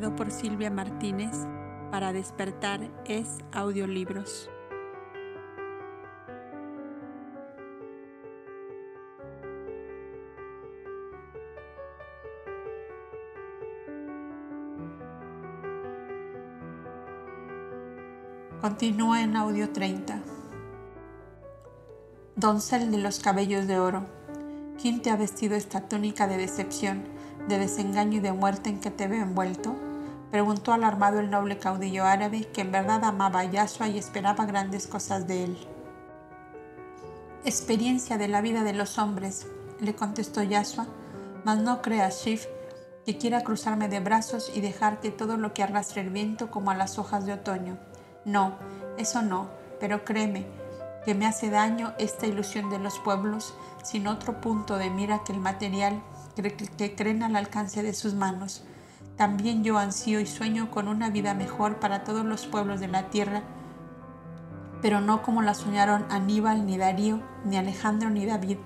por Silvia Martínez para despertar es audiolibros. Continúa en audio 30. Doncel de los cabellos de oro, ¿quién te ha vestido esta túnica de decepción? De desengaño y de muerte en que te veo envuelto? Preguntó alarmado el noble caudillo árabe, que en verdad amaba a Yahshua y esperaba grandes cosas de él. Experiencia de la vida de los hombres, le contestó Yahshua, mas no creas, Shif, que quiera cruzarme de brazos y dejarte todo lo que arrastre el viento como a las hojas de otoño. No, eso no, pero créeme, que me hace daño esta ilusión de los pueblos sin otro punto de mira que el material que creen al alcance de sus manos. También yo ansío y sueño con una vida mejor para todos los pueblos de la tierra, pero no como la soñaron Aníbal, ni Darío, ni Alejandro, ni David,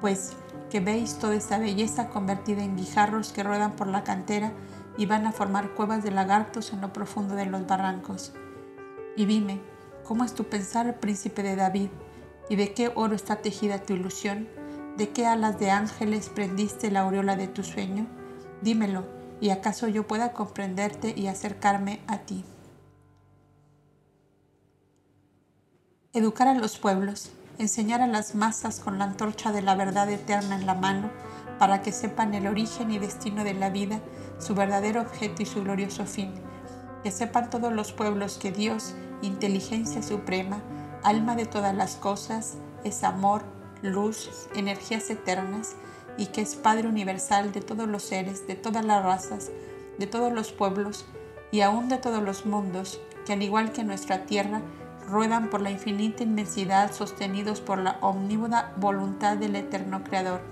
pues que veis toda esa belleza convertida en guijarros que ruedan por la cantera y van a formar cuevas de lagartos en lo profundo de los barrancos. Y dime, ¿cómo es tu pensar, príncipe de David? ¿Y de qué oro está tejida tu ilusión? ¿De qué alas de ángeles prendiste la aureola de tu sueño? Dímelo, y acaso yo pueda comprenderte y acercarme a ti. Educar a los pueblos, enseñar a las masas con la antorcha de la verdad eterna en la mano, para que sepan el origen y destino de la vida, su verdadero objeto y su glorioso fin. Que sepan todos los pueblos que Dios, inteligencia suprema, alma de todas las cosas, es amor, luz, energías eternas y que es Padre universal de todos los seres, de todas las razas, de todos los pueblos y aún de todos los mundos, que al igual que nuestra tierra, ruedan por la infinita inmensidad sostenidos por la omnívoda voluntad del eterno Creador.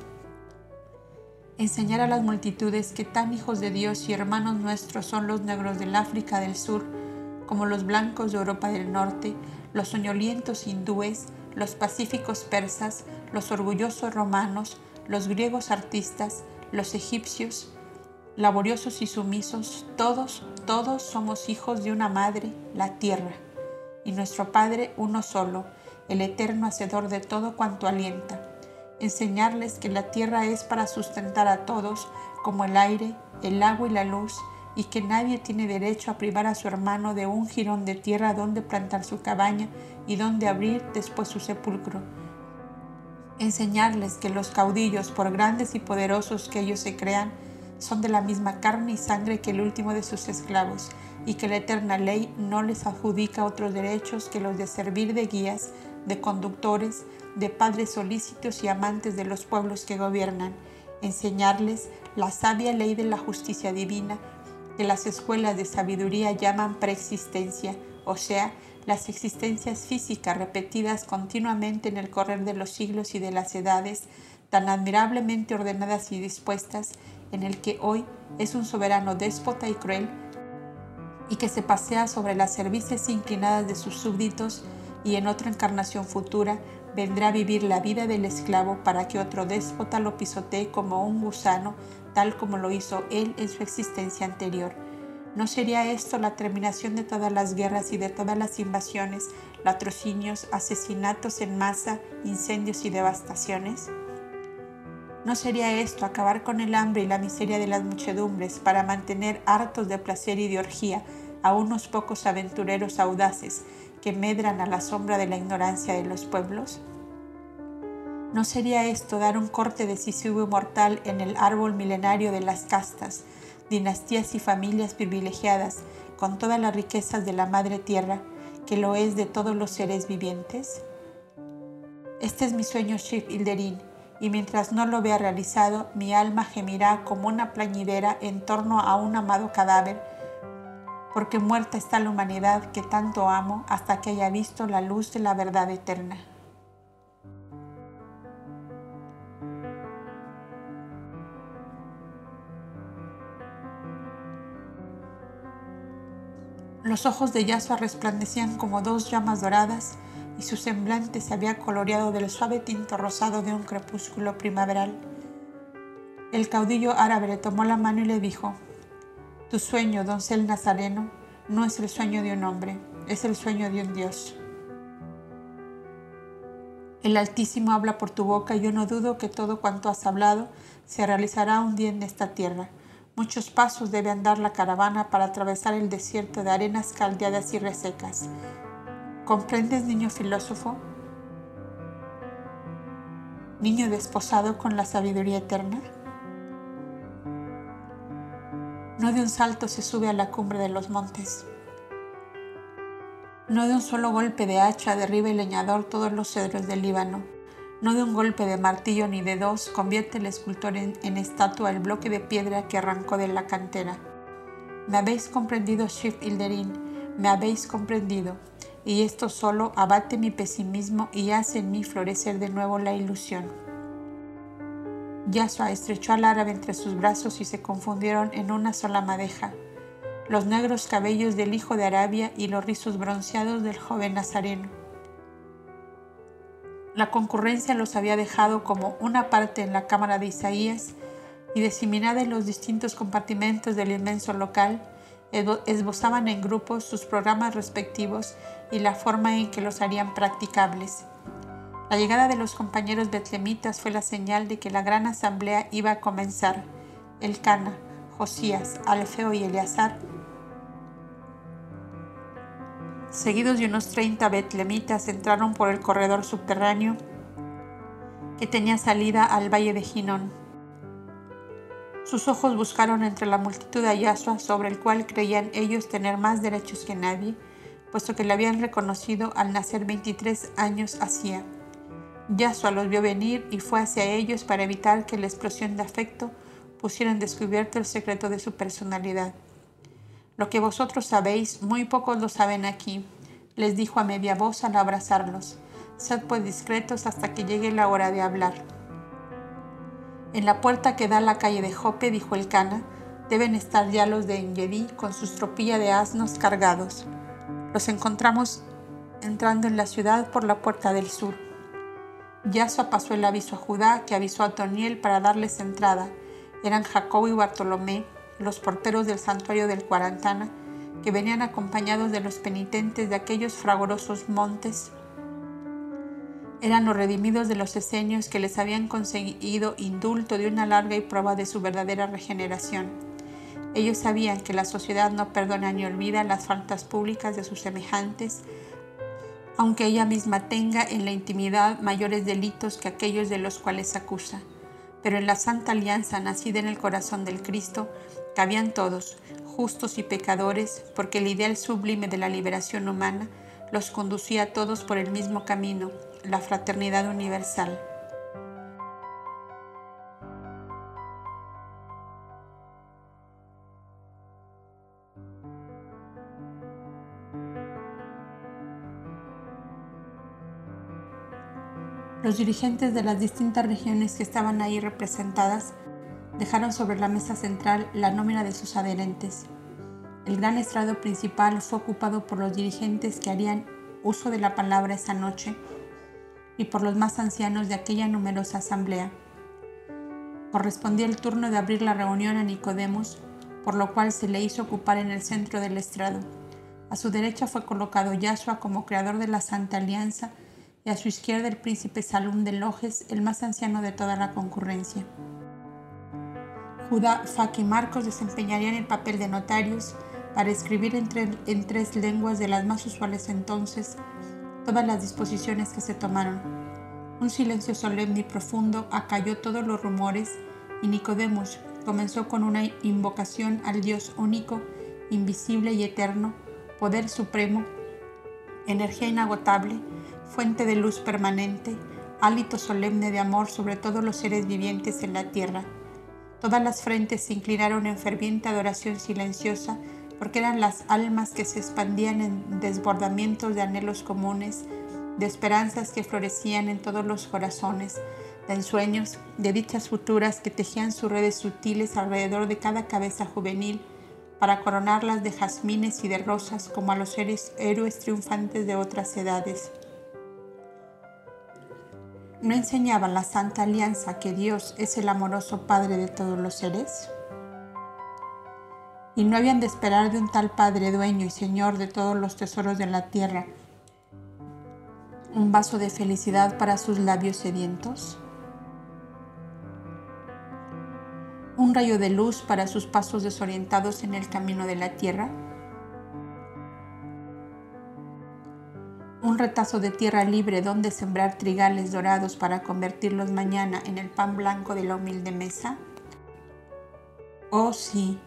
Enseñar a las multitudes que tan hijos de Dios y hermanos nuestros son los negros del África del Sur, como los blancos de Europa del Norte, los soñolientos hindúes, los pacíficos persas, los orgullosos romanos, los griegos artistas, los egipcios, laboriosos y sumisos, todos, todos somos hijos de una madre, la tierra, y nuestro Padre uno solo, el eterno hacedor de todo cuanto alienta. Enseñarles que la tierra es para sustentar a todos, como el aire, el agua y la luz, y que nadie tiene derecho a privar a su hermano de un jirón de tierra donde plantar su cabaña y donde abrir después su sepulcro. Enseñarles que los caudillos, por grandes y poderosos que ellos se crean, son de la misma carne y sangre que el último de sus esclavos, y que la eterna ley no les adjudica otros derechos que los de servir de guías, de conductores, de padres solícitos y amantes de los pueblos que gobiernan, enseñarles la sabia ley de la justicia divina que las escuelas de sabiduría llaman preexistencia, o sea, las existencias físicas repetidas continuamente en el correr de los siglos y de las edades, tan admirablemente ordenadas y dispuestas, en el que hoy es un soberano déspota y cruel, y que se pasea sobre las cervices inclinadas de sus súbditos, y en otra encarnación futura vendrá a vivir la vida del esclavo para que otro déspota lo pisotee como un gusano tal como lo hizo él en su existencia anterior. ¿No sería esto la terminación de todas las guerras y de todas las invasiones, latrocinios, asesinatos en masa, incendios y devastaciones? ¿No sería esto acabar con el hambre y la miseria de las muchedumbres para mantener hartos de placer y de orgía a unos pocos aventureros audaces que medran a la sombra de la ignorancia de los pueblos? ¿No sería esto dar un corte decisivo y mortal en el árbol milenario de las castas, dinastías y familias privilegiadas con todas las riquezas de la Madre Tierra, que lo es de todos los seres vivientes? Este es mi sueño Shif Hilderin, y mientras no lo vea realizado, mi alma gemirá como una plañidera en torno a un amado cadáver, porque muerta está la humanidad que tanto amo hasta que haya visto la luz de la verdad eterna. Los ojos de Yasua resplandecían como dos llamas doradas y su semblante se había coloreado del suave tinto rosado de un crepúsculo primaveral. El caudillo árabe le tomó la mano y le dijo, Tu sueño, doncel nazareno, no es el sueño de un hombre, es el sueño de un Dios. El Altísimo habla por tu boca y yo no dudo que todo cuanto has hablado se realizará un día en esta tierra. Muchos pasos debe andar la caravana para atravesar el desierto de arenas caldeadas y resecas. ¿Comprendes, niño filósofo? Niño desposado con la sabiduría eterna. No de un salto se sube a la cumbre de los montes. No de un solo golpe de hacha derriba el leñador todos los cedros del Líbano. No de un golpe de martillo ni de dos convierte el escultor en, estatua el bloque de piedra que arrancó de la cantera. Me habéis comprendido, Shift Hilderin, me habéis comprendido, y esto solo abate mi pesimismo y hace en mí florecer de nuevo la ilusión. Yasua estrechó al árabe entre sus brazos y se confundieron en una sola madeja los negros cabellos del hijo de Arabia y los rizos bronceados del joven nazareno. La concurrencia los había dejado como una parte en la cámara de Isaías y diseminada en los distintos compartimentos del inmenso local, esbozaban en grupos sus programas respectivos y la forma en que los harían practicables. La llegada de los compañeros betlemitas fue la señal de que la gran asamblea iba a comenzar. El Cana, Josías, Alfeo y Eleazar seguidos de unos 30 betlemitas, entraron por el corredor subterráneo que tenía salida al valle de Ginón. Sus ojos buscaron entre la multitud de Yasua, sobre el cual creían ellos tener más derechos que nadie, puesto que le habían reconocido al nacer 23 años hacía. Yasua los vio venir y fue hacia ellos para evitar que la explosión de afecto pusiera en descubierto el secreto de su personalidad. Lo que vosotros sabéis, muy pocos lo saben aquí, les dijo a media voz al abrazarlos. Sed pues discretos hasta que llegue la hora de hablar. En la puerta que da a la calle de Jope, dijo el Cana, deben estar ya los de Engedi con sus tropilla de asnos cargados. Los encontramos entrando en la ciudad por la puerta del sur. Yasua pasó el aviso a Judá, que avisó a Toniel para darles entrada. Eran Jacobo y Bartolomé, los porteros del santuario del Cuarantana, que venían acompañados de los penitentes de aquellos fragorosos montes, eran los redimidos de los esenios que les habían conseguido indulto de una larga y prueba de su verdadera regeneración. Ellos sabían que la sociedad no perdona ni olvida las faltas públicas de sus semejantes, aunque ella misma tenga en la intimidad mayores delitos que aquellos de los cuales acusa. Pero en la santa alianza nacida en el corazón del Cristo, cabían todos, justos y pecadores, porque el ideal sublime de la liberación humana los conducía a todos por el mismo camino, la fraternidad universal. Los dirigentes de las distintas regiones que estaban ahí representadas dejaron sobre la mesa central la nómina de sus adherentes. El gran estrado principal fue ocupado por los dirigentes que harían uso de la palabra esa noche y por los más ancianos de aquella numerosa asamblea. Correspondía el turno de abrir la reunión a Nicodemos, por lo cual se le hizo ocupar en el centro del estrado. A su derecha fue colocado Yahshua como creador de la Santa Alianza y a su izquierda el príncipe Salum de Lojes, el más anciano de toda la concurrencia. Judá, Fac y Marcos desempeñarían el papel de notarios para escribir en, tres lenguas de las más usuales entonces todas las disposiciones que se tomaron. Un silencio solemne y profundo acalló todos los rumores y Nicodemos comenzó con una invocación al Dios único, invisible y eterno, poder supremo, energía inagotable, fuente de luz permanente, hálito solemne de amor sobre todos los seres vivientes en la tierra Todas las frentes se inclinaron en ferviente adoración silenciosa porque eran las almas que se expandían en desbordamientos de anhelos comunes, de esperanzas que florecían en todos los corazones, de ensueños, de dichas futuras que tejían sus redes sutiles alrededor de cada cabeza juvenil para coronarlas de jazmines y de rosas como a los héroes triunfantes de otras edades. ¿No enseñaba la Santa Alianza que Dios es el amoroso Padre de todos los seres? y no habían de esperar de un tal Padre dueño y Señor de todos los tesoros de la tierra un vaso de felicidad para sus labios sedientos, un rayo de luz para sus pasos desorientados en el camino de la tierra, un retazo de tierra libre donde sembrar trigales dorados para convertirlos mañana en el pan blanco de la humilde mesa. Oh sí,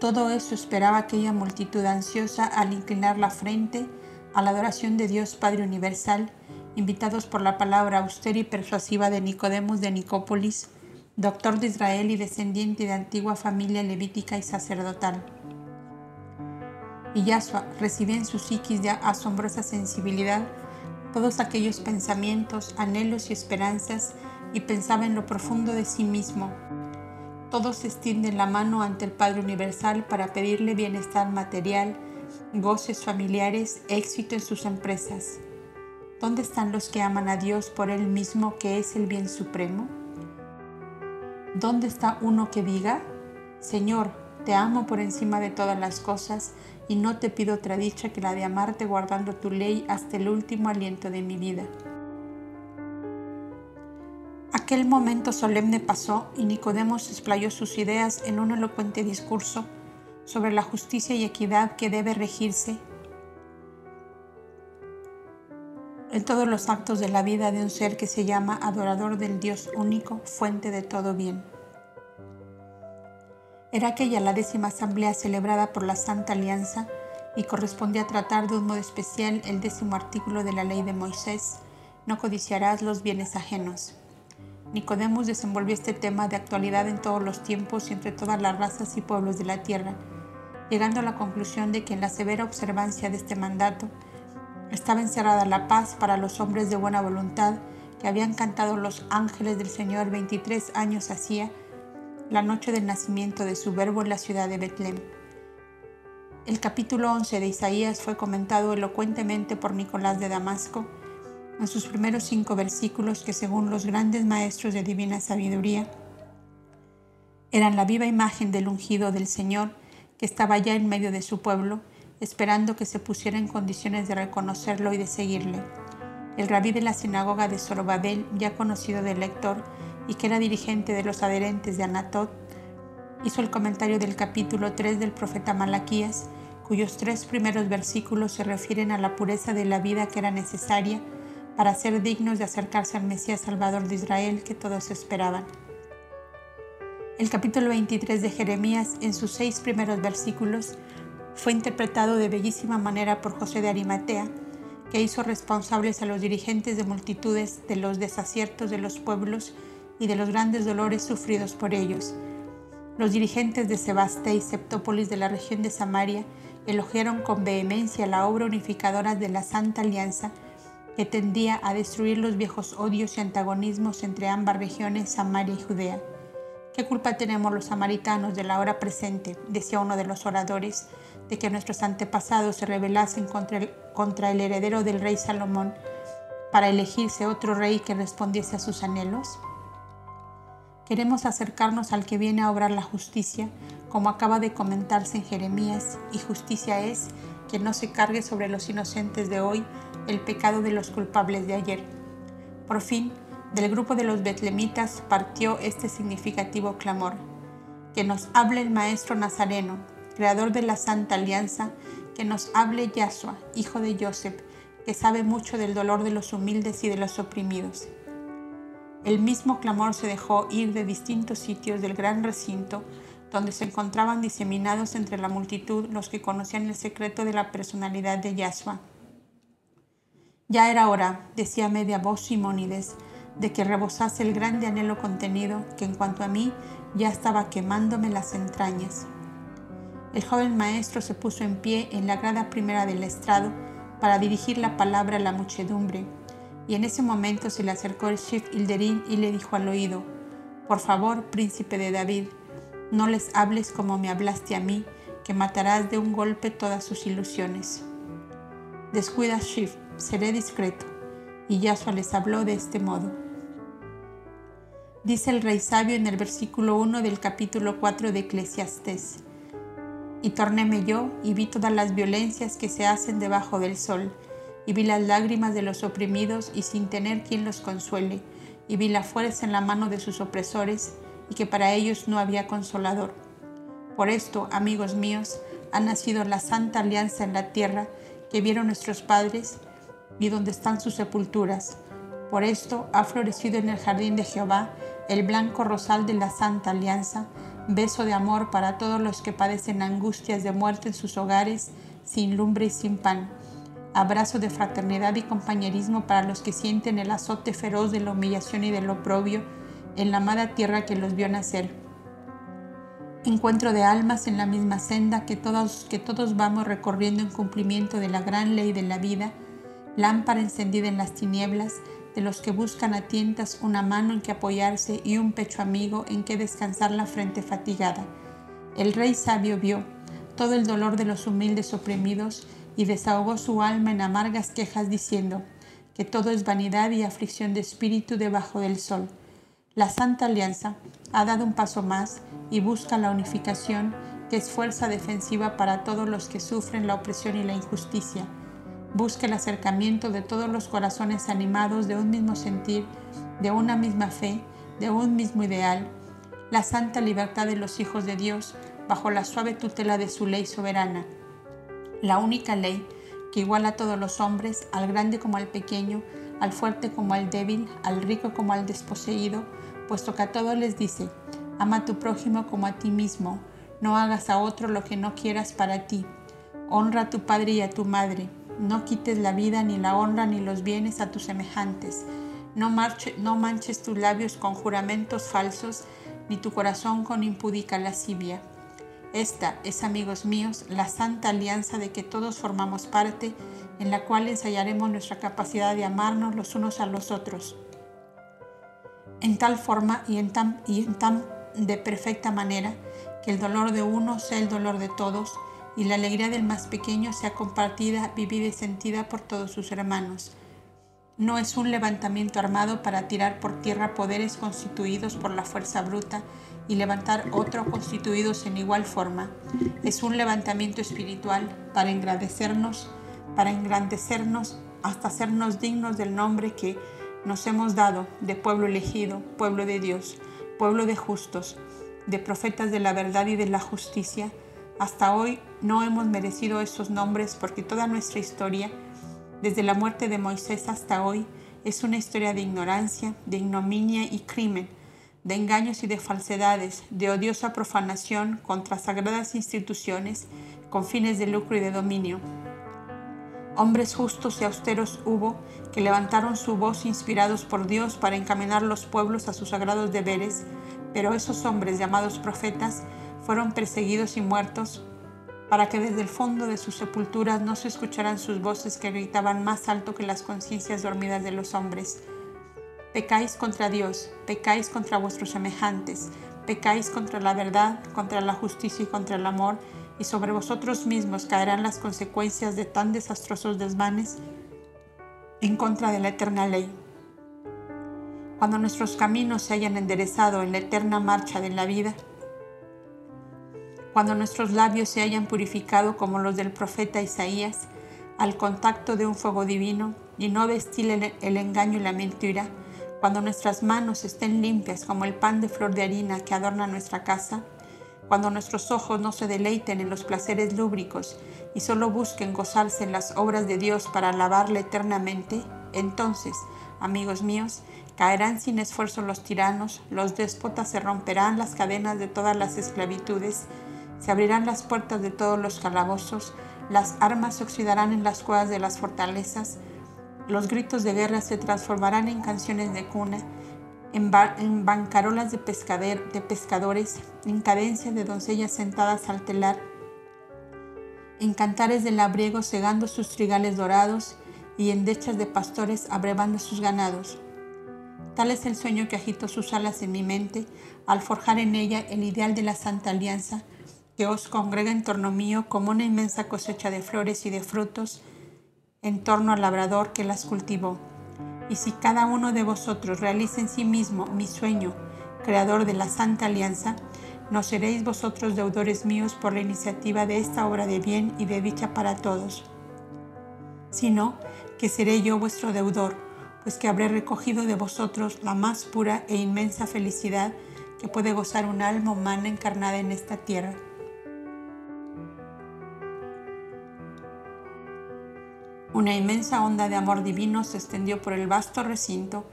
todo eso esperaba aquella multitud ansiosa al inclinar la frente a la adoración de Dios Padre Universal, invitados por la palabra austera y persuasiva de Nicodemus de Nicópolis, doctor de Israel y descendiente de antigua familia levítica y sacerdotal. Y Yahshua recibía en su psiquis de asombrosa sensibilidad todos aquellos pensamientos, anhelos y esperanzas y pensaba en lo profundo de sí mismo. Todos extienden la mano ante el Padre Universal para pedirle bienestar material, goces familiares, éxito en sus empresas. ¿Dónde están los que aman a Dios por Él mismo que es el bien supremo? ¿Dónde está uno que diga, Señor, te amo por encima de todas las cosas y no te pido otra dicha que la de amarte guardando tu ley hasta el último aliento de mi vida? Aquel momento solemne pasó y Nicodemos explayó sus ideas en un elocuente discurso sobre la justicia y equidad que debe regirse en todos los actos de la vida de un ser que se llama adorador del Dios único, fuente de todo bien. Era aquella la décima asamblea celebrada por la Santa Alianza y correspondía tratar de un modo especial el décimo artículo de la ley de Moisés, no codiciarás los bienes ajenos. Nicodemus desenvolvió este tema de actualidad en todos los tiempos y entre todas las razas y pueblos de la tierra, llegando a la conclusión de que en la severa observancia de este mandato estaba encerrada la paz para los hombres de buena voluntad que habían cantado los ángeles del Señor 23 años hacía, la noche del nacimiento de su verbo en la ciudad de Betlem. El capítulo 11 de Isaías fue comentado elocuentemente por Nicolás de Damasco en sus primeros cinco versículos que según los grandes maestros de divina sabiduría eran la viva imagen del ungido del Señor que estaba ya en medio de su pueblo esperando que se pusiera en condiciones de reconocerlo y de seguirle. El rabí de la sinagoga de Zorobabel, ya conocido del lector y que era dirigente de los adherentes de Anatot, hizo el comentario del capítulo 3 del profeta Malaquías, cuyos tres primeros versículos se refieren a la pureza de la vida que era necesaria para ser dignos de acercarse al Mesías Salvador de Israel que todos esperaban. El capítulo 23 de Jeremías, en sus seis primeros versículos, fue interpretado de bellísima manera por José de Arimatea, que hizo responsables a los dirigentes de multitudes de los desaciertos de los pueblos y de los grandes dolores sufridos por ellos. Los dirigentes de Sebaste y Septópolis de la región de Samaria elogiaron con vehemencia la obra unificadora de la Santa Alianza que tendía a destruir los viejos odios y antagonismos entre ambas regiones, Samaria y Judea. ¿Qué culpa tenemos los samaritanos de la hora presente? decía uno de los oradores, de que nuestros antepasados se rebelasen contra el, contra el heredero del rey Salomón para elegirse otro rey que respondiese a sus anhelos? Queremos acercarnos al que viene a obrar la justicia, como acaba de comentarse en Jeremías, y justicia es que no se cargue sobre los inocentes de hoy el pecado de los culpables de ayer. Por fin, del grupo de los betlemitas partió este significativo clamor. Que nos hable el Maestro Nazareno, creador de la Santa Alianza, que nos hable Yahshua, hijo de Joseph, que sabe mucho del dolor de los humildes y de los oprimidos. El mismo clamor se dejó ir de distintos sitios del gran recinto, donde se encontraban diseminados entre la multitud los que conocían el secreto de la personalidad de Yahshua. Ya era hora, decía media voz Simónides, de que rebosase el grande anhelo contenido que en cuanto a mí ya estaba quemándome las entrañas. El joven maestro se puso en pie en la grada primera del estrado para dirigir la palabra a la muchedumbre, y en ese momento se le acercó el Shif Hilderín y le dijo al oído, Por favor, príncipe de David, no les hables como me hablaste a mí, que matarás de un golpe todas sus ilusiones. Descuida, Shif, seré discreto. Y Yahshua les habló de este modo. Dice el rey sabio en el versículo 1 del capítulo 4 de Eclesiastés Y tornéme yo y vi todas las violencias que se hacen debajo del sol, y vi las lágrimas de los oprimidos y sin tener quien los consuele, y vi la fuerza en la mano de sus opresores, y que para ellos no había consolador. Por esto, amigos míos, ha nacido la santa alianza en la tierra que vieron nuestros padres y donde están sus sepulturas. Por esto ha florecido en el jardín de Jehová el blanco rosal de la santa alianza, beso de amor para todos los que padecen angustias de muerte en sus hogares, sin lumbre y sin pan. Abrazo de fraternidad y compañerismo para los que sienten el azote feroz de la humillación y del oprobio en la amada tierra que los vio nacer. Encuentro de almas en la misma senda que todos, que todos vamos recorriendo en cumplimiento de la gran ley de la vida, lámpara encendida en las tinieblas, de los que buscan a tientas una mano en que apoyarse y un pecho amigo en que descansar la frente fatigada. El rey sabio vio todo el dolor de los humildes oprimidos y desahogó su alma en amargas quejas diciendo que todo es vanidad y aflicción de espíritu debajo del sol la Santa Alianza ha dado un paso más y busca la unificación que es fuerza defensiva para todos los que sufren la opresión y la injusticia. Busca el acercamiento de todos los corazones animados de un mismo sentir, de una misma fe, de un mismo ideal, la santa libertad de los hijos de Dios bajo la suave tutela de su ley soberana. La única ley que iguala a todos los hombres, al grande como al pequeño, al fuerte como al débil, al rico como al desposeído, puesto que a todos les dice, ama a tu prójimo como a ti mismo, no hagas a otro lo que no quieras para ti, honra a tu padre y a tu madre, no quites la vida ni la honra ni los bienes a tus semejantes, no, no manches tus labios con juramentos falsos, ni tu corazón con impúdica lascivia. Esta es, amigos míos, la santa alianza de que todos formamos parte, en la cual ensayaremos nuestra capacidad de amarnos los unos a los otros en tal forma y en tan, y en tan de perfecta manera que el dolor de uno sea el dolor de todos y la alegría del más pequeño sea compartida, vivida y sentida por todos sus hermanos. No es un levantamiento armado para tirar por tierra poderes constituidos por la fuerza bruta y levantar otros constituidos en igual forma. Es un levantamiento espiritual para engrandecernos, para engrandecernos hasta hacernos dignos del nombre que nos hemos dado de pueblo elegido, pueblo de Dios, pueblo de justos, de profetas de la verdad y de la justicia. Hasta hoy no hemos merecido esos nombres porque toda nuestra historia, desde la muerte de Moisés hasta hoy, es una historia de ignorancia, de ignominia y crimen, de engaños y de falsedades, de odiosa profanación contra sagradas instituciones con fines de lucro y de dominio. Hombres justos y austeros hubo que levantaron su voz inspirados por Dios para encaminar los pueblos a sus sagrados deberes, pero esos hombres llamados profetas fueron perseguidos y muertos para que desde el fondo de sus sepulturas no se escucharan sus voces que gritaban más alto que las conciencias dormidas de los hombres. Pecáis contra Dios, pecáis contra vuestros semejantes, pecáis contra la verdad, contra la justicia y contra el amor, y sobre vosotros mismos caerán las consecuencias de tan desastrosos desmanes en contra de la eterna ley. Cuando nuestros caminos se hayan enderezado en la eterna marcha de la vida, cuando nuestros labios se hayan purificado como los del profeta Isaías, al contacto de un fuego divino y no destilen el engaño y la mentira, cuando nuestras manos estén limpias como el pan de flor de harina que adorna nuestra casa, cuando nuestros ojos no se deleiten en los placeres lúbricos y solo busquen gozarse en las obras de Dios para alabarle eternamente, entonces, amigos míos, caerán sin esfuerzo los tiranos, los déspotas se romperán las cadenas de todas las esclavitudes, se abrirán las puertas de todos los calabozos, las armas se oxidarán en las cuevas de las fortalezas, los gritos de guerra se transformarán en canciones de cuna, en, bancarolas de, de pescadores, en cadencias de doncellas sentadas al telar, en cantares de labriego cegando sus trigales dorados y en dechas de pastores abrevando sus ganados. Tal es el sueño que agitó sus alas en mi mente al forjar en ella el ideal de la Santa Alianza que os congrega en torno mío como una inmensa cosecha de flores y de frutos en torno al labrador que las cultivó. Y si cada uno de vosotros realiza en sí mismo mi sueño, creador de la Santa Alianza, no seréis vosotros deudores míos por la iniciativa de esta obra de bien y de dicha para todos, sino que seré yo vuestro deudor, pues que habré recogido de vosotros la más pura e inmensa felicidad que puede gozar un alma humana encarnada en esta tierra. Una inmensa onda de amor divino se extendió por el vasto recinto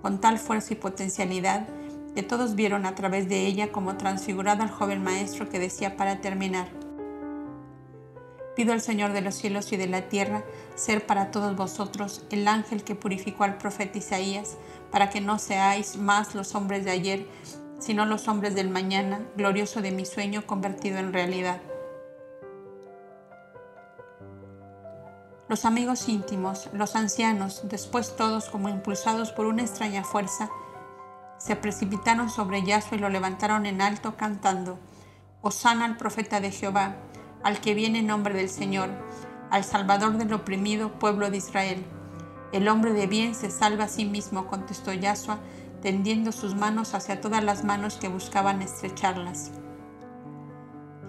con tal fuerza y potencialidad que todos vieron a través de ella como transfigurado al joven maestro que decía para terminar. Pido al Señor de los cielos y de la tierra ser para todos vosotros el ángel que purificó al profeta Isaías, para que no seáis más los hombres de ayer, sino los hombres del mañana, glorioso de mi sueño convertido en realidad. Los amigos íntimos, los ancianos, después todos como impulsados por una extraña fuerza, se precipitaron sobre Yahshua y lo levantaron en alto cantando, Osana al profeta de Jehová, al que viene en nombre del Señor, al Salvador del oprimido pueblo de Israel. El hombre de bien se salva a sí mismo, contestó Yahshua, tendiendo sus manos hacia todas las manos que buscaban estrecharlas.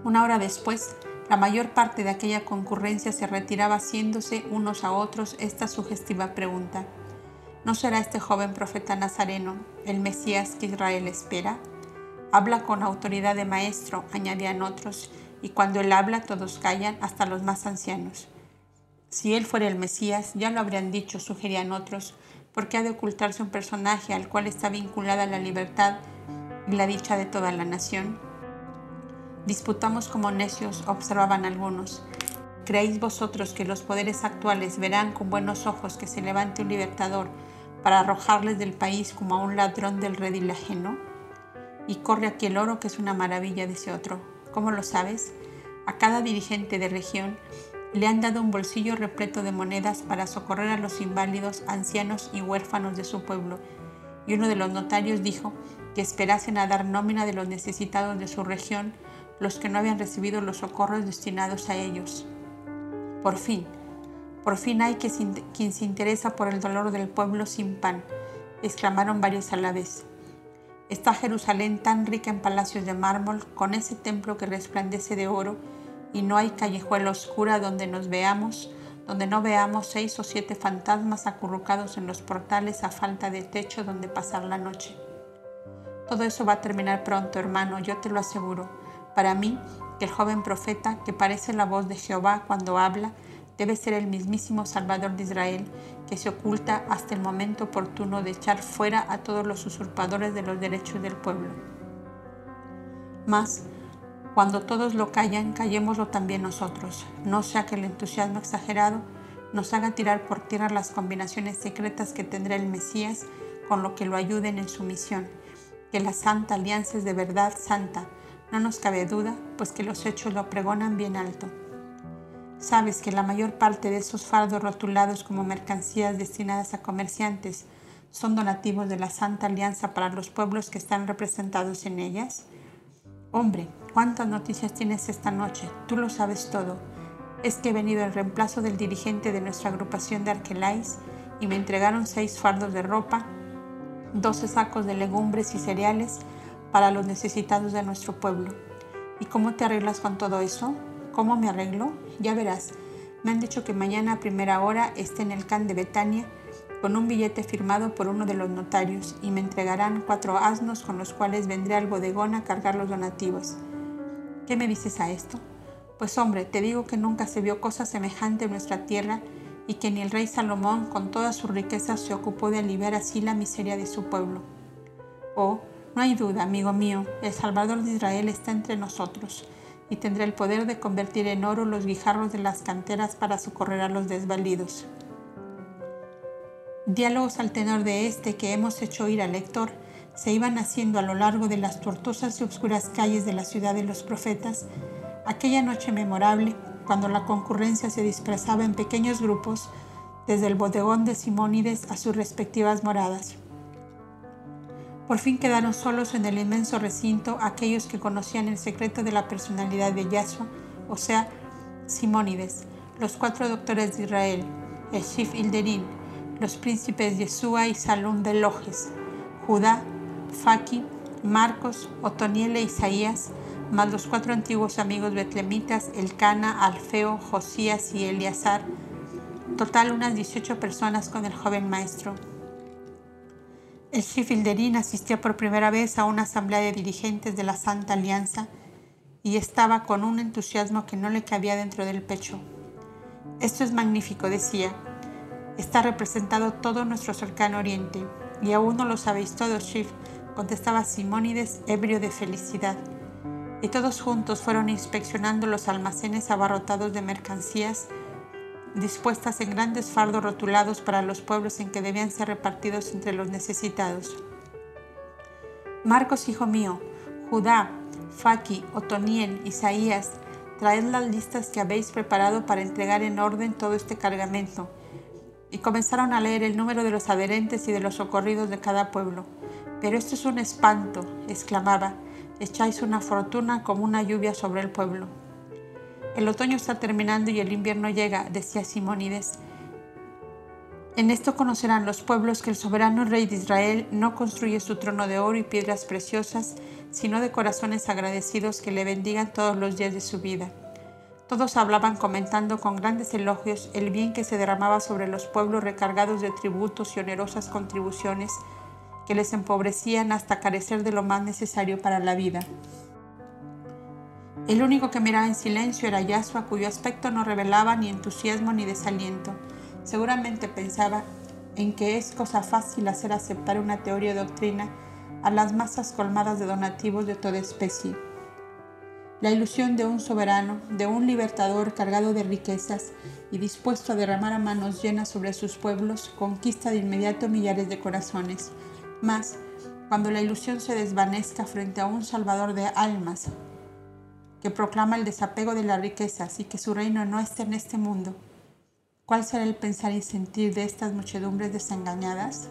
Una hora después, la mayor parte de aquella concurrencia se retiraba haciéndose unos a otros esta sugestiva pregunta. ¿No será este joven profeta nazareno el Mesías que Israel espera? Habla con autoridad de maestro, añadían otros, y cuando él habla todos callan, hasta los más ancianos. Si él fuera el Mesías, ya lo habrían dicho, sugerían otros, porque ha de ocultarse un personaje al cual está vinculada la libertad y la dicha de toda la nación. Disputamos como necios, observaban algunos. ¿Creéis vosotros que los poderes actuales verán con buenos ojos que se levante un libertador para arrojarles del país como a un ladrón del redil ajeno? Y corre aquí el oro que es una maravilla, dice otro. ¿Cómo lo sabes? A cada dirigente de región le han dado un bolsillo repleto de monedas para socorrer a los inválidos, ancianos y huérfanos de su pueblo. Y uno de los notarios dijo que esperasen a dar nómina de los necesitados de su región los que no habían recibido los socorros destinados a ellos. Por fin, por fin hay quien se interesa por el dolor del pueblo sin pan, exclamaron varios a la vez. Está Jerusalén tan rica en palacios de mármol, con ese templo que resplandece de oro, y no hay callejuela oscura donde nos veamos, donde no veamos seis o siete fantasmas acurrucados en los portales a falta de techo donde pasar la noche. Todo eso va a terminar pronto, hermano, yo te lo aseguro. Para mí, que el joven profeta, que parece la voz de Jehová cuando habla, debe ser el mismísimo Salvador de Israel, que se oculta hasta el momento oportuno de echar fuera a todos los usurpadores de los derechos del pueblo. Mas, cuando todos lo callan, callémoslo también nosotros, no sea que el entusiasmo exagerado nos haga tirar por tierra las combinaciones secretas que tendrá el Mesías con lo que lo ayuden en su misión, que la santa alianza es de verdad santa, no nos cabe duda, pues que los hechos lo pregonan bien alto. Sabes que la mayor parte de esos fardos rotulados como mercancías destinadas a comerciantes son donativos de la Santa Alianza para los pueblos que están representados en ellas. Hombre, ¿cuántas noticias tienes esta noche? Tú lo sabes todo. Es que he venido en reemplazo del dirigente de nuestra agrupación de Arquelais y me entregaron seis fardos de ropa, doce sacos de legumbres y cereales para los necesitados de nuestro pueblo. ¿Y cómo te arreglas con todo eso? ¿Cómo me arreglo? Ya verás. Me han dicho que mañana a primera hora esté en el can de Betania con un billete firmado por uno de los notarios y me entregarán cuatro asnos con los cuales vendré al bodegón a cargar los donativos. ¿Qué me dices a esto? Pues hombre, te digo que nunca se vio cosa semejante en nuestra tierra y que ni el rey Salomón con toda su riqueza se ocupó de aliviar así la miseria de su pueblo. Oh, no hay duda, amigo mío, el Salvador de Israel está entre nosotros y tendrá el poder de convertir en oro los guijarros de las canteras para socorrer a los desvalidos. Diálogos al tenor de este que hemos hecho oír al lector se iban haciendo a lo largo de las tortuosas y oscuras calles de la ciudad de los profetas, aquella noche memorable, cuando la concurrencia se dispersaba en pequeños grupos desde el bodegón de Simónides a sus respectivas moradas. Por fin quedaron solos en el inmenso recinto aquellos que conocían el secreto de la personalidad de Yahshua, o sea, Simónides, los cuatro doctores de Israel, el Shif los príncipes Yeshua y Salum de Lojes, Judá, Faki, Marcos, Otoniel e Isaías, más los cuatro antiguos amigos betlemitas, Elcana, Alfeo, Josías y Eleazar, total unas 18 personas con el joven maestro. El Schifilderín asistió por primera vez a una asamblea de dirigentes de la Santa Alianza y estaba con un entusiasmo que no le cabía dentro del pecho. Esto es magnífico, decía. Está representado todo nuestro cercano oriente, y aún no lo sabéis todo, Shif, contestaba Simónides, ebrio de felicidad. Y todos juntos fueron inspeccionando los almacenes abarrotados de mercancías dispuestas en grandes fardos rotulados para los pueblos en que debían ser repartidos entre los necesitados. Marcos, hijo mío, Judá, Faki, Otoniel, Isaías, traed las listas que habéis preparado para entregar en orden todo este cargamento. Y comenzaron a leer el número de los adherentes y de los socorridos de cada pueblo. Pero esto es un espanto, exclamaba, echáis una fortuna como una lluvia sobre el pueblo. El otoño está terminando y el invierno llega, decía Simónides. En esto conocerán los pueblos que el soberano rey de Israel no construye su trono de oro y piedras preciosas, sino de corazones agradecidos que le bendigan todos los días de su vida. Todos hablaban comentando con grandes elogios el bien que se derramaba sobre los pueblos recargados de tributos y onerosas contribuciones que les empobrecían hasta carecer de lo más necesario para la vida. El único que miraba en silencio era Yasua, cuyo aspecto no revelaba ni entusiasmo ni desaliento. Seguramente pensaba en que es cosa fácil hacer aceptar una teoría o doctrina a las masas colmadas de donativos de toda especie. La ilusión de un soberano, de un libertador cargado de riquezas y dispuesto a derramar a manos llenas sobre sus pueblos, conquista de inmediato millares de corazones. Mas, cuando la ilusión se desvanezca frente a un salvador de almas, que proclama el desapego de las riquezas y que su reino no esté en este mundo, ¿cuál será el pensar y sentir de estas muchedumbres desengañadas?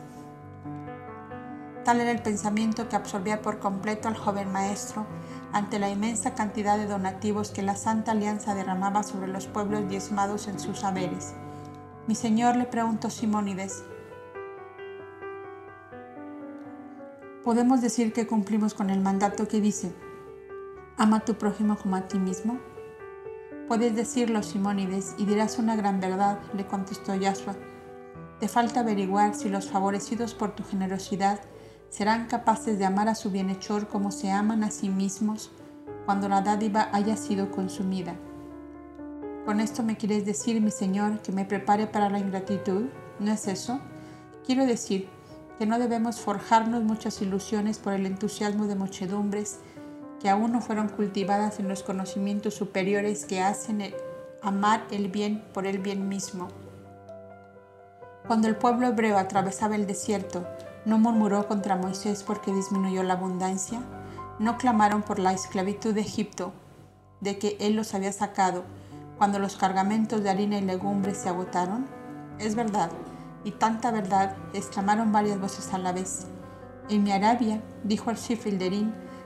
Tal era el pensamiento que absorbía por completo al joven maestro ante la inmensa cantidad de donativos que la Santa Alianza derramaba sobre los pueblos diezmados en sus saberes. Mi señor le preguntó Simónides, ¿podemos decir que cumplimos con el mandato que dice, ama a tu prójimo como a ti mismo? Puedes decirlo, Simónides, y dirás una gran verdad, le contestó Yahshua. Te falta averiguar si los favorecidos por tu generosidad serán capaces de amar a su bienhechor como se aman a sí mismos cuando la dádiva haya sido consumida. ¿Con esto me quieres decir, mi Señor, que me prepare para la ingratitud? ¿No es eso? Quiero decir que no debemos forjarnos muchas ilusiones por el entusiasmo de muchedumbres que aún no fueron cultivadas en los conocimientos superiores que hacen amar el bien por el bien mismo. Cuando el pueblo hebreo atravesaba el desierto, ¿No murmuró contra Moisés porque disminuyó la abundancia? ¿No clamaron por la esclavitud de Egipto, de que él los había sacado, cuando los cargamentos de harina y legumbres se agotaron? Es verdad, y tanta verdad, exclamaron varias voces a la vez. En mi Arabia, dijo el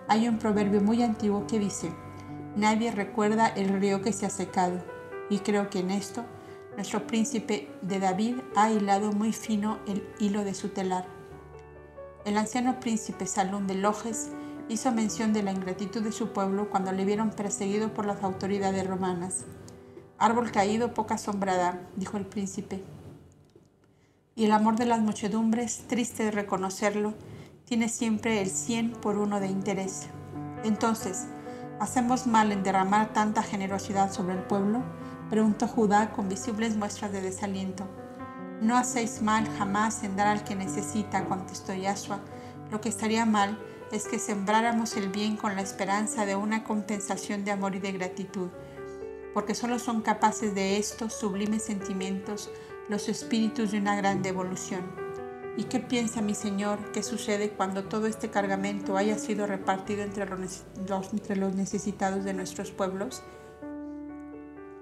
hay un proverbio muy antiguo que dice, nadie recuerda el río que se ha secado, y creo que en esto nuestro príncipe de David ha hilado muy fino el hilo de su telar. El anciano príncipe Salón de Lojes hizo mención de la ingratitud de su pueblo cuando le vieron perseguido por las autoridades romanas. Árbol caído, poca sombra dijo el príncipe. Y el amor de las muchedumbres, triste de reconocerlo, tiene siempre el cien por uno de interés. Entonces, ¿hacemos mal en derramar tanta generosidad sobre el pueblo? preguntó Judá con visibles muestras de desaliento. No hacéis mal jamás en dar al que necesita, contestó Yahshua. Lo que estaría mal es que sembráramos el bien con la esperanza de una compensación de amor y de gratitud, porque solo son capaces de estos sublimes sentimientos los espíritus de una gran devolución. ¿Y qué piensa mi Señor que sucede cuando todo este cargamento haya sido repartido entre los, necesitados de nuestros pueblos?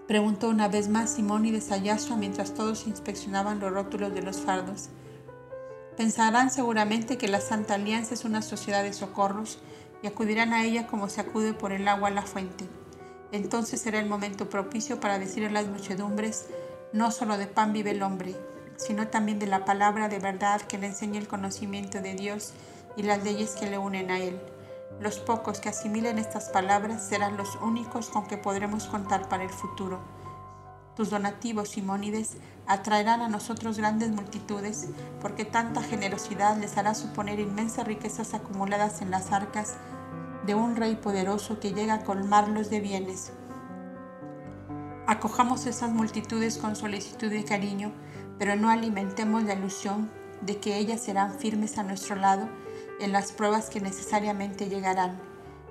Preguntó una vez más Simón y de mientras todos inspeccionaban los rótulos de los fardos. Pensarán seguramente que la Santa Alianza es una sociedad de socorros y acudirán a ella como se acude por el agua a la fuente. Entonces será el momento propicio para decir a las muchedumbres, no solo de pan vive el hombre, sino también de la palabra de verdad que le enseña el conocimiento de Dios y las leyes que le unen a Él. Los pocos que asimilen estas palabras serán los únicos con que podremos contar para el futuro. Tus donativos, Simónides, atraerán a nosotros grandes multitudes, porque tanta generosidad les hará suponer inmensas riquezas acumuladas en las arcas de un rey poderoso que llega a colmarlos de bienes. Acojamos esas multitudes con solicitud y cariño, pero no alimentemos la ilusión de que ellas serán firmes a nuestro lado en las pruebas que necesariamente llegarán.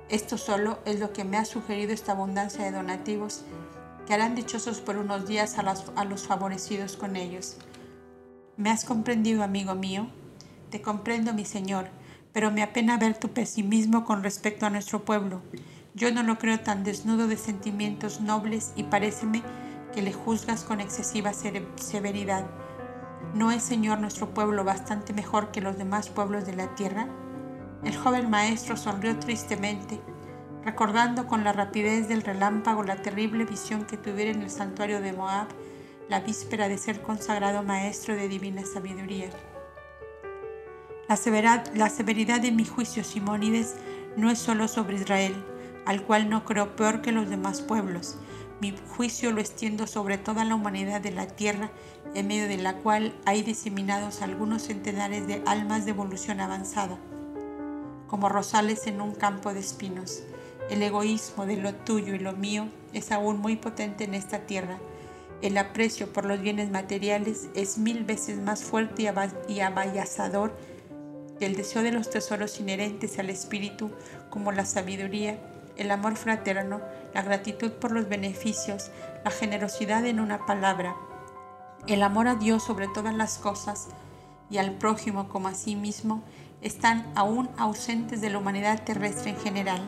Esto solo es lo que me ha sugerido esta abundancia de donativos que harán dichosos por unos días a, a los favorecidos con ellos. ¿Me has comprendido, amigo mío? Te comprendo, mi Señor, pero me apena ver tu pesimismo con respecto a nuestro pueblo. Yo no lo creo tan desnudo de sentimientos nobles y paréceme que le juzgas con excesiva severidad. ¿No es, Señor, nuestro pueblo bastante mejor que los demás pueblos de la tierra? El joven maestro sonrió tristemente, recordando con la rapidez del relámpago la terrible visión que tuviera en el santuario de Moab la víspera de ser consagrado maestro de divina sabiduría. La, la severidad de mi juicio, Simónides, no es solo sobre Israel, al cual no creo peor que los demás pueblos. Mi juicio lo extiendo sobre toda la humanidad de la tierra, en medio de la cual hay diseminados algunos centenares de almas de evolución avanzada, como rosales en un campo de espinos. El egoísmo de lo tuyo y lo mío es aún muy potente en esta tierra. El aprecio por los bienes materiales es mil veces más fuerte y abayazador que el deseo de los tesoros inherentes al espíritu, como la sabiduría, el amor fraterno, la gratitud por los beneficios, la generosidad en una palabra, el amor a Dios sobre todas las cosas y al prójimo como a sí mismo, están aún ausentes de la humanidad terrestre en general.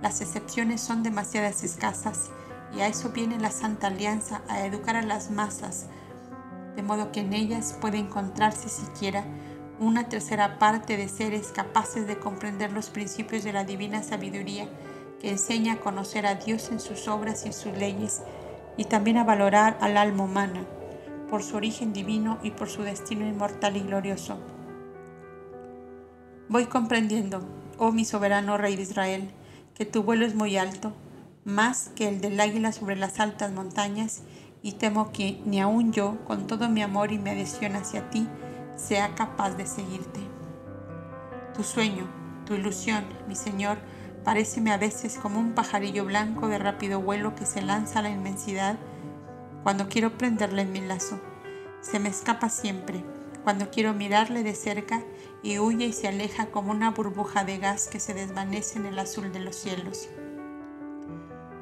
Las excepciones son demasiadas escasas y a eso viene la Santa Alianza, a educar a las masas, de modo que en ellas puede encontrarse siquiera una tercera parte de seres capaces de comprender los principios de la divina sabiduría que enseña a conocer a Dios en sus obras y sus leyes y también a valorar al alma humana por su origen divino y por su destino inmortal y glorioso. Voy comprendiendo, oh mi soberano Rey de Israel, que tu vuelo es muy alto, más que el del águila sobre las altas montañas, y temo que ni aun yo, con todo mi amor y mi adhesión hacia ti, sea capaz de seguirte. Tu sueño, tu ilusión, mi Señor, paréceme a veces como un pajarillo blanco de rápido vuelo que se lanza a la inmensidad cuando quiero prenderle en mi lazo. Se me escapa siempre, cuando quiero mirarle de cerca y huye y se aleja como una burbuja de gas que se desvanece en el azul de los cielos.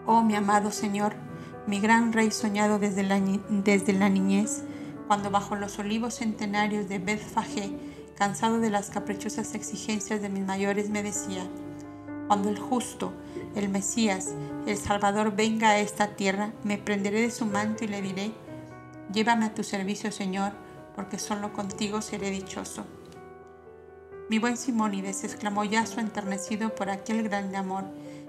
Oh mi amado Señor, mi gran Rey soñado desde la, desde la niñez, cuando bajo los olivos centenarios de Bethfagé, cansado de las caprichosas exigencias de mis mayores, me decía, cuando el justo, el Mesías, el Salvador venga a esta tierra, me prenderé de su manto y le diré, llévame a tu servicio, Señor, porque solo contigo seré dichoso. Mi buen Simónides, exclamó Yaso enternecido por aquel gran amor,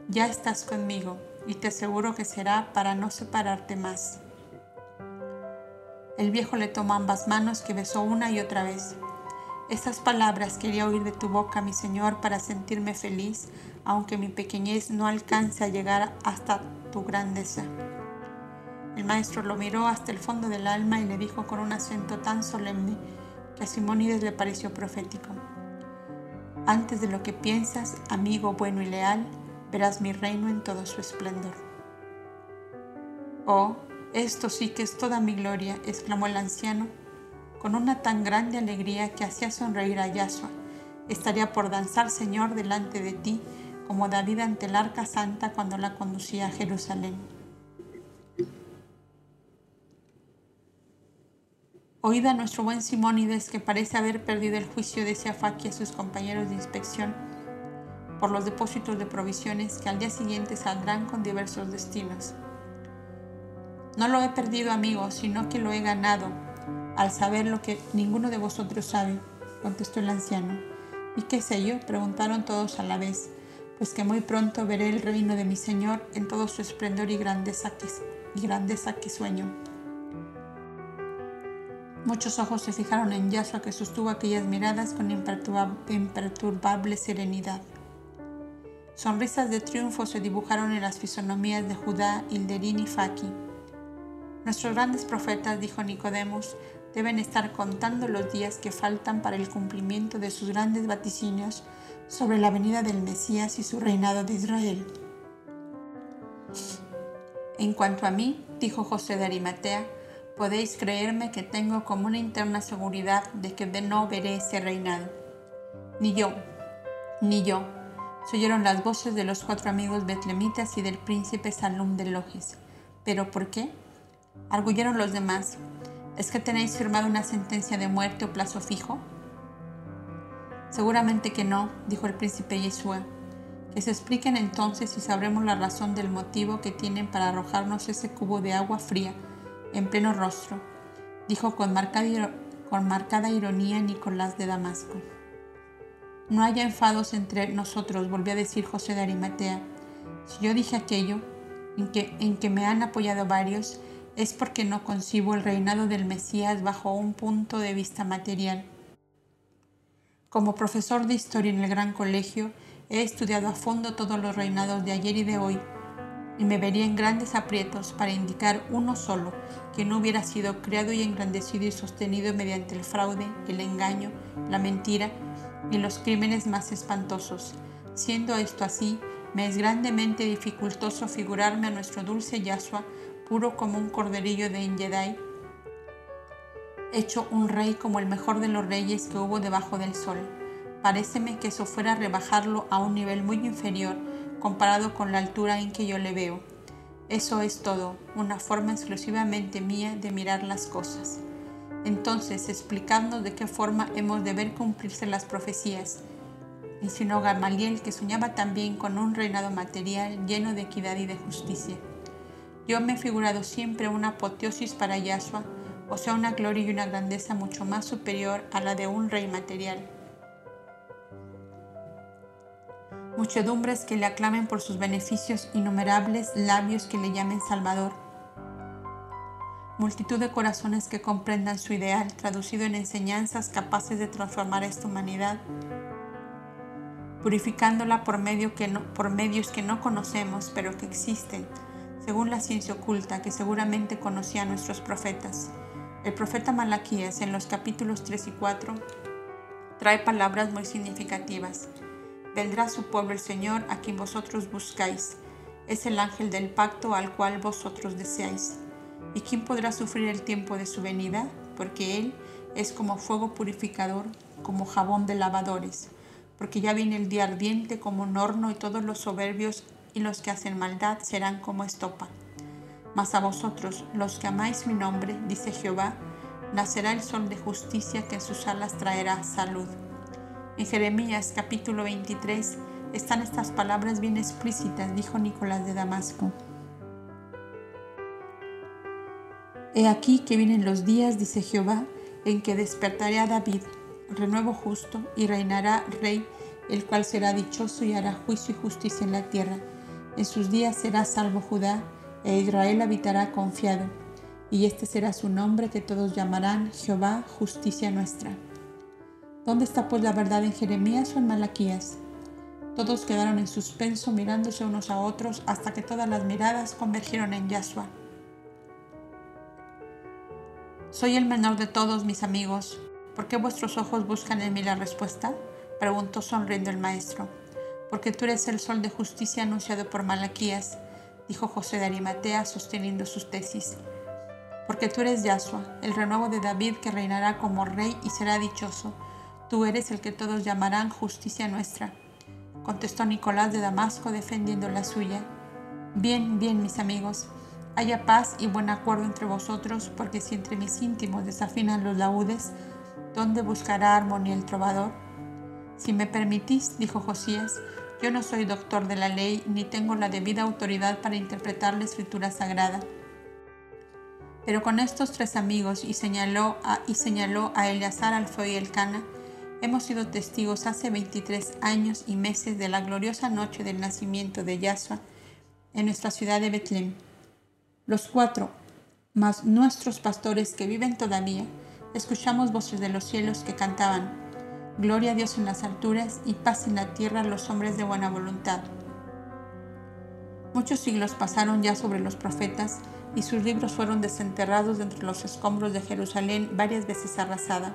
ya estás conmigo, y te aseguro que será para no separarte más. El viejo le tomó ambas manos que besó una y otra vez. Estas palabras quería oír de tu boca, mi Señor, para sentirme feliz, aunque mi pequeñez no alcance a llegar hasta tu grandeza. El maestro lo miró hasta el fondo del alma y le dijo con un acento tan solemne que a Simónides le pareció profético. Antes de lo que piensas, amigo bueno y leal, verás mi reino en todo su esplendor. Oh, esto sí que es toda mi gloria, exclamó el anciano, con una tan grande alegría que hacía sonreír a Yahshua. Estaría por danzar, Señor, delante de ti, como David ante el arca santa cuando la conducía a Jerusalén. Oída a nuestro buen Simónides, que parece haber perdido el juicio de Seafaki a sus compañeros de inspección por los depósitos de provisiones que al día siguiente saldrán con diversos destinos. No lo he perdido, amigo, sino que lo he ganado, al saber lo que ninguno de vosotros sabe, contestó el anciano. ¿Y qué sé yo? preguntaron todos a la vez, pues que muy pronto veré el reino de mi Señor en todo su esplendor y grandeza que, y grandeza que sueño. Muchos ojos se fijaron en Yahshua que sostuvo aquellas miradas con imperturbable serenidad. Sonrisas de triunfo se dibujaron en las fisonomías de Judá, Hilderín y Faki. Nuestros grandes profetas, dijo Nicodemus, deben estar contando los días que faltan para el cumplimiento de sus grandes vaticinios sobre la venida del Mesías y su reinado de Israel. En cuanto a mí, dijo José de Arimatea, podéis creerme que tengo como una interna seguridad de que no veré ese reinado. Ni yo, ni yo, se oyeron las voces de los cuatro amigos betlemitas y del príncipe Salum de Lojes. ¿Pero por qué? Arguyeron los demás. ¿Es que tenéis firmado una sentencia de muerte o plazo fijo? Seguramente que no, dijo el príncipe Yeshua. Que se expliquen entonces y sabremos la razón del motivo que tienen para arrojarnos ese cubo de agua fría en pleno rostro, dijo con marcada, con marcada ironía Nicolás de Damasco. No haya enfados entre nosotros, volvió a decir José de Arimatea. Si yo dije aquello, en que, en que me han apoyado varios, es porque no concibo el reinado del Mesías bajo un punto de vista material. Como profesor de historia en el gran colegio, he estudiado a fondo todos los reinados de ayer y de hoy, y me vería en grandes aprietos para indicar uno solo que no hubiera sido creado y engrandecido y sostenido mediante el fraude, el engaño, la mentira y los crímenes más espantosos. Siendo esto así, me es grandemente dificultoso figurarme a nuestro dulce Yahshua puro como un corderillo de Ingedai, hecho un rey como el mejor de los reyes que hubo debajo del sol. Paréceme que eso fuera rebajarlo a un nivel muy inferior comparado con la altura en que yo le veo. Eso es todo, una forma exclusivamente mía de mirar las cosas. Entonces, explicando de qué forma hemos de ver cumplirse las profecías. Insinuó Gamaliel que soñaba también con un reinado material lleno de equidad y de justicia. Yo me he figurado siempre una apoteosis para Yahshua, o sea, una gloria y una grandeza mucho más superior a la de un rey material. Muchedumbres que le aclamen por sus beneficios, innumerables labios que le llamen Salvador multitud de corazones que comprendan su ideal, traducido en enseñanzas capaces de transformar esta humanidad, purificándola por, por medios que no conocemos, pero que existen, según la ciencia oculta que seguramente conocían nuestros profetas. El profeta Malaquías, en los capítulos 3 y 4, trae palabras muy significativas. Vendrá su pueblo el Señor a quien vosotros buscáis. Es el ángel del pacto al cual vosotros deseáis. ¿Y quién podrá sufrir el tiempo de su venida? Porque Él es como fuego purificador, como jabón de lavadores, porque ya viene el día ardiente como un horno y todos los soberbios y los que hacen maldad serán como estopa. Mas a vosotros, los que amáis mi nombre, dice Jehová, nacerá el sol de justicia que en sus alas traerá salud. En Jeremías capítulo 23 están estas palabras bien explícitas, dijo Nicolás de Damasco. He aquí que vienen los días, dice Jehová, en que despertaré a David, renuevo justo, y reinará rey, el cual será dichoso y hará juicio y justicia en la tierra. En sus días será salvo Judá, e Israel habitará confiado. Y este será su nombre que todos llamarán Jehová, justicia nuestra. ¿Dónde está pues la verdad en Jeremías o en Malaquías? Todos quedaron en suspenso mirándose unos a otros hasta que todas las miradas convergieron en Yahshua. Soy el menor de todos mis amigos. ¿Por qué vuestros ojos buscan en mí la respuesta? Preguntó sonriendo el maestro. Porque tú eres el sol de justicia anunciado por Malaquías, dijo José de Arimatea sosteniendo sus tesis. Porque tú eres Yahshua, el renuevo de David que reinará como rey y será dichoso. Tú eres el que todos llamarán justicia nuestra. Contestó Nicolás de Damasco defendiendo la suya. Bien, bien, mis amigos haya paz y buen acuerdo entre vosotros, porque si entre mis íntimos desafinan los laúdes, ¿dónde buscará armonía el trovador? Si me permitís, dijo Josías, yo no soy doctor de la ley ni tengo la debida autoridad para interpretar la escritura sagrada. Pero con estos tres amigos y señaló a, y señaló a Eleazar, Alfeo y Elcana, hemos sido testigos hace 23 años y meses de la gloriosa noche del nacimiento de Yahshua en nuestra ciudad de Betlem. Los cuatro, más nuestros pastores que viven todavía, escuchamos voces de los cielos que cantaban, Gloria a Dios en las alturas y paz en la tierra a los hombres de buena voluntad. Muchos siglos pasaron ya sobre los profetas y sus libros fueron desenterrados de entre los escombros de Jerusalén varias veces arrasada.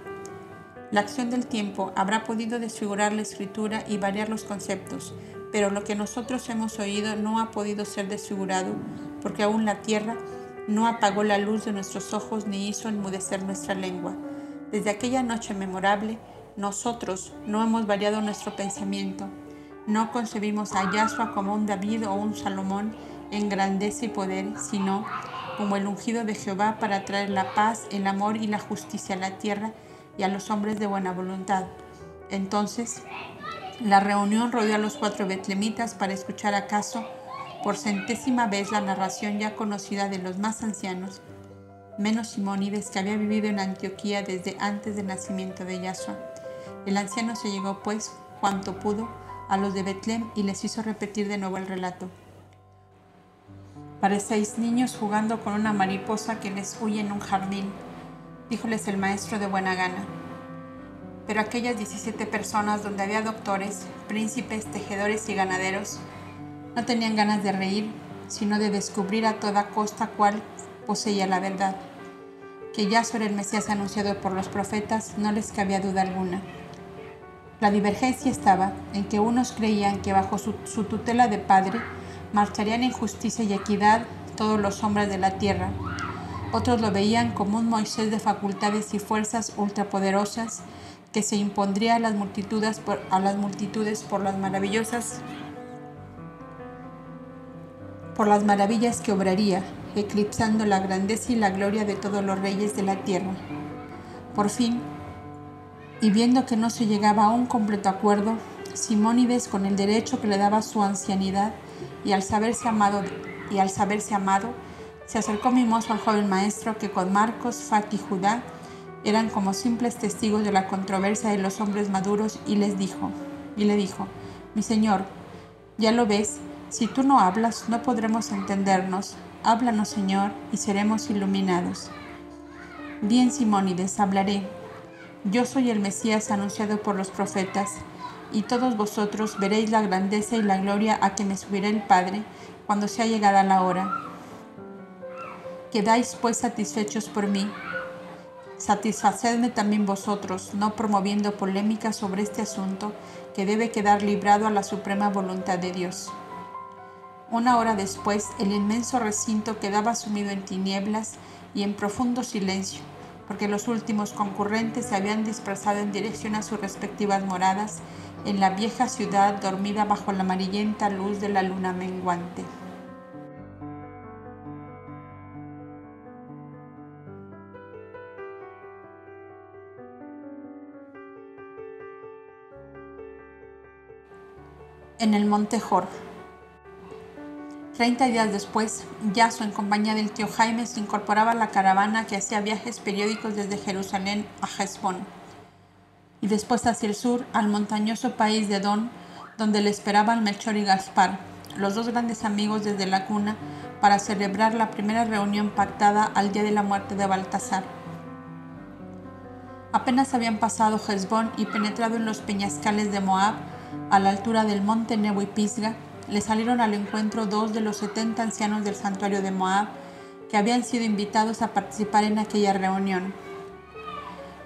La acción del tiempo habrá podido desfigurar la escritura y variar los conceptos, pero lo que nosotros hemos oído no ha podido ser desfigurado, porque aún la tierra no apagó la luz de nuestros ojos ni hizo enmudecer nuestra lengua. Desde aquella noche memorable, nosotros no hemos variado nuestro pensamiento. No concebimos a Yahshua como un David o un Salomón en grandeza y poder, sino como el ungido de Jehová para traer la paz, el amor y la justicia a la tierra y a los hombres de buena voluntad. Entonces, la reunión rodeó a los cuatro betlemitas para escuchar acaso por centésima vez la narración ya conocida de los más ancianos, menos Simónides que había vivido en Antioquía desde antes del nacimiento de Yahshua. El anciano se llegó pues cuanto pudo a los de Betlem y les hizo repetir de nuevo el relato. Parecéis niños jugando con una mariposa que les huye en un jardín, díjoles el maestro de buena gana. Pero aquellas 17 personas donde había doctores, príncipes, tejedores y ganaderos, no tenían ganas de reír, sino de descubrir a toda costa cuál poseía la verdad. Que ya sobre el Mesías anunciado por los profetas no les cabía duda alguna. La divergencia estaba en que unos creían que bajo su, tutela de padre marcharían en justicia y equidad todos los hombres de la tierra. Otros lo veían como un Moisés de facultades y fuerzas ultrapoderosas que se impondría a las multitudes por, a las, multitudes por las maravillosas por las maravillas que obraría, eclipsando la grandeza y la gloria de todos los reyes de la tierra. Por fin, y viendo que no se llegaba a un completo acuerdo, Simónides, con el derecho que le daba su ancianidad y al saberse amado, y al saberse amado, se acercó mimoso al joven maestro que con Marcos, Fat y Judá eran como simples testigos de la controversia de los hombres maduros y les dijo, y le dijo, mi señor, ya lo ves, si tú no hablas, no podremos entendernos. Háblanos, Señor, y seremos iluminados. Bien, Simónides, hablaré. Yo soy el Mesías anunciado por los profetas, y todos vosotros veréis la grandeza y la gloria a que me subirá el Padre cuando sea llegada la hora. Quedáis pues satisfechos por mí. Satisfacedme también vosotros, no promoviendo polémica sobre este asunto que debe quedar librado a la suprema voluntad de Dios. Una hora después, el inmenso recinto quedaba sumido en tinieblas y en profundo silencio, porque los últimos concurrentes se habían dispersado en dirección a sus respectivas moradas en la vieja ciudad dormida bajo la amarillenta luz de la luna menguante. En el monte Jor. Treinta días después, Yaso, en compañía del tío Jaime, se incorporaba a la caravana que hacía viajes periódicos desde Jerusalén a Hezbón y después hacia el sur al montañoso país de Don, donde le esperaban Melchor y Gaspar, los dos grandes amigos desde la cuna, para celebrar la primera reunión pactada al día de la muerte de Baltasar. Apenas habían pasado Hezbón y penetrado en los peñascales de Moab, a la altura del monte Nebo y Pisga, le salieron al encuentro dos de los 70 ancianos del santuario de Moab que habían sido invitados a participar en aquella reunión.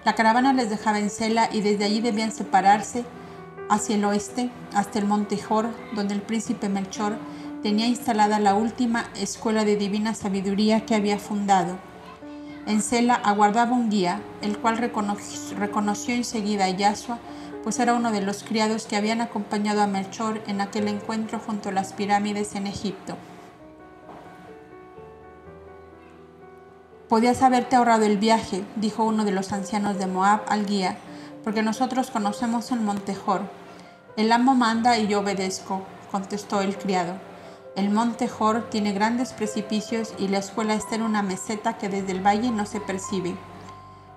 La caravana les dejaba en Sela y desde allí debían separarse hacia el oeste, hasta el monte Jor, donde el príncipe Melchor tenía instalada la última escuela de divina sabiduría que había fundado. En Sela aguardaba un guía, el cual reconoció, enseguida a Yahshua pues era uno de los criados que habían acompañado a Melchor en aquel encuentro junto a las pirámides en Egipto. Podías haberte ahorrado el viaje, dijo uno de los ancianos de Moab al guía, porque nosotros conocemos el monte Jor. El amo manda y yo obedezco, contestó el criado. El monte Jor tiene grandes precipicios y la escuela está en una meseta que desde el valle no se percibe.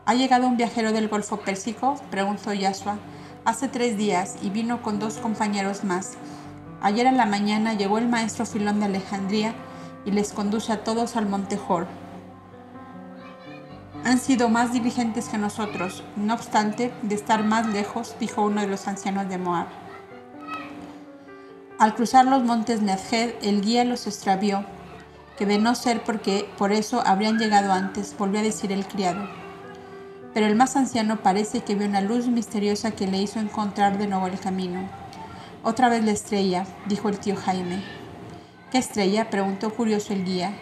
¿Ha llegado un viajero del Golfo Pérsico? preguntó Yahshua hace tres días y vino con dos compañeros más. Ayer a la mañana llegó el maestro Filón de Alejandría y les conduce a todos al monte Jor. Han sido más diligentes que nosotros, no obstante, de estar más lejos, dijo uno de los ancianos de Moab. Al cruzar los montes Nedjed, el guía los extravió, que de no ser porque por eso habrían llegado antes, volvió a decir el criado. Pero el más anciano parece que vio una luz misteriosa que le hizo encontrar de nuevo el camino. Otra vez la estrella, dijo el tío Jaime. ¿Qué estrella? preguntó curioso el guía.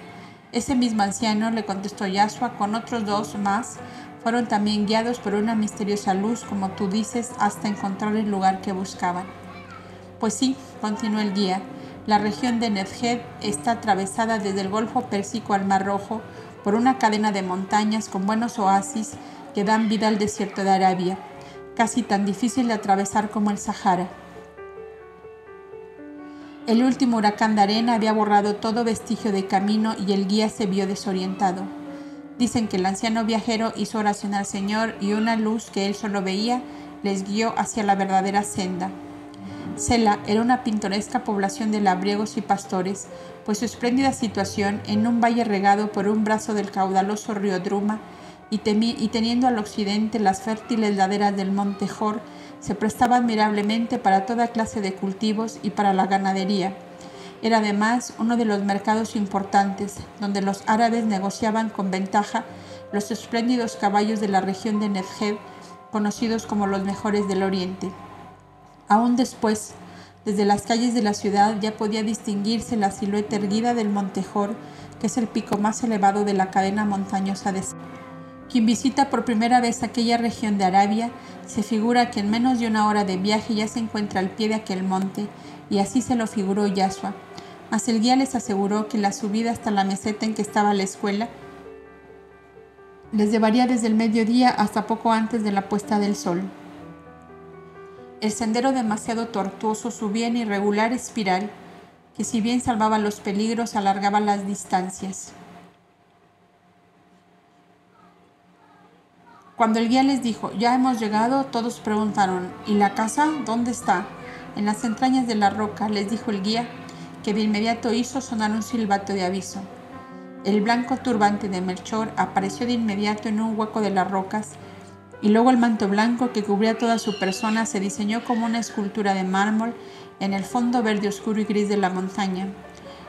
Ese mismo anciano, le contestó Yasua, con otros dos más, fueron también guiados por una misteriosa luz, como tú dices, hasta encontrar el lugar que buscaban. Pues sí, continuó el guía, la región de Nedjed está atravesada desde el Golfo Pérsico al Mar Rojo por una cadena de montañas con buenos oasis que dan vida al desierto de Arabia, casi tan difícil de atravesar como el Sahara. El último huracán de arena había borrado todo vestigio de camino y el guía se vio desorientado. Dicen que el anciano viajero hizo oración al Señor y una luz que él solo veía les guió hacia la verdadera senda. Sela era una pintoresca población de labriegos y pastores, pues su espléndida situación en un valle regado por un brazo del caudaloso río Druma y, teniendo al occidente las fértiles laderas del monte Jor, se prestaba admirablemente para toda clase de cultivos y para la ganadería. Era además uno de los mercados importantes, donde los árabes negociaban con ventaja los espléndidos caballos de la región de Nedjed, conocidos como los mejores del Oriente. Aún después, desde las calles de la ciudad ya podía distinguirse la silueta erguida del Montejor, que es el pico más elevado de la cadena montañosa de quien visita por primera vez aquella región de Arabia se figura que en menos de una hora de viaje ya se encuentra al pie de aquel monte, y así se lo figuró Yasua. Mas el guía les aseguró que la subida hasta la meseta en que estaba la escuela les llevaría desde el mediodía hasta poco antes de la puesta del sol. El sendero demasiado tortuoso subía en irregular espiral que si bien salvaba los peligros alargaba las distancias. Cuando el guía les dijo, ya hemos llegado, todos preguntaron, ¿y la casa dónde está? En las entrañas de la roca, les dijo el guía, que de inmediato hizo sonar un silbato de aviso. El blanco turbante de Melchor apareció de inmediato en un hueco de las rocas y luego el manto blanco que cubría toda su persona se diseñó como una escultura de mármol en el fondo verde oscuro y gris de la montaña.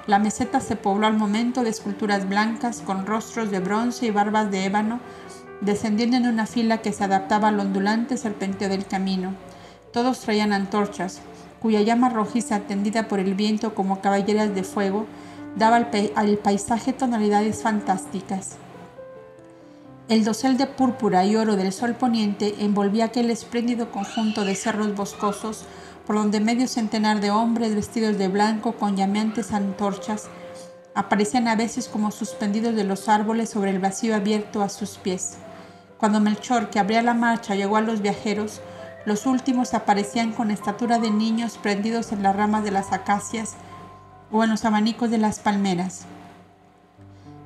La meseta se pobló al momento de esculturas blancas con rostros de bronce y barbas de ébano, descendiendo en una fila que se adaptaba al ondulante serpenteo del camino. Todos traían antorchas, cuya llama rojiza, tendida por el viento como caballeras de fuego, daba al, al paisaje tonalidades fantásticas. El dosel de púrpura y oro del sol poniente envolvía aquel espléndido conjunto de cerros boscosos por donde medio centenar de hombres vestidos de blanco con llameantes antorchas aparecían a veces como suspendidos de los árboles sobre el vacío abierto a sus pies. Cuando Melchor, que abría la marcha, llegó a los viajeros, los últimos aparecían con estatura de niños prendidos en las ramas de las acacias o en los abanicos de las palmeras.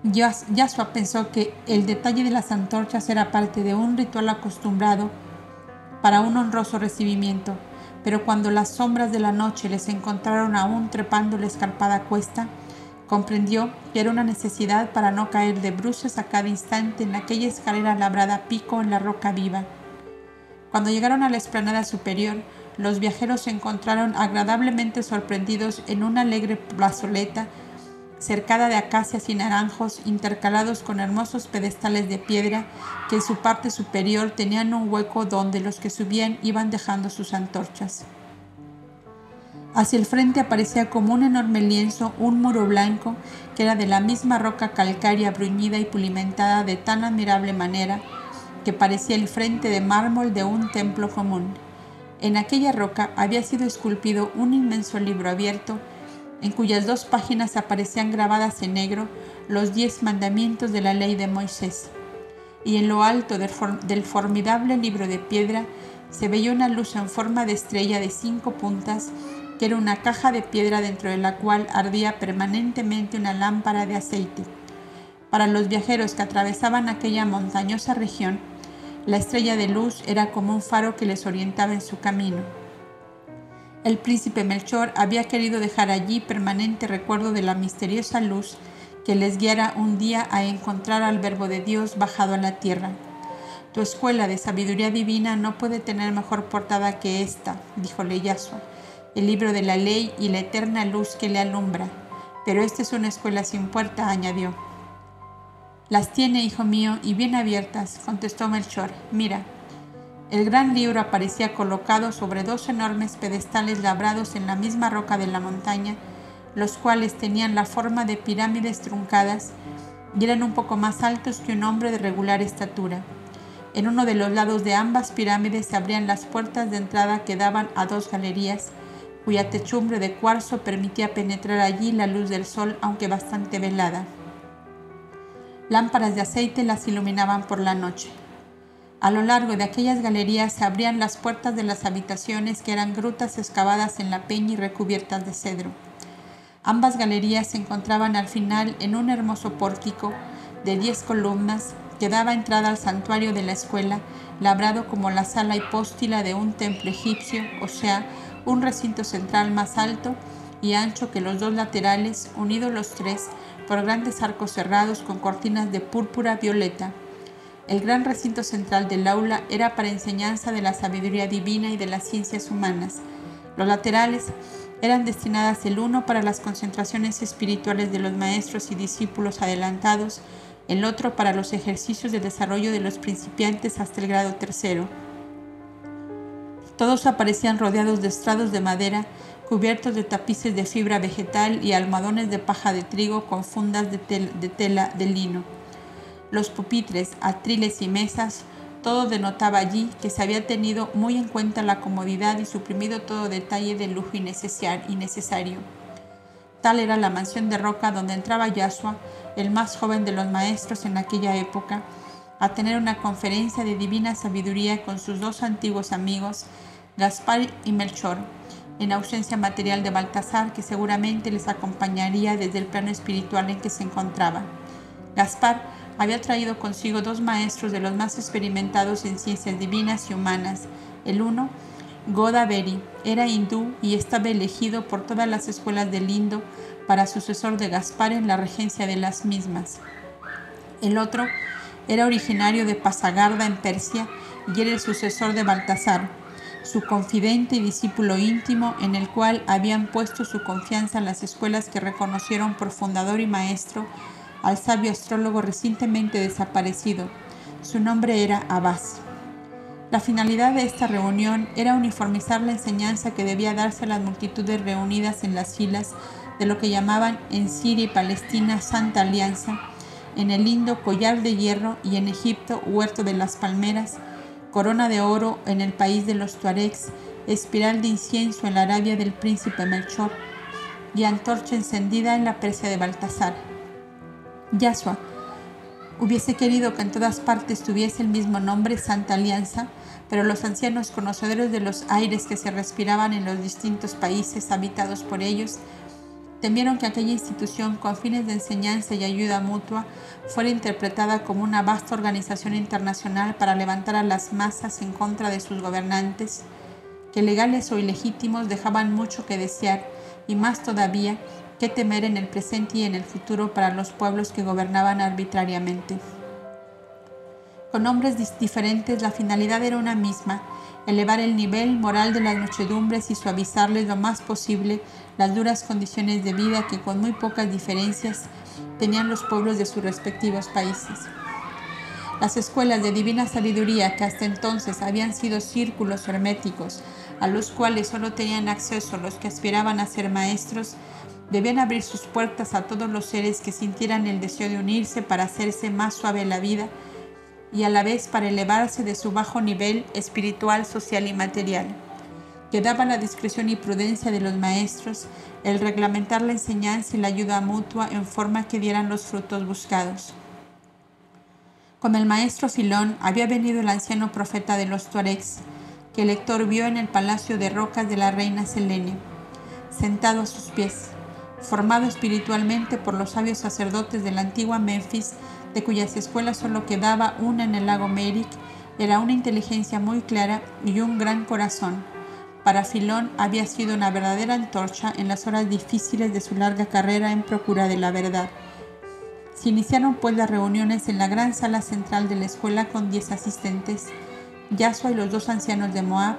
Yasua pensó que el detalle de las antorchas era parte de un ritual acostumbrado para un honroso recibimiento, pero cuando las sombras de la noche les encontraron aún trepando la escarpada cuesta, comprendió que era una necesidad para no caer de bruces a cada instante en aquella escalera labrada pico en la roca viva. Cuando llegaron a la explanada superior, los viajeros se encontraron agradablemente sorprendidos en una alegre plazoleta cercada de acacias y naranjos intercalados con hermosos pedestales de piedra que en su parte superior tenían un hueco donde los que subían iban dejando sus antorchas. Hacia el frente aparecía como un enorme lienzo un muro blanco que era de la misma roca calcárea bruñida y pulimentada de tan admirable manera que parecía el frente de mármol de un templo común. En aquella roca había sido esculpido un inmenso libro abierto en cuyas dos páginas aparecían grabadas en negro los diez mandamientos de la ley de Moisés. Y en lo alto del, formidable libro de piedra se veía una luz en forma de estrella de cinco puntas, que era una caja de piedra dentro de la cual ardía permanentemente una lámpara de aceite. Para los viajeros que atravesaban aquella montañosa región, la estrella de luz era como un faro que les orientaba en su camino. El príncipe Melchor había querido dejar allí permanente recuerdo de la misteriosa luz que les guiara un día a encontrar al Verbo de Dios bajado a la tierra. Tu escuela de sabiduría divina no puede tener mejor portada que esta, dijo Yasua, el libro de la ley y la eterna luz que le alumbra. Pero esta es una escuela sin puerta, añadió. Las tiene, hijo mío, y bien abiertas, contestó Melchor. Mira. El gran libro aparecía colocado sobre dos enormes pedestales labrados en la misma roca de la montaña, los cuales tenían la forma de pirámides truncadas y eran un poco más altos que un hombre de regular estatura. En uno de los lados de ambas pirámides se abrían las puertas de entrada que daban a dos galerías, cuya techumbre de cuarzo permitía penetrar allí la luz del sol, aunque bastante velada. Lámparas de aceite las iluminaban por la noche. A lo largo de aquellas galerías se abrían las puertas de las habitaciones que eran grutas excavadas en la peña y recubiertas de cedro. Ambas galerías se encontraban al final en un hermoso pórtico de diez columnas que daba entrada al santuario de la escuela, labrado como la sala hipóstila de un templo egipcio, o sea, un recinto central más alto y ancho que los dos laterales, unidos los tres por grandes arcos cerrados con cortinas de púrpura violeta. El gran recinto central del aula era para enseñanza de la sabiduría divina y de las ciencias humanas. Los laterales eran destinadas el uno para las concentraciones espirituales de los maestros y discípulos adelantados, el otro para los ejercicios de desarrollo de los principiantes hasta el grado tercero. Todos aparecían rodeados de estrados de madera cubiertos de tapices de fibra vegetal y almohadones de paja de trigo con fundas de, tela de lino. Los pupitres, atriles y mesas, todo denotaba allí que se había tenido muy en cuenta la comodidad y suprimido todo detalle de lujo innecesario. Tal era la mansión de roca donde entraba Yasua, el más joven de los maestros en aquella época, a tener una conferencia de divina sabiduría con sus dos antiguos amigos, Gaspar y Melchor, en ausencia material de Baltasar, que seguramente les acompañaría desde el plano espiritual en que se encontraba. Gaspar había traído consigo dos maestros de los más experimentados en ciencias divinas y humanas. El uno, Godavari, era hindú y estaba elegido por todas las escuelas del Indo para sucesor de Gaspar en la regencia de las mismas. El otro era originario de Pasagarda en Persia y era el sucesor de Baltasar, su confidente y discípulo íntimo, en el cual habían puesto su confianza las escuelas que reconocieron por fundador y maestro al sabio astrólogo recientemente desaparecido. Su nombre era Abbas. La finalidad de esta reunión era uniformizar la enseñanza que debía darse a las multitudes reunidas en las filas de lo que llamaban en Siria y Palestina Santa Alianza, en el Indo Collar de Hierro y en Egipto Huerto de las Palmeras, corona de oro en el país de los Tuaregs, espiral de incienso en la Arabia del príncipe Melchor y antorcha encendida en la Persia de Baltasar. Yasua hubiese querido que en todas partes tuviese el mismo nombre Santa Alianza, pero los ancianos conocedores de los aires que se respiraban en los distintos países habitados por ellos temieron que aquella institución con fines de enseñanza y ayuda mutua fuera interpretada como una vasta organización internacional para levantar a las masas en contra de sus gobernantes, que legales o ilegítimos dejaban mucho que desear y más todavía que temer en el presente y en el futuro para los pueblos que gobernaban arbitrariamente. Con nombres diferentes la finalidad era una misma, elevar el nivel moral de las muchedumbres y suavizarles lo más posible las duras condiciones de vida que con muy pocas diferencias tenían los pueblos de sus respectivos países. Las escuelas de divina sabiduría que hasta entonces habían sido círculos herméticos a los cuales solo tenían acceso los que aspiraban a ser maestros, debían abrir sus puertas a todos los seres que sintieran el deseo de unirse para hacerse más suave la vida y a la vez para elevarse de su bajo nivel espiritual, social y material. Quedaba la discreción y prudencia de los maestros el reglamentar la enseñanza y la ayuda mutua en forma que dieran los frutos buscados. Con el maestro Filón había venido el anciano profeta de los Tuaregs, que el lector vio en el palacio de rocas de la reina Selene, sentado a sus pies, formado espiritualmente por los sabios sacerdotes de la antigua Memphis de cuyas escuelas solo quedaba una en el lago Merrick, era una inteligencia muy clara y un gran corazón. Para Filón había sido una verdadera antorcha en las horas difíciles de su larga carrera en procura de la verdad. Se iniciaron pues las reuniones en la gran sala central de la escuela con diez asistentes, Yasua y los dos ancianos de Moab,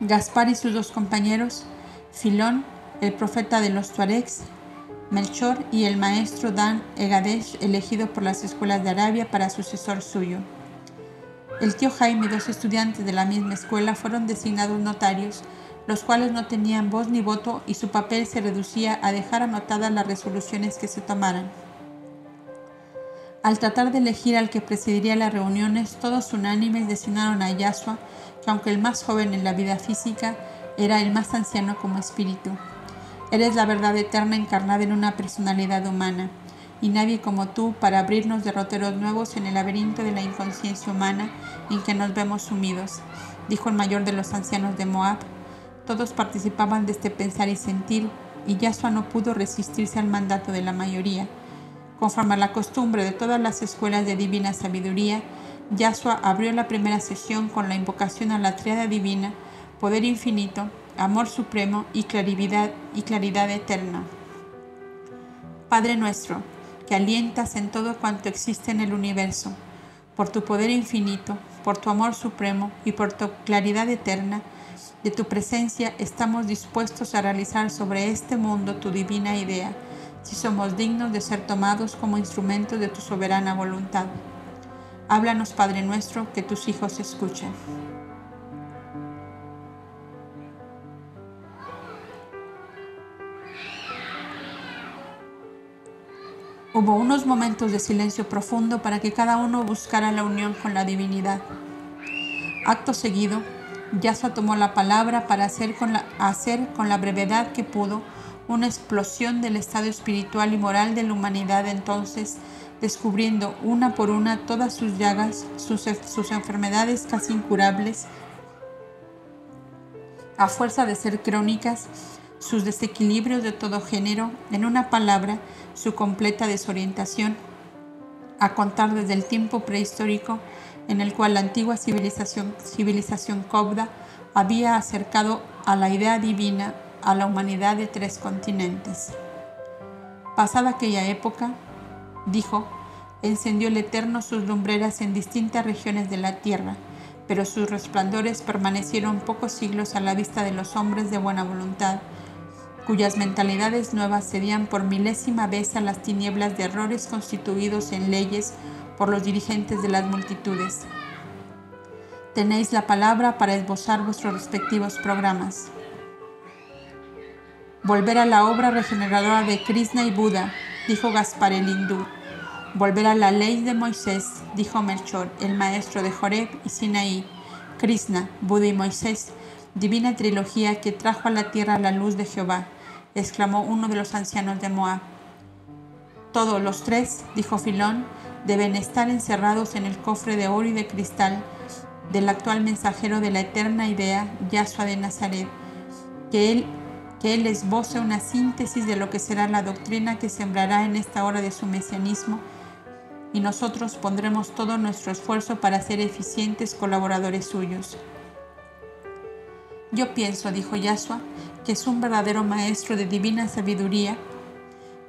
Gaspar y sus dos compañeros, Filón, el profeta de los Tuaregs, Melchor y el maestro Dan Egadesh, elegido por las escuelas de Arabia para sucesor suyo. El tío Jaime y dos estudiantes de la misma escuela fueron designados notarios, los cuales no tenían voz ni voto y su papel se reducía a dejar anotadas las resoluciones que se tomaran. Al tratar de elegir al que presidiría las reuniones, todos unánimes designaron a Yasua, que aunque el más joven en la vida física, era el más anciano como espíritu. Eres la verdad eterna encarnada en una personalidad humana y nadie como tú para abrirnos derroteros nuevos en el laberinto de la inconsciencia humana en que nos vemos sumidos, dijo el mayor de los ancianos de Moab. Todos participaban de este pensar y sentir, y Yasua no pudo resistirse al mandato de la mayoría. Conforme a la costumbre de todas las escuelas de divina sabiduría, Yasua abrió la primera sesión con la invocación a la triada divina, poder infinito, amor supremo y claridad, y claridad eterna. Padre nuestro, que alientas en todo cuanto existe en el universo. Por tu poder infinito, por tu amor supremo y por tu claridad eterna, de tu presencia estamos dispuestos a realizar sobre este mundo tu divina idea, si somos dignos de ser tomados como instrumentos de tu soberana voluntad. Háblanos, Padre nuestro, que tus hijos escuchen. Hubo unos momentos de silencio profundo para que cada uno buscara la unión con la divinidad. Acto seguido, Yasua tomó la palabra para hacer con, la, hacer con la brevedad que pudo una explosión del estado espiritual y moral de la humanidad entonces, descubriendo una por una todas sus llagas, sus, sus enfermedades casi incurables, a fuerza de ser crónicas, sus desequilibrios de todo género, en una palabra, su completa desorientación, a contar desde el tiempo prehistórico en el cual la antigua civilización, civilización cobda había acercado a la idea divina a la humanidad de tres continentes. Pasada aquella época, dijo, encendió el Eterno sus lumbreras en distintas regiones de la tierra, pero sus resplandores permanecieron pocos siglos a la vista de los hombres de buena voluntad, cuyas mentalidades nuevas cedían por milésima vez a las tinieblas de errores constituidos en leyes por los dirigentes de las multitudes. Tenéis la palabra para esbozar vuestros respectivos programas. Volver a la obra regeneradora de Krishna y Buda, dijo Gaspar el hindú. Volver a la ley de Moisés, dijo Melchor, el maestro de Joreb y Sinaí. Krishna, Buda y Moisés, divina trilogía que trajo a la tierra la luz de Jehová exclamó uno de los ancianos de Moab. Todos los tres, dijo Filón, deben estar encerrados en el cofre de oro y de cristal del actual mensajero de la eterna idea, Yahshua de Nazaret, que él, que él esboce una síntesis de lo que será la doctrina que sembrará en esta hora de su mesianismo, y nosotros pondremos todo nuestro esfuerzo para ser eficientes colaboradores suyos. Yo pienso, dijo Yahshua, que es un verdadero maestro de divina sabiduría,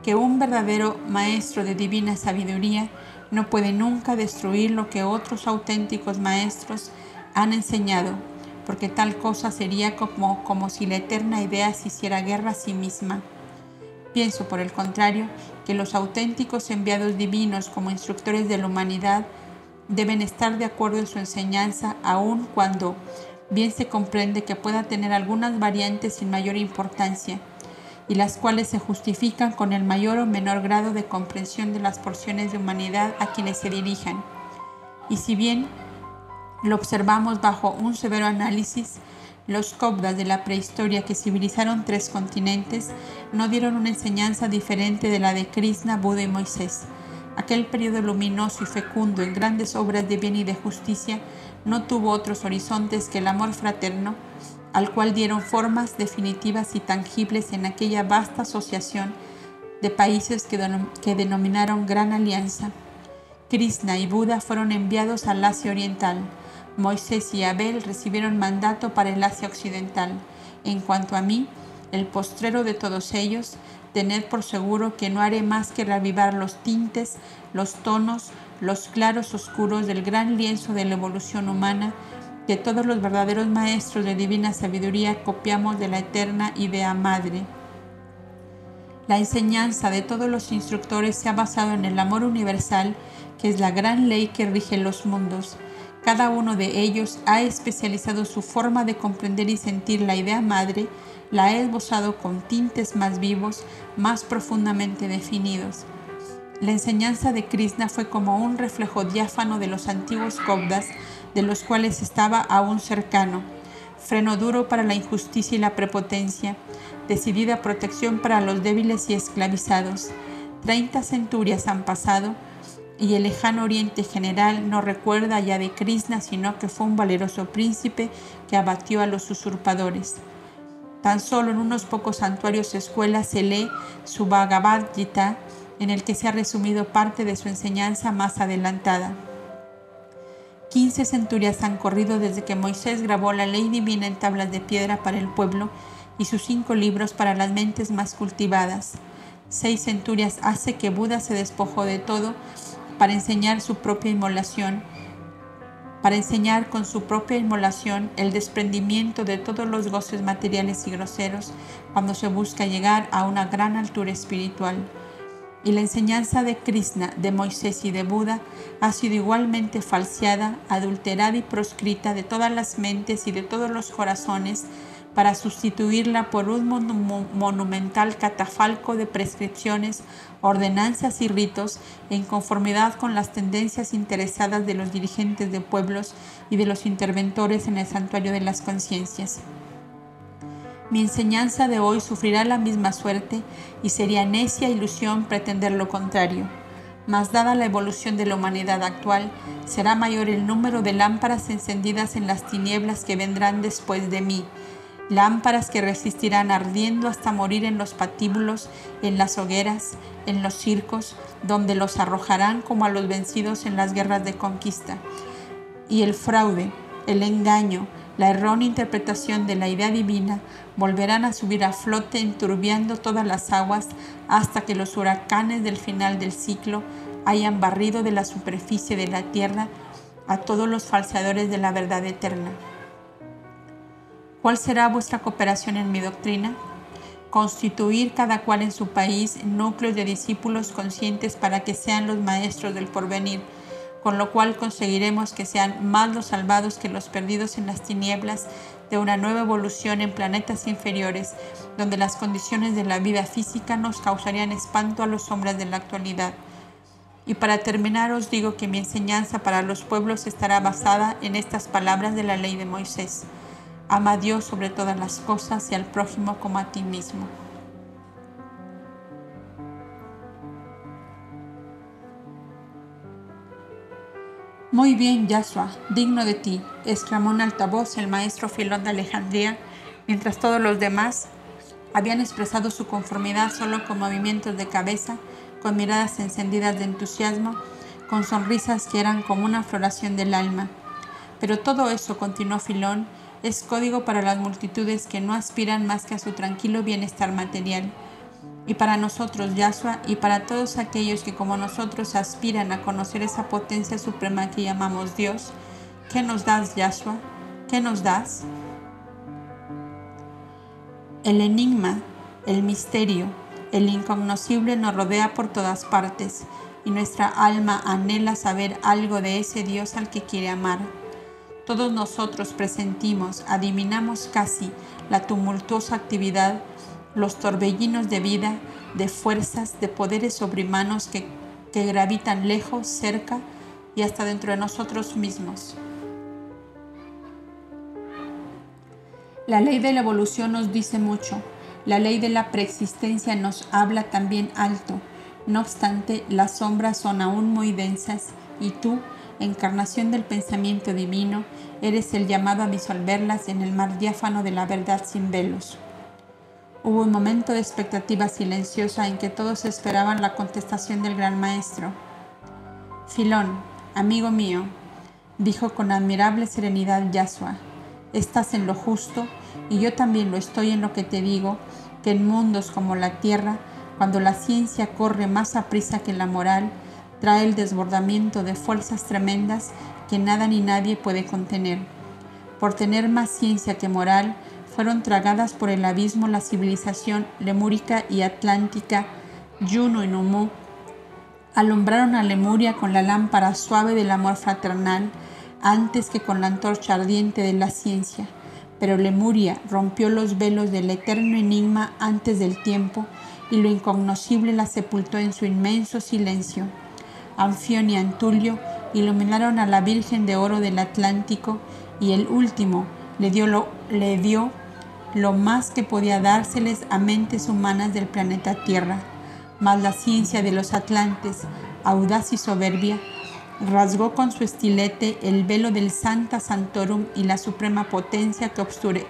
que un verdadero maestro de divina sabiduría no puede nunca destruir lo que otros auténticos maestros han enseñado, porque tal cosa sería como, como si la eterna idea se hiciera guerra a sí misma. Pienso, por el contrario, que los auténticos enviados divinos como instructores de la humanidad deben estar de acuerdo en su enseñanza aun cuando bien se comprende que pueda tener algunas variantes sin mayor importancia y las cuales se justifican con el mayor o menor grado de comprensión de las porciones de humanidad a quienes se dirijan. Y si bien lo observamos bajo un severo análisis, los Kobdas de la prehistoria que civilizaron tres continentes no dieron una enseñanza diferente de la de Krishna, Buda y Moisés. Aquel periodo luminoso y fecundo en grandes obras de bien y de justicia no tuvo otros horizontes que el amor fraterno, al cual dieron formas definitivas y tangibles en aquella vasta asociación de países que, denominaron Gran Alianza. Krishna y Buda fueron enviados al Asia Oriental. Moisés y Abel recibieron mandato para el Asia Occidental. En cuanto a mí, el postrero de todos ellos, tened por seguro que no haré más que reavivar los tintes, los tonos, los claros oscuros del gran lienzo de la evolución humana que todos los verdaderos maestros de divina sabiduría copiamos de la eterna idea madre. La enseñanza de todos los instructores se ha basado en el amor universal, que es la gran ley que rige los mundos. Cada uno de ellos ha especializado su forma de comprender y sentir la idea madre, la ha esbozado con tintes más vivos, más profundamente definidos. La enseñanza de Krishna fue como un reflejo diáfano de los antiguos Kovdas, de los cuales estaba aún cercano, freno duro para la injusticia y la prepotencia, decidida protección para los débiles y esclavizados. Treinta centurias han pasado y el lejano oriente general no recuerda ya de Krishna, sino que fue un valeroso príncipe que abatió a los usurpadores. Tan solo en unos pocos santuarios escuelas se lee su Bhagavad Gita, en el que se ha resumido parte de su enseñanza más adelantada. Quince centurias han corrido desde que Moisés grabó la ley divina en tablas de piedra para el pueblo y sus cinco libros para las mentes más cultivadas. Seis centurias hace que Buda se despojó de todo para enseñar su propia inmolación, para enseñar con su propia inmolación el desprendimiento de todos los goces materiales y groseros cuando se busca llegar a una gran altura espiritual y la enseñanza de Krishna, de Moisés y de Buda ha sido igualmente falseada, adulterada y proscrita de todas las mentes y de todos los corazones para sustituirla por un monumental catafalco de prescripciones, ordenanzas y ritos en conformidad con las tendencias interesadas de los dirigentes de pueblos y de los interventores en el santuario de las conciencias. Mi enseñanza de hoy sufrirá la misma suerte y sería necia ilusión pretender lo contrario. Mas dada la evolución de la humanidad actual, será mayor el número de lámparas encendidas en las tinieblas que vendrán después de mí, lámparas que resistirán ardiendo hasta morir en los patíbulos, en las hogueras, en los circos, donde los arrojarán como a los vencidos en las guerras de conquista. Y el fraude, el engaño, la errónea interpretación de la idea divina volverán a subir a flote enturbiando todas las aguas hasta que los huracanes del final del ciclo hayan barrido de la superficie de la tierra a todos los falseadores de la verdad eterna. ¿Cuál será vuestra cooperación en mi doctrina? Constituir cada cual en su país núcleos de discípulos conscientes para que sean los maestros del porvenir con lo cual conseguiremos que sean más los salvados que los perdidos en las tinieblas de una nueva evolución en planetas inferiores, donde las condiciones de la vida física nos causarían espanto a los hombres de la actualidad. Y para terminar os digo que mi enseñanza para los pueblos estará basada en estas palabras de la ley de Moisés. Ama a Dios sobre todas las cosas y al prójimo como a ti mismo. Muy bien, Yahshua, digno de ti, exclamó en alta voz el maestro Filón de Alejandría, mientras todos los demás habían expresado su conformidad solo con movimientos de cabeza, con miradas encendidas de entusiasmo, con sonrisas que eran como una floración del alma. Pero todo eso, continuó Filón, es código para las multitudes que no aspiran más que a su tranquilo bienestar material y para nosotros, Yahshua, y para todos aquellos que como nosotros aspiran a conocer esa potencia suprema que llamamos Dios, ¿qué nos das, Yahshua? ¿Qué nos das? El enigma, el misterio, el incognoscible nos rodea por todas partes y nuestra alma anhela saber algo de ese Dios al que quiere amar. Todos nosotros presentimos, adivinamos casi la tumultuosa actividad los torbellinos de vida, de fuerzas, de poderes sobrehumanos que, que gravitan lejos, cerca y hasta dentro de nosotros mismos. La ley de la evolución nos dice mucho, la ley de la preexistencia nos habla también alto. No obstante, las sombras son aún muy densas y tú, encarnación del pensamiento divino, eres el llamado a disolverlas en el mar diáfano de la verdad sin velos. Hubo un momento de expectativa silenciosa en que todos esperaban la contestación del gran maestro. Filón, amigo mío, dijo con admirable serenidad Yasua, estás en lo justo y yo también lo estoy en lo que te digo, que en mundos como la tierra cuando la ciencia corre más a prisa que la moral, trae el desbordamiento de fuerzas tremendas que nada ni nadie puede contener. Por tener más ciencia que moral, fueron tragadas por el abismo la civilización lemúrica y atlántica, Juno y Numu, alumbraron a Lemuria con la lámpara suave del amor fraternal antes que con la antorcha ardiente de la ciencia. Pero Lemuria rompió los velos del eterno enigma antes del tiempo y lo incognoscible la sepultó en su inmenso silencio. Anfión y Antulio iluminaron a la Virgen de Oro del Atlántico y el último le dio le dio lo más que podía dárseles a mentes humanas del planeta Tierra. Mas la ciencia de los atlantes, audaz y soberbia, rasgó con su estilete el velo del Santa Santorum y la suprema potencia que,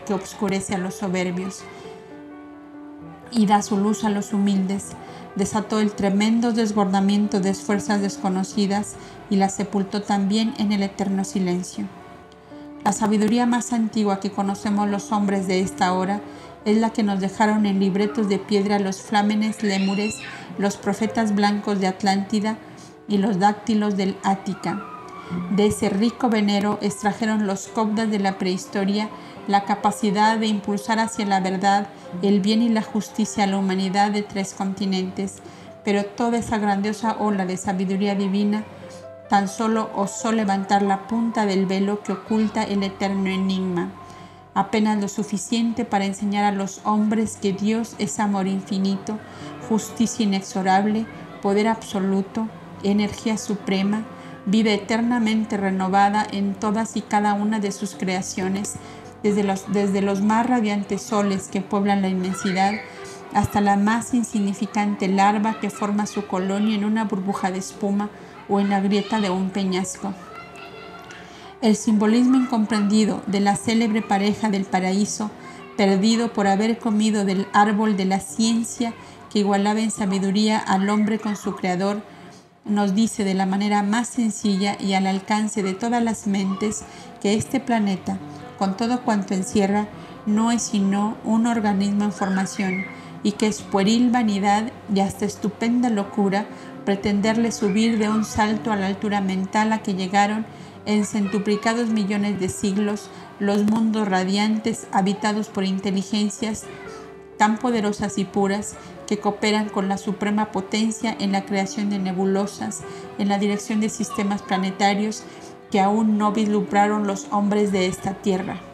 que obscurece a los soberbios y da su luz a los humildes, desató el tremendo desbordamiento de fuerzas desconocidas y la sepultó también en el eterno silencio. La sabiduría más antigua que conocemos los hombres de esta hora es la que nos dejaron en libretos de piedra los flámenes lémures, los profetas blancos de Atlántida y los dáctilos del Ática. De ese rico venero extrajeron los cobdas de la prehistoria la capacidad de impulsar hacia la verdad, el bien y la justicia a la humanidad de tres continentes, pero toda esa grandiosa ola de sabiduría divina tan solo osó levantar la punta del velo que oculta el eterno enigma, apenas lo suficiente para enseñar a los hombres que Dios es amor infinito, justicia inexorable, poder absoluto, energía suprema, vida eternamente renovada en todas y cada una de sus creaciones, desde los, desde los más radiantes soles que pueblan la inmensidad hasta la más insignificante larva que forma su colonia en una burbuja de espuma o en la grieta de un peñasco. El simbolismo incomprendido de la célebre pareja del paraíso, perdido por haber comido del árbol de la ciencia que igualaba en sabiduría al hombre con su creador, nos dice de la manera más sencilla y al alcance de todas las mentes que este planeta, con todo cuanto encierra, no es sino un organismo en formación y que es pueril vanidad y hasta estupenda locura pretenderle subir de un salto a la altura mental a que llegaron en centuplicados millones de siglos los mundos radiantes habitados por inteligencias tan poderosas y puras que cooperan con la suprema potencia en la creación de nebulosas, en la dirección de sistemas planetarios que aún no vislumbraron los hombres de esta tierra.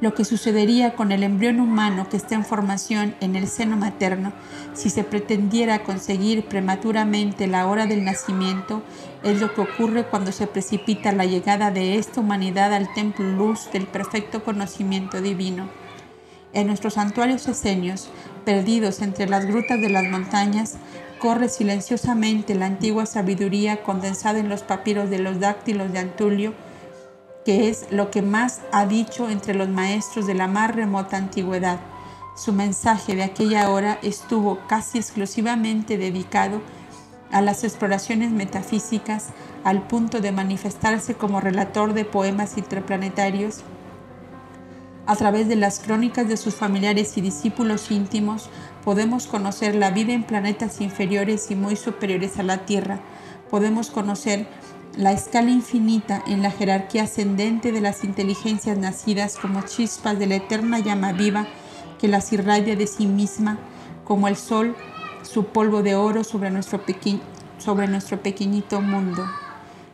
Lo que sucedería con el embrión humano que está en formación en el seno materno si se pretendiera conseguir prematuramente la hora del nacimiento es lo que ocurre cuando se precipita la llegada de esta humanidad al templo luz del perfecto conocimiento divino. En nuestros santuarios esenios, perdidos entre las grutas de las montañas, corre silenciosamente la antigua sabiduría condensada en los papiros de los dáctilos de Antulio, que es lo que más ha dicho entre los maestros de la más remota antigüedad. Su mensaje de aquella hora estuvo casi exclusivamente dedicado a las exploraciones metafísicas al punto de manifestarse como relator de poemas interplanetarios a través de las crónicas de sus familiares y discípulos íntimos podemos conocer la vida en planetas inferiores y muy superiores a la Tierra. Podemos conocer la escala infinita en la jerarquía ascendente de las inteligencias nacidas como chispas de la eterna llama viva que las irradia de sí misma, como el sol, su polvo de oro sobre nuestro, sobre nuestro pequeñito mundo.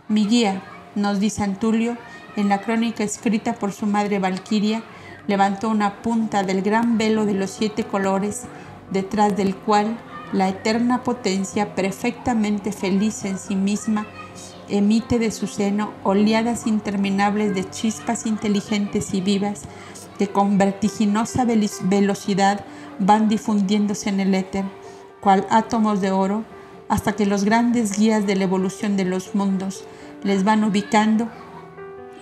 Mi guía, nos dice Antulio, en la crónica escrita por su madre Valquiria, levantó una punta del gran velo de los siete colores, detrás del cual la eterna potencia, perfectamente feliz en sí misma, emite de su seno oleadas interminables de chispas inteligentes y vivas que con vertiginosa velocidad van difundiéndose en el éter, cual átomos de oro, hasta que los grandes guías de la evolución de los mundos les van ubicando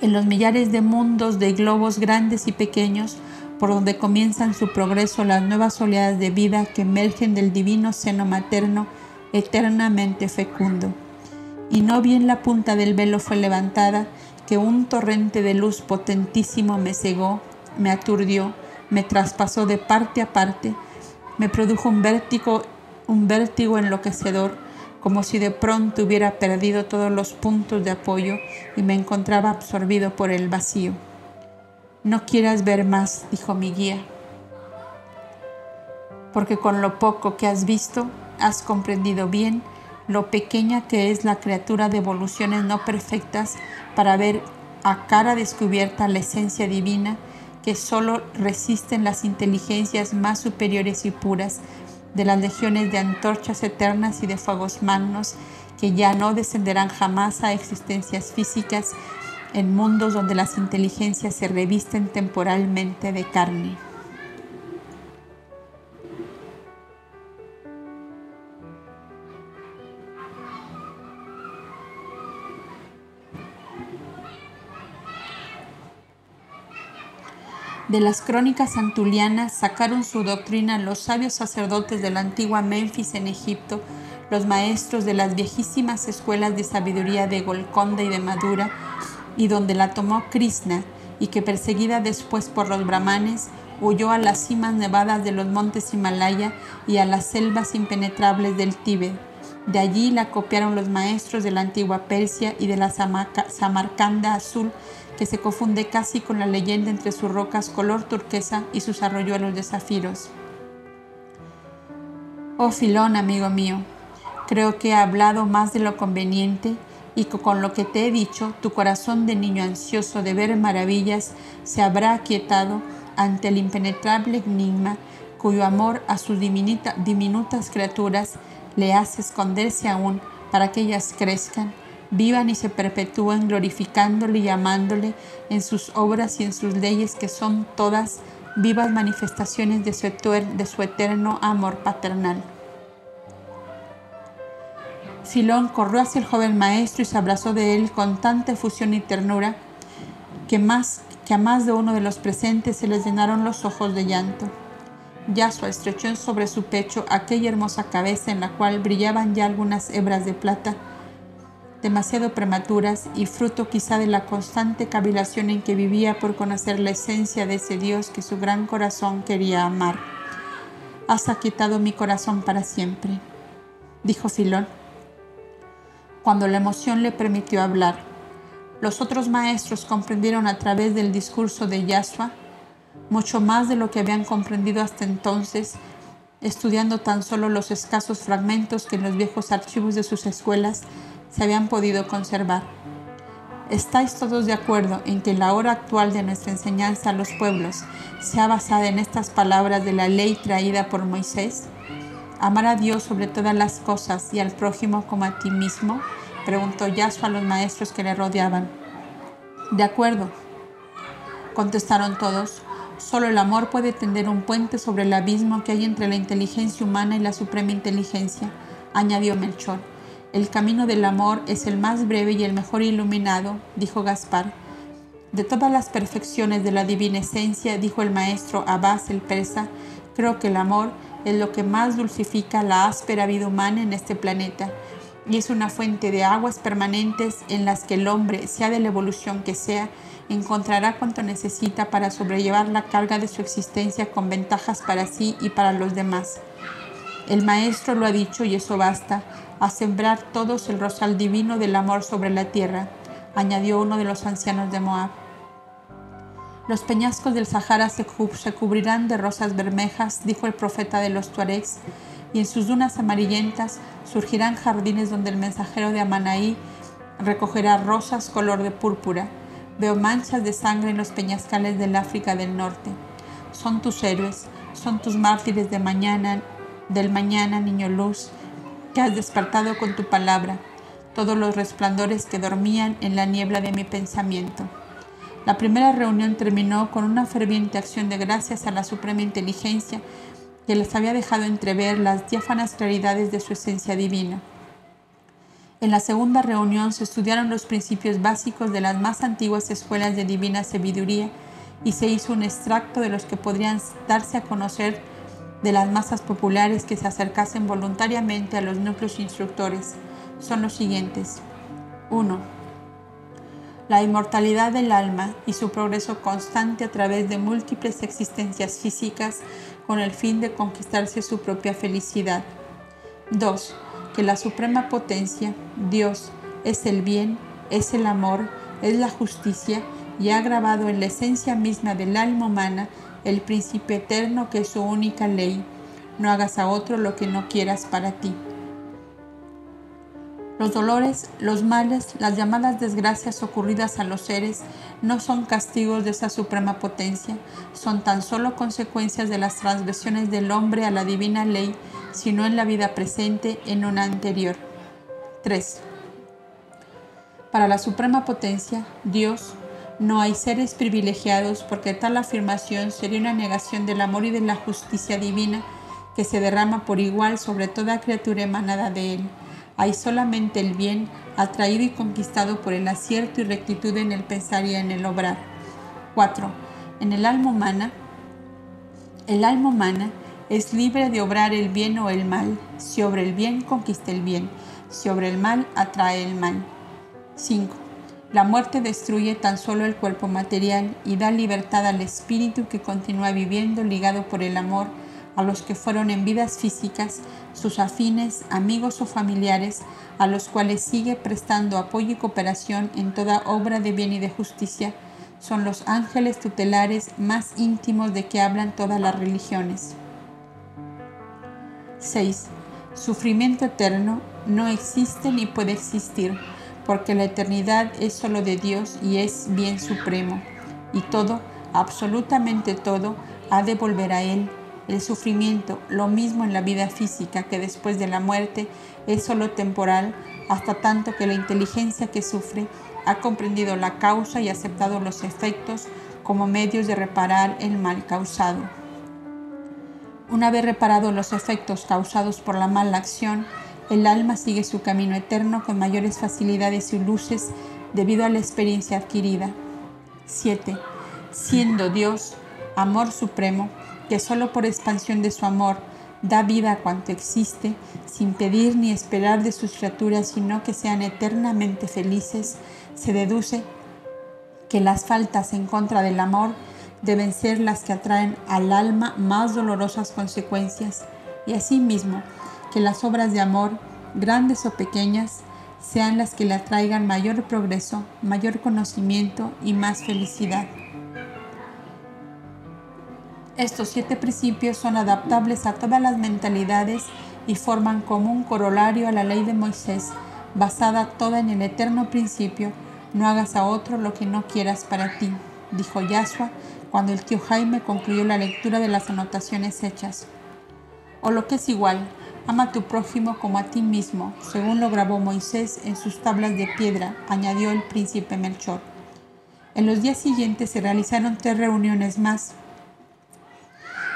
en los millares de mundos de globos grandes y pequeños por donde comienzan su progreso las nuevas oleadas de vida que emergen del divino seno materno eternamente fecundo. Y no bien la punta del velo fue levantada, que un torrente de luz potentísimo me cegó, me aturdió, me traspasó de parte a parte, Me produjo un vértigo, un vértigo enloquecedor, como si de pronto hubiera perdido todos los puntos de apoyo y me encontraba absorbido por el vacío. No quieras ver más, dijo mi guía, porque con lo poco que has visto has comprendido bien lo pequeña que es la criatura de evoluciones no perfectas para ver a cara descubierta la esencia divina que solo resisten las inteligencias más superiores y puras de las legiones de antorchas eternas y de fuegos magnos que ya no descenderán jamás a existencias físicas en mundos donde las inteligencias se revisten temporalmente de carne. De las crónicas antulianas sacaron su doctrina los sabios sacerdotes de la antigua Memphis en Egipto, los maestros de las viejísimas escuelas de sabiduría de Golconda y de Madura, y donde la tomó Krishna, y que perseguida después por los brahmanes, huyó a las cimas nevadas de los montes Himalaya y a las selvas impenetrables del Tíbet. De allí la copiaron los maestros de la antigua Persia y de la Samarcanda azul, que se confunde casi con la leyenda entre sus rocas color turquesa y sus arroyuelos de zafiros. Oh Filón, amigo mío, creo que he hablado más de lo conveniente y con lo que te he dicho, tu corazón de niño ansioso de ver maravillas se habrá aquietado ante el impenetrable enigma cuyo amor a sus diminutas criaturas le hace esconderse aún para que ellas crezcan vivan y se perpetúen glorificándole y amándole en sus obras y en sus leyes que son todas vivas manifestaciones de su, eterno amor paternal. Filón corrió hacia el joven maestro y se abrazó de él con tanta efusión y ternura que, más, que a más de uno de los presentes se les llenaron los ojos de llanto. Yasua estrechó sobre su pecho aquella hermosa cabeza en la cual brillaban ya algunas hebras de plata demasiado prematuras y fruto quizá de la constante cavilación en que vivía por conocer la esencia de ese Dios que su gran corazón quería amar. Has aquietado mi corazón para siempre, dijo Filón, cuando la emoción le permitió hablar. Los otros maestros comprendieron a través del discurso de Yahshua mucho más de lo que habían comprendido hasta entonces, estudiando tan solo los escasos fragmentos que en los viejos archivos de sus escuelas se habían podido conservar. ¿Estáis todos de acuerdo en que la hora actual de nuestra enseñanza a los pueblos sea basada en estas palabras de la ley traída por Moisés? ¿Amar a Dios sobre todas las cosas y al prójimo como a ti mismo? Preguntó Yahshua a los maestros que le rodeaban. De acuerdo, contestaron todos. Solo el amor puede tender un puente sobre el abismo que hay entre la inteligencia humana y la suprema inteligencia, añadió Melchor. El camino del amor es el más breve y el mejor iluminado, dijo Gaspar. De todas las perfecciones de la divina esencia, dijo el maestro Abbas el persa, creo que el amor es lo que más dulcifica la áspera vida humana en este planeta y es una fuente de aguas permanentes en las que el hombre, sea de la evolución que sea, encontrará cuanto necesita para sobrellevar la carga de su existencia con ventajas para sí y para los demás. El Maestro lo ha dicho y eso basta a sembrar todos el rosal divino del amor sobre la tierra, añadió uno de los ancianos de Moab. Los peñascos del Sahara se, cubrirán de rosas bermejas, dijo el profeta de los Tuaregs, y en sus dunas amarillentas surgirán jardines donde el mensajero de Amanaí recogerá rosas color de púrpura. Veo manchas de sangre en los peñascales del África del Norte. Son tus héroes, son tus mártires de mañana, del mañana, niño luz, has despertado con tu palabra todos los resplandores que dormían en la niebla de mi pensamiento. La primera reunión terminó con una ferviente acción de gracias a la suprema inteligencia que les había dejado entrever las diáfanas claridades de su esencia divina. En la segunda reunión se estudiaron los principios básicos de las más antiguas escuelas de divina sabiduría y se hizo un extracto de los que podrían darse a conocer de las masas populares que se acercasen voluntariamente a los núcleos instructores son los siguientes. 1. La inmortalidad del alma y su progreso constante a través de múltiples existencias físicas con el fin de conquistarse su propia felicidad. 2. Que la suprema potencia, Dios, es el bien, es el amor, es la justicia y ha grabado en la esencia misma del alma humana el principio eterno que es su única ley. No hagas a otro lo que no quieras para ti. Los dolores, los males, las llamadas desgracias ocurridas a los seres no son castigos de esa suprema potencia, son tan solo consecuencias de las transgresiones del hombre a la divina ley, sino en la vida presente en una anterior. 3. Para la suprema potencia, Dios, no hay seres privilegiados porque tal afirmación sería una negación del amor y de la justicia divina que se derrama por igual sobre toda criatura emanada de Él hay solamente el bien atraído y conquistado por el acierto y rectitud en el pensar y en el obrar. 4. En el alma humana, el alma humana es libre de obrar el bien o el mal. Si obra el bien, conquista el bien. Si obra el mal, atrae el mal. 5. La muerte destruye tan solo el cuerpo material y da libertad al espíritu que continúa viviendo ligado por el amor a los que fueron en vidas físicas sus afines, amigos o familiares, a los cuales sigue prestando apoyo y cooperación en toda obra de bien y de justicia, son los ángeles tutelares más íntimos de que hablan todas las religiones. 6. Sufrimiento eterno no existe ni puede existir, porque la eternidad es solo de Dios y es bien supremo, y todo, absolutamente todo, ha de volver a Él el sufrimiento, lo mismo en la vida física que después de la muerte, es solo temporal hasta tanto que la inteligencia que sufre ha comprendido la causa y aceptado los efectos como medios de reparar el mal causado. Una vez reparados los efectos causados por la mala acción, el alma sigue su camino eterno con mayores facilidades y luces debido a la experiencia adquirida. 7. Siendo Dios, amor supremo, que solo por expansión de su amor da vida a cuanto existe, sin pedir ni esperar de sus criaturas, sino que sean eternamente felices, se deduce que las faltas en contra del amor deben ser las que atraen al alma más dolorosas consecuencias, y asimismo que las obras de amor, grandes o pequeñas, sean las que le atraigan mayor progreso, mayor conocimiento y más felicidad. Estos siete principios son adaptables a todas las mentalidades y forman como un corolario a la ley de Moisés, basada toda en el eterno principio, no hagas a otro lo que no quieras para ti, dijo Yahshua cuando el tío Jaime concluyó la lectura de las anotaciones hechas. O lo que es igual, ama a tu prójimo como a ti mismo, según lo grabó Moisés en sus tablas de piedra, añadió el príncipe Melchor. En los días siguientes se realizaron tres reuniones más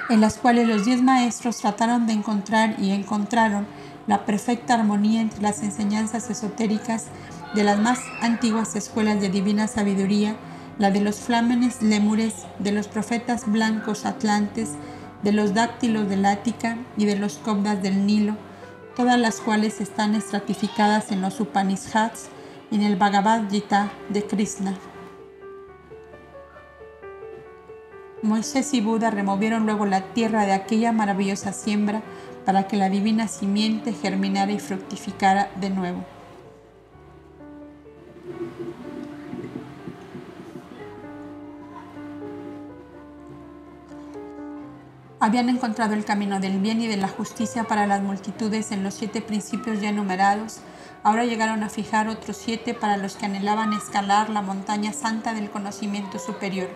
en las cuales los diez maestros trataron de encontrar y encontraron la perfecta armonía entre las enseñanzas esotéricas de las más antiguas escuelas de divina sabiduría, la de los flámenes lemures, de los profetas blancos atlantes, de los dáctilos del Ática y de los cobdas del Nilo, todas las cuales están estratificadas en los Upanishads y en el Bhagavad Gita de Krishna. Moisés y Buda removieron luego la tierra de aquella maravillosa siembra para que la divina simiente germinara y fructificara de nuevo. Habían encontrado el camino del bien y de la justicia para las multitudes en los siete principios ya enumerados. Ahora llegaron a fijar otros siete para los que anhelaban escalar la montaña santa del conocimiento superior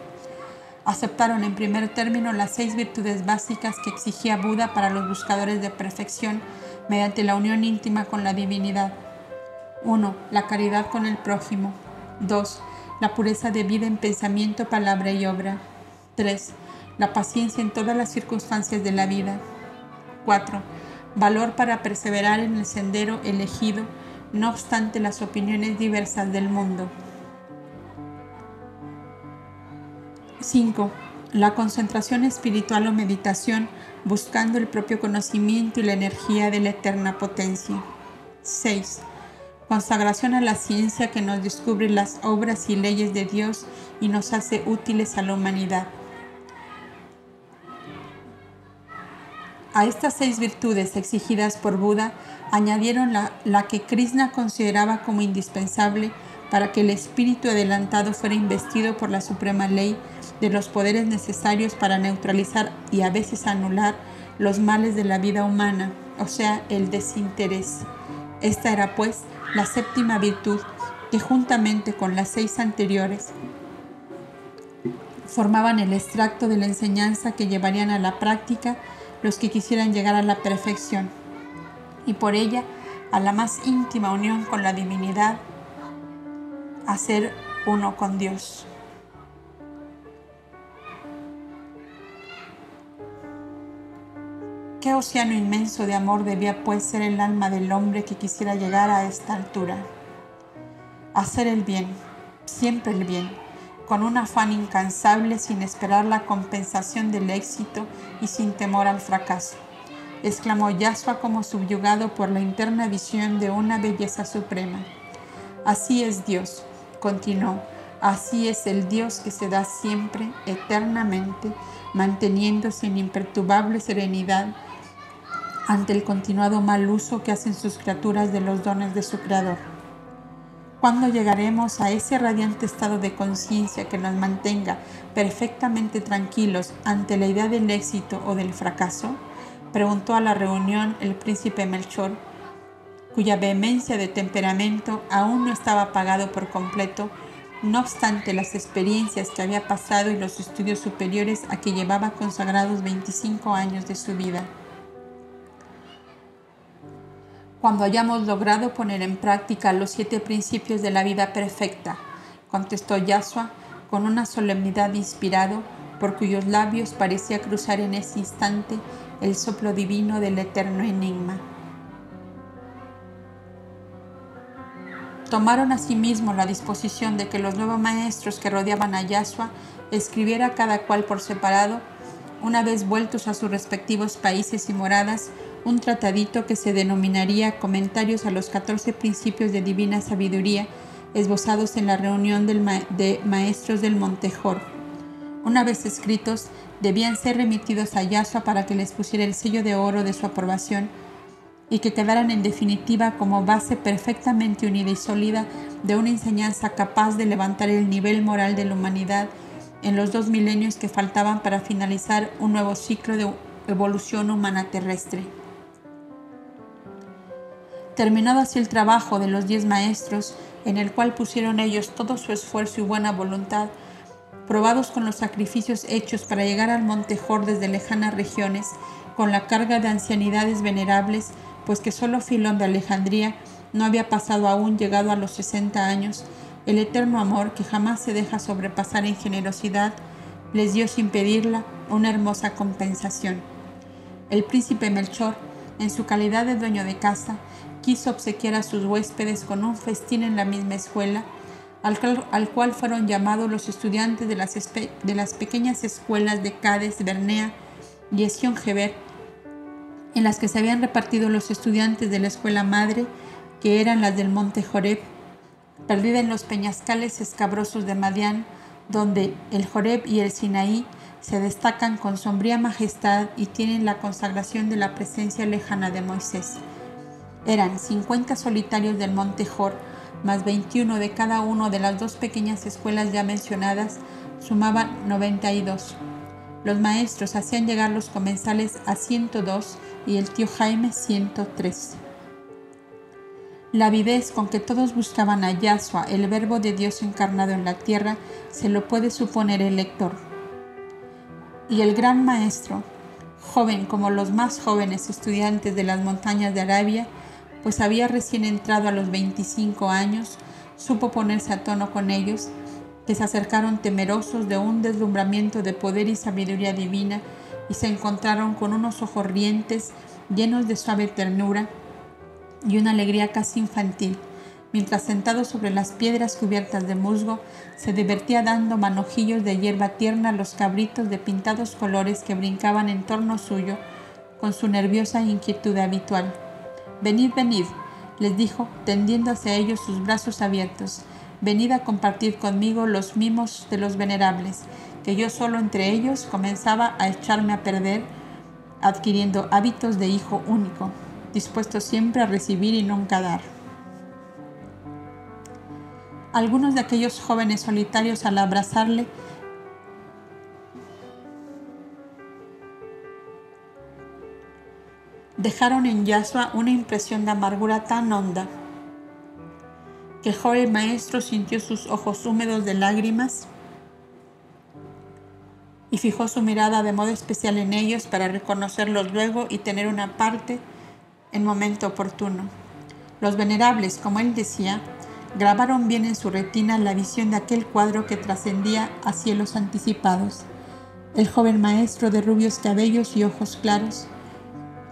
aceptaron en primer término las seis virtudes básicas que exigía Buda para los buscadores de perfección mediante la unión íntima con la divinidad. 1. La caridad con el prójimo. 2. La pureza de vida en pensamiento, palabra y obra. 3. La paciencia en todas las circunstancias de la vida. 4. Valor para perseverar en el sendero elegido, no obstante las opiniones diversas del mundo. 5. La concentración espiritual o meditación buscando el propio conocimiento y la energía de la eterna potencia. 6. Consagración a la ciencia que nos descubre las obras y leyes de Dios y nos hace útiles a la humanidad. A estas seis virtudes exigidas por Buda añadieron la, la que Krishna consideraba como indispensable para que el espíritu adelantado fuera investido por la suprema ley de los poderes necesarios para neutralizar y a veces anular los males de la vida humana, o sea, el desinterés. Esta era pues la séptima virtud que juntamente con las seis anteriores formaban el extracto de la enseñanza que llevarían a la práctica los que quisieran llegar a la perfección y por ella a la más íntima unión con la divinidad, a ser uno con Dios. ¿Qué océano inmenso de amor debía pues ser el alma del hombre que quisiera llegar a esta altura? Hacer el bien, siempre el bien, con un afán incansable sin esperar la compensación del éxito y sin temor al fracaso. Exclamó Yasua como subyugado por la interna visión de una belleza suprema. Así es Dios, continuó, así es el Dios que se da siempre, eternamente, manteniéndose en imperturbable serenidad ante el continuado mal uso que hacen sus criaturas de los dones de su Creador. ¿Cuándo llegaremos a ese radiante estado de conciencia que nos mantenga perfectamente tranquilos ante la idea del éxito o del fracaso? Preguntó a la reunión el príncipe Melchor, cuya vehemencia de temperamento aún no estaba apagado por completo, no obstante las experiencias que había pasado y los estudios superiores a que llevaba consagrados 25 años de su vida cuando hayamos logrado poner en práctica los siete principios de la vida perfecta, contestó Yasua con una solemnidad inspirado por cuyos labios parecía cruzar en ese instante el soplo divino del eterno enigma. Tomaron asimismo la disposición de que los nuevos maestros que rodeaban a Yasua escribiera cada cual por separado, una vez vueltos a sus respectivos países y moradas, un tratadito que se denominaría Comentarios a los 14 Principios de Divina Sabiduría, esbozados en la reunión de maestros del Montejor. Una vez escritos, debían ser remitidos a Yasua para que les pusiera el sello de oro de su aprobación y que quedaran en definitiva como base perfectamente unida y sólida de una enseñanza capaz de levantar el nivel moral de la humanidad en los dos milenios que faltaban para finalizar un nuevo ciclo de evolución humana terrestre. Terminado así el trabajo de los diez maestros, en el cual pusieron ellos todo su esfuerzo y buena voluntad, probados con los sacrificios hechos para llegar al monte Jor desde lejanas regiones, con la carga de ancianidades venerables, pues que solo Filón de Alejandría no había pasado aún llegado a los 60 años, el eterno amor que jamás se deja sobrepasar en generosidad, les dio sin pedirla una hermosa compensación. El príncipe Melchor, en su calidad de dueño de casa, quiso obsequiar a sus huéspedes con un festín en la misma escuela, al cual, fueron llamados los estudiantes de las, pequeñas escuelas de Cades, Bernea y Esion-Geber, en las que se habían repartido los estudiantes de la escuela madre, que eran las del monte Joreb, perdida en los peñascales escabrosos de Madián, donde el Joreb y el Sinaí se destacan con sombría majestad y tienen la consagración de la presencia lejana de Moisés. Eran 50 solitarios del Monte Jor, más 21 de cada una de las dos pequeñas escuelas ya mencionadas, sumaban 92. Los maestros hacían llegar los comensales a 102 y el tío Jaime 103. La avidez con que todos buscaban a Yahshua, el Verbo de Dios encarnado en la tierra, se lo puede suponer el lector. Y el gran maestro, joven como los más jóvenes estudiantes de las montañas de Arabia, pues había recién entrado a los 25 años, supo ponerse a tono con ellos, que se acercaron temerosos de un deslumbramiento de poder y sabiduría divina y se encontraron con unos ojos rientes llenos de suave ternura y una alegría casi infantil, mientras sentado sobre las piedras cubiertas de musgo, se divertía dando manojillos de hierba tierna a los cabritos de pintados colores que brincaban en torno suyo con su nerviosa inquietud habitual. Venid, venid, les dijo, tendiendo hacia ellos sus brazos abiertos. Venid a compartir conmigo los mimos de los venerables, que yo solo entre ellos comenzaba a echarme a perder adquiriendo hábitos de hijo único, dispuesto siempre a recibir y nunca dar. Algunos de aquellos jóvenes solitarios al abrazarle dejaron en Yasua una impresión de amargura tan honda que el joven maestro sintió sus ojos húmedos de lágrimas y fijó su mirada de modo especial en ellos para reconocerlos luego y tener una parte en momento oportuno. Los venerables, como él decía, grabaron bien en su retina la visión de aquel cuadro que trascendía a cielos anticipados. El joven maestro de rubios cabellos y ojos claros,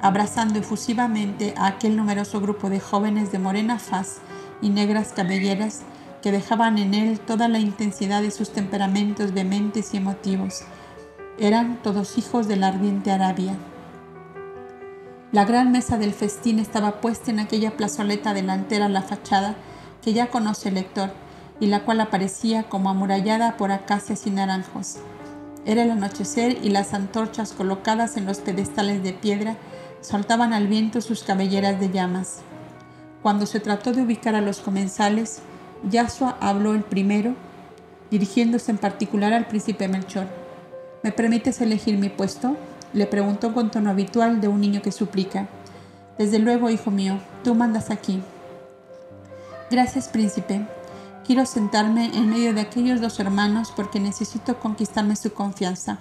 abrazando efusivamente a aquel numeroso grupo de jóvenes de morena faz y negras cabelleras que dejaban en él toda la intensidad de sus temperamentos vehementes y emotivos. Eran todos hijos de la ardiente Arabia. La gran mesa del festín estaba puesta en aquella plazoleta delantera a la fachada que ya conoce el lector y la cual aparecía como amurallada por acacias y naranjos. Era el anochecer y las antorchas colocadas en los pedestales de piedra soltaban al viento sus cabelleras de llamas. Cuando se trató de ubicar a los comensales, Yasua habló el primero, dirigiéndose en particular al príncipe Melchor. ¿Me permites elegir mi puesto? le preguntó con tono habitual de un niño que suplica. Desde luego, hijo mío, tú mandas aquí. Gracias, príncipe. Quiero sentarme en medio de aquellos dos hermanos porque necesito conquistarme su confianza,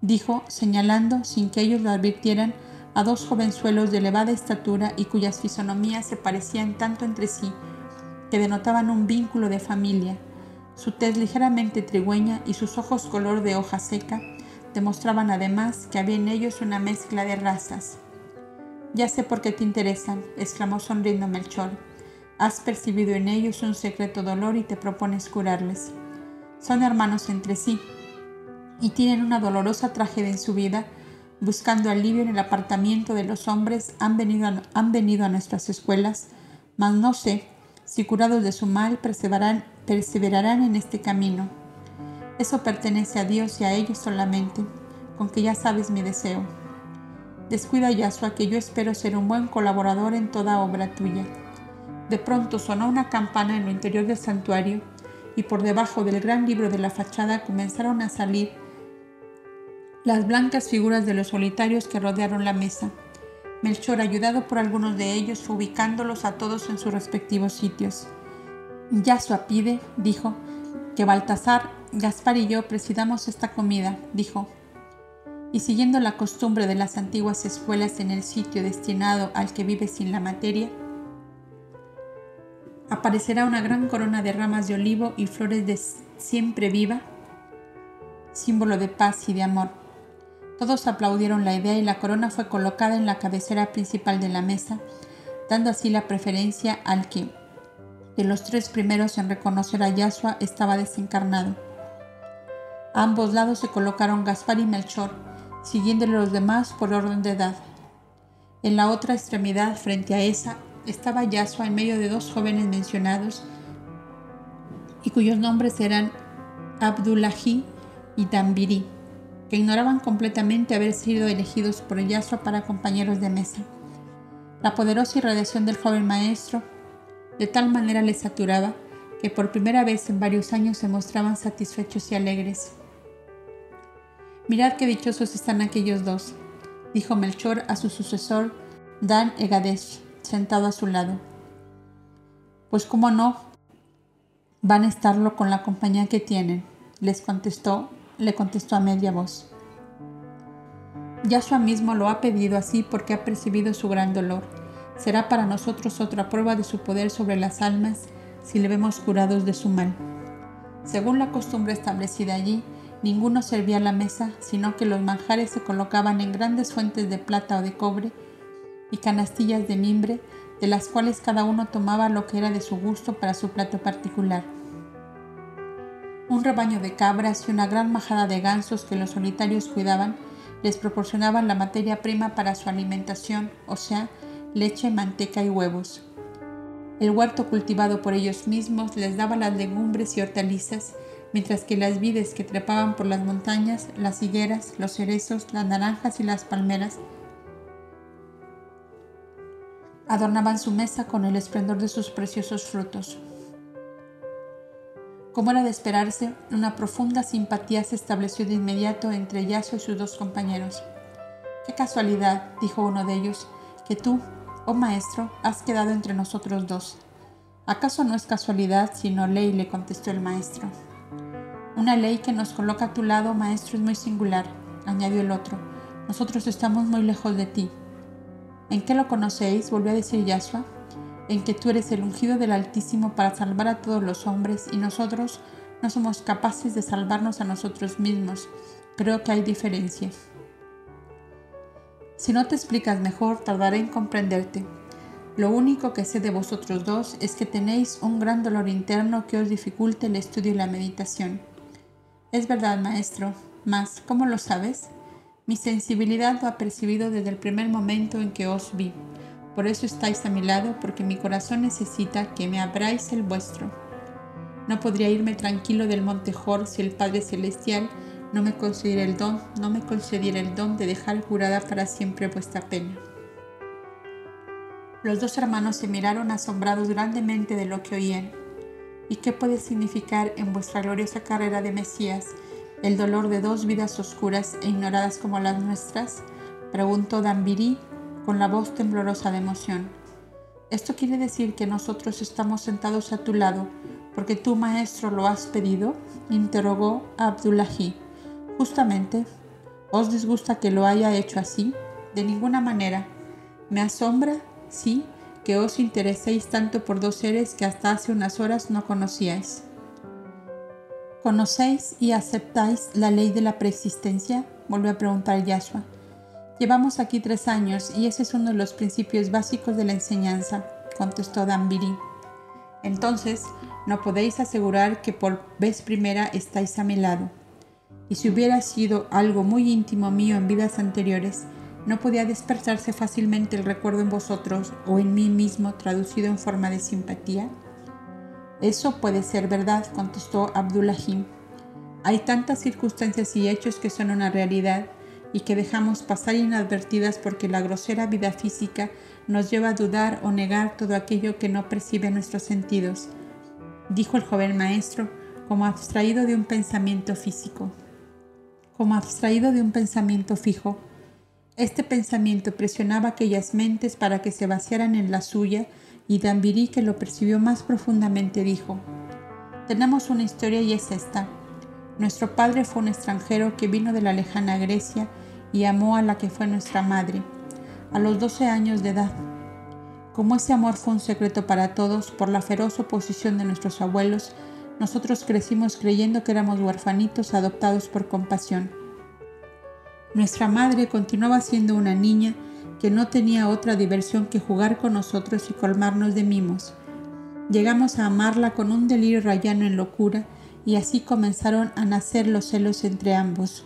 dijo, señalando, sin que ellos lo advirtieran, a dos jovenzuelos de elevada estatura y cuyas fisonomías se parecían tanto entre sí que denotaban un vínculo de familia. Su tez ligeramente trigüeña y sus ojos color de hoja seca demostraban además que había en ellos una mezcla de razas. Ya sé por qué te interesan, exclamó sonriendo Melchor. Has percibido en ellos un secreto dolor y te propones curarles. Son hermanos entre sí y tienen una dolorosa tragedia en su vida buscando alivio en el apartamiento de los hombres, han venido a, han venido a nuestras escuelas, mas no sé si curados de su mal perseverarán, en este camino. Eso pertenece a Dios y a ellos solamente, con que ya sabes mi deseo. Descuida, Yasua, que yo espero ser un buen colaborador en toda obra tuya. De pronto sonó una campana en lo interior del santuario y por debajo del gran libro de la fachada comenzaron a salir las blancas figuras de los solitarios que rodearon la mesa. Melchor, ayudado por algunos de ellos, ubicándolos a todos en sus respectivos sitios. Yasua pide, dijo, que Baltasar, Gaspar y yo presidamos esta comida, dijo. Y siguiendo la costumbre de las antiguas escuelas en el sitio destinado al que vive sin la materia, aparecerá una gran corona de ramas de olivo y flores de siempre viva, símbolo de paz y de amor todos aplaudieron la idea y la corona fue colocada en la cabecera principal de la mesa, dando así la preferencia al que, de los tres primeros en reconocer a Yasua, estaba desencarnado. A ambos lados se colocaron Gaspar y Melchor, siguiéndole los demás por orden de edad. En la otra extremidad, frente a esa, estaba Yasua en medio de dos jóvenes mencionados y cuyos nombres eran Abdullahi y Dambiri que ignoraban completamente haber sido elegidos por Yasua para compañeros de mesa. La poderosa irradiación del joven maestro de tal manera les saturaba que por primera vez en varios años se mostraban satisfechos y alegres. Mirad qué dichosos están aquellos dos, dijo Melchor a su sucesor Dan Egadesh, sentado a su lado. Pues cómo no, van a estarlo con la compañía que tienen, les contestó le contestó a media voz. Yahshua mismo lo ha pedido así porque ha percibido su gran dolor. Será para nosotros otra prueba de su poder sobre las almas si le vemos curados de su mal. Según la costumbre establecida allí, ninguno servía la mesa, sino que los manjares se colocaban en grandes fuentes de plata o de cobre y canastillas de mimbre, de las cuales cada uno tomaba lo que era de su gusto para su plato particular un rebaño de cabras y una gran majada de gansos que los solitarios cuidaban les proporcionaban la materia prima para su alimentación, o sea, leche, manteca y huevos. El huerto cultivado por ellos mismos les daba las legumbres y hortalizas mientras que las vides que trepaban por las montañas, las higueras, los cerezos, las naranjas y las palmeras adornaban su mesa con el esplendor de sus preciosos frutos. Como era de esperarse, una profunda simpatía se estableció de inmediato entre Yaso y sus dos compañeros. Qué casualidad, dijo uno de ellos, que tú, oh maestro, has quedado entre nosotros dos. ¿Acaso no es casualidad, sino ley? le contestó el maestro. Una ley que nos coloca a tu lado, maestro, es muy singular, añadió el otro. Nosotros estamos muy lejos de ti. ¿En qué lo conocéis? volvió a decir Yashua en que tú eres el ungido del Altísimo para salvar a todos los hombres y nosotros no somos capaces de salvarnos a nosotros mismos. Creo que hay diferencia. Si no te explicas mejor, tardaré en comprenderte. Lo único que sé de vosotros dos es que tenéis un gran dolor interno que os dificulte el estudio y la meditación. Es verdad, maestro, mas ¿cómo lo sabes? Mi sensibilidad lo ha percibido desde el primer momento en que os vi. Por eso estáis a mi lado, porque mi corazón necesita que me abráis el vuestro. No podría irme tranquilo del monte Jor si el Padre Celestial no me concediera el don, no me concediera el don de dejar curada para siempre vuestra pena. Los dos hermanos se miraron asombrados grandemente de lo que oían. ¿Y qué puede significar en vuestra gloriosa carrera de Mesías el dolor de dos vidas oscuras e ignoradas como las nuestras? preguntó Dambiri con la voz temblorosa de emoción. ¿Esto quiere decir que nosotros estamos sentados a tu lado porque tu maestro lo has pedido? interrogó Abdullahi. Justamente, ¿os disgusta que lo haya hecho así? De ninguna manera. Me asombra, sí, que os intereséis tanto por dos seres que hasta hace unas horas no conocíais. ¿Conocéis y aceptáis la ley de la preexistencia? volvió a preguntar Yashua. Llevamos aquí tres años y ese es uno de los principios básicos de la enseñanza, contestó Dambiri. Entonces, no podéis asegurar que por vez primera estáis a mi lado. Y si hubiera sido algo muy íntimo mío en vidas anteriores, ¿no podía despertarse fácilmente el recuerdo en vosotros o en mí mismo traducido en forma de simpatía? Eso puede ser verdad, contestó Abdullahim. Hay tantas circunstancias y hechos que son una realidad y que dejamos pasar inadvertidas porque la grosera vida física nos lleva a dudar o negar todo aquello que no percibe nuestros sentidos, dijo el joven maestro, como abstraído de un pensamiento físico, como abstraído de un pensamiento fijo. Este pensamiento presionaba aquellas mentes para que se vaciaran en la suya y Dambiri, que lo percibió más profundamente, dijo, tenemos una historia y es esta. Nuestro padre fue un extranjero que vino de la lejana Grecia y amó a la que fue nuestra madre, a los 12 años de edad. Como ese amor fue un secreto para todos por la feroz oposición de nuestros abuelos, nosotros crecimos creyendo que éramos huerfanitos adoptados por compasión. Nuestra madre continuaba siendo una niña que no tenía otra diversión que jugar con nosotros y colmarnos de mimos. Llegamos a amarla con un delirio rayano en locura y así comenzaron a nacer los celos entre ambos.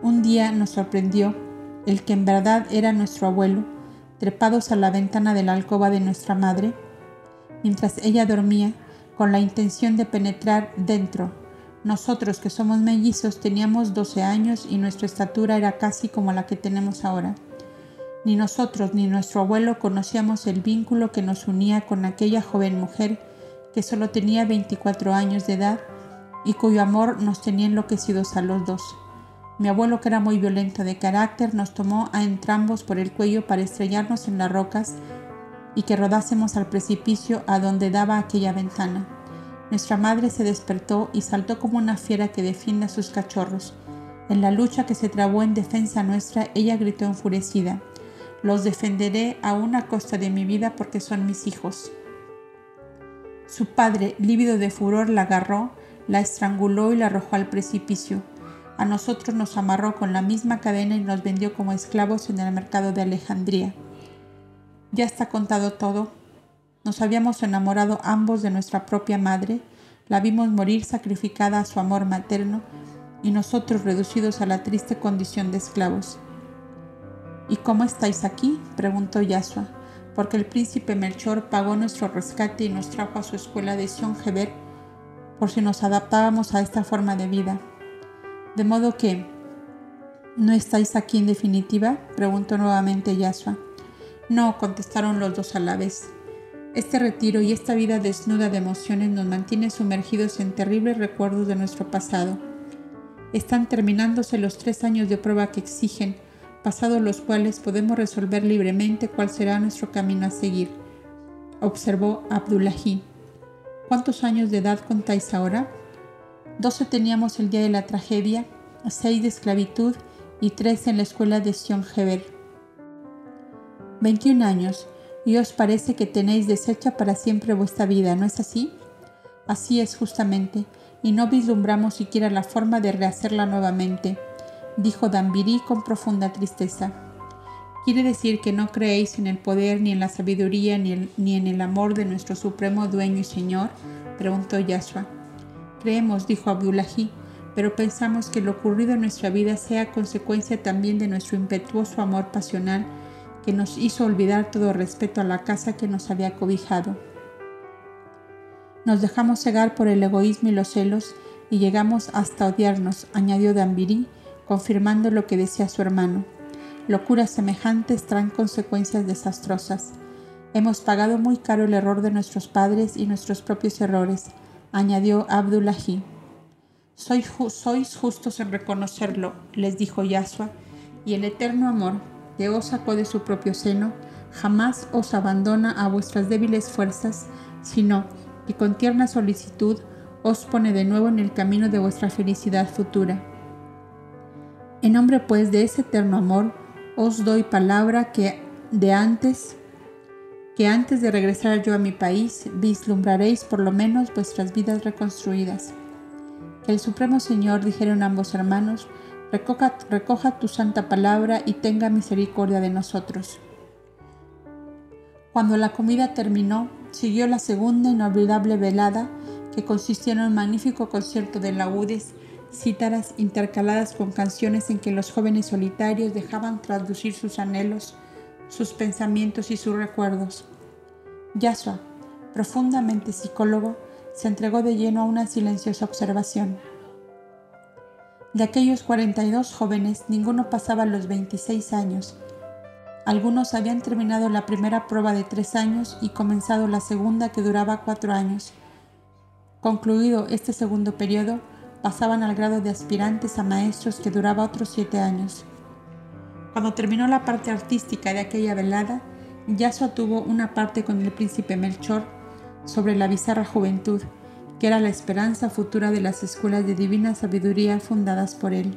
Un día nos sorprendió el que en verdad era nuestro abuelo, trepados a la ventana de la alcoba de nuestra madre, mientras ella dormía, con la intención de penetrar dentro. Nosotros que somos mellizos teníamos 12 años y nuestra estatura era casi como la que tenemos ahora. Ni nosotros ni nuestro abuelo conocíamos el vínculo que nos unía con aquella joven mujer que solo tenía 24 años de edad y cuyo amor nos tenía enloquecidos a los dos. Mi abuelo, que era muy violento de carácter, nos tomó a entrambos por el cuello para estrellarnos en las rocas y que rodásemos al precipicio a donde daba aquella ventana. Nuestra madre se despertó y saltó como una fiera que defiende a sus cachorros. En la lucha que se trabó en defensa nuestra, ella gritó enfurecida, Los defenderé a una costa de mi vida porque son mis hijos. Su padre, lívido de furor, la agarró, la estranguló y la arrojó al precipicio. A nosotros nos amarró con la misma cadena y nos vendió como esclavos en el mercado de Alejandría. Ya está contado todo. Nos habíamos enamorado ambos de nuestra propia madre, la vimos morir sacrificada a su amor materno y nosotros reducidos a la triste condición de esclavos. ¿Y cómo estáis aquí? preguntó Yasua, porque el príncipe Melchor pagó nuestro rescate y nos trajo a su escuela de Siongeber por si nos adaptábamos a esta forma de vida. De modo que, ¿no estáis aquí en definitiva? preguntó nuevamente Yasua. No, contestaron los dos a la vez. Este retiro y esta vida desnuda de emociones nos mantiene sumergidos en terribles recuerdos de nuestro pasado. Están terminándose los tres años de prueba que exigen, pasados los cuales podemos resolver libremente cuál será nuestro camino a seguir, observó Abdullahi. ¿Cuántos años de edad contáis ahora? Doce teníamos el día de la tragedia, seis de esclavitud y tres en la escuela de Sion Heber. Veintiún años, y os parece que tenéis deshecha para siempre vuestra vida, ¿no es así? Así es justamente, y no vislumbramos siquiera la forma de rehacerla nuevamente, dijo Dambiri con profunda tristeza. ¿Quiere decir que no creéis en el poder, ni en la sabiduría, ni, ni en el amor de nuestro supremo dueño y señor? preguntó Yashua. Creemos, dijo Abdullahi, pero pensamos que lo ocurrido en nuestra vida sea consecuencia también de nuestro impetuoso amor pasional que nos hizo olvidar todo respeto a la casa que nos había cobijado. Nos dejamos cegar por el egoísmo y los celos y llegamos hasta odiarnos, añadió Dambiri, confirmando lo que decía su hermano. Locuras semejantes traen consecuencias desastrosas. Hemos pagado muy caro el error de nuestros padres y nuestros propios errores, añadió Abdullahi. Sois, sois justos en reconocerlo, les dijo Yasua, y el eterno amor que os sacó de su propio seno jamás os abandona a vuestras débiles fuerzas, sino y con tierna solicitud os pone de nuevo en el camino de vuestra felicidad futura. En nombre pues de ese eterno amor, os doy palabra que de antes que antes de regresar yo a mi país vislumbraréis por lo menos vuestras vidas reconstruidas. El Supremo Señor, dijeron ambos hermanos, recoja, recoja tu santa palabra y tenga misericordia de nosotros. Cuando la comida terminó, Siguió la segunda inolvidable velada, que consistió en un magnífico concierto de laúdes, cítaras intercaladas con canciones en que los jóvenes solitarios dejaban traducir sus anhelos, sus pensamientos y sus recuerdos. Yasua, profundamente psicólogo, se entregó de lleno a una silenciosa observación. De aquellos 42 jóvenes, ninguno pasaba los 26 años, algunos habían terminado la primera prueba de tres años y comenzado la segunda que duraba cuatro años. Concluido este segundo periodo, pasaban al grado de aspirantes a maestros que duraba otros siete años. Cuando terminó la parte artística de aquella velada, Yasua tuvo una parte con el príncipe Melchor sobre la bizarra juventud, que era la esperanza futura de las escuelas de divina sabiduría fundadas por él.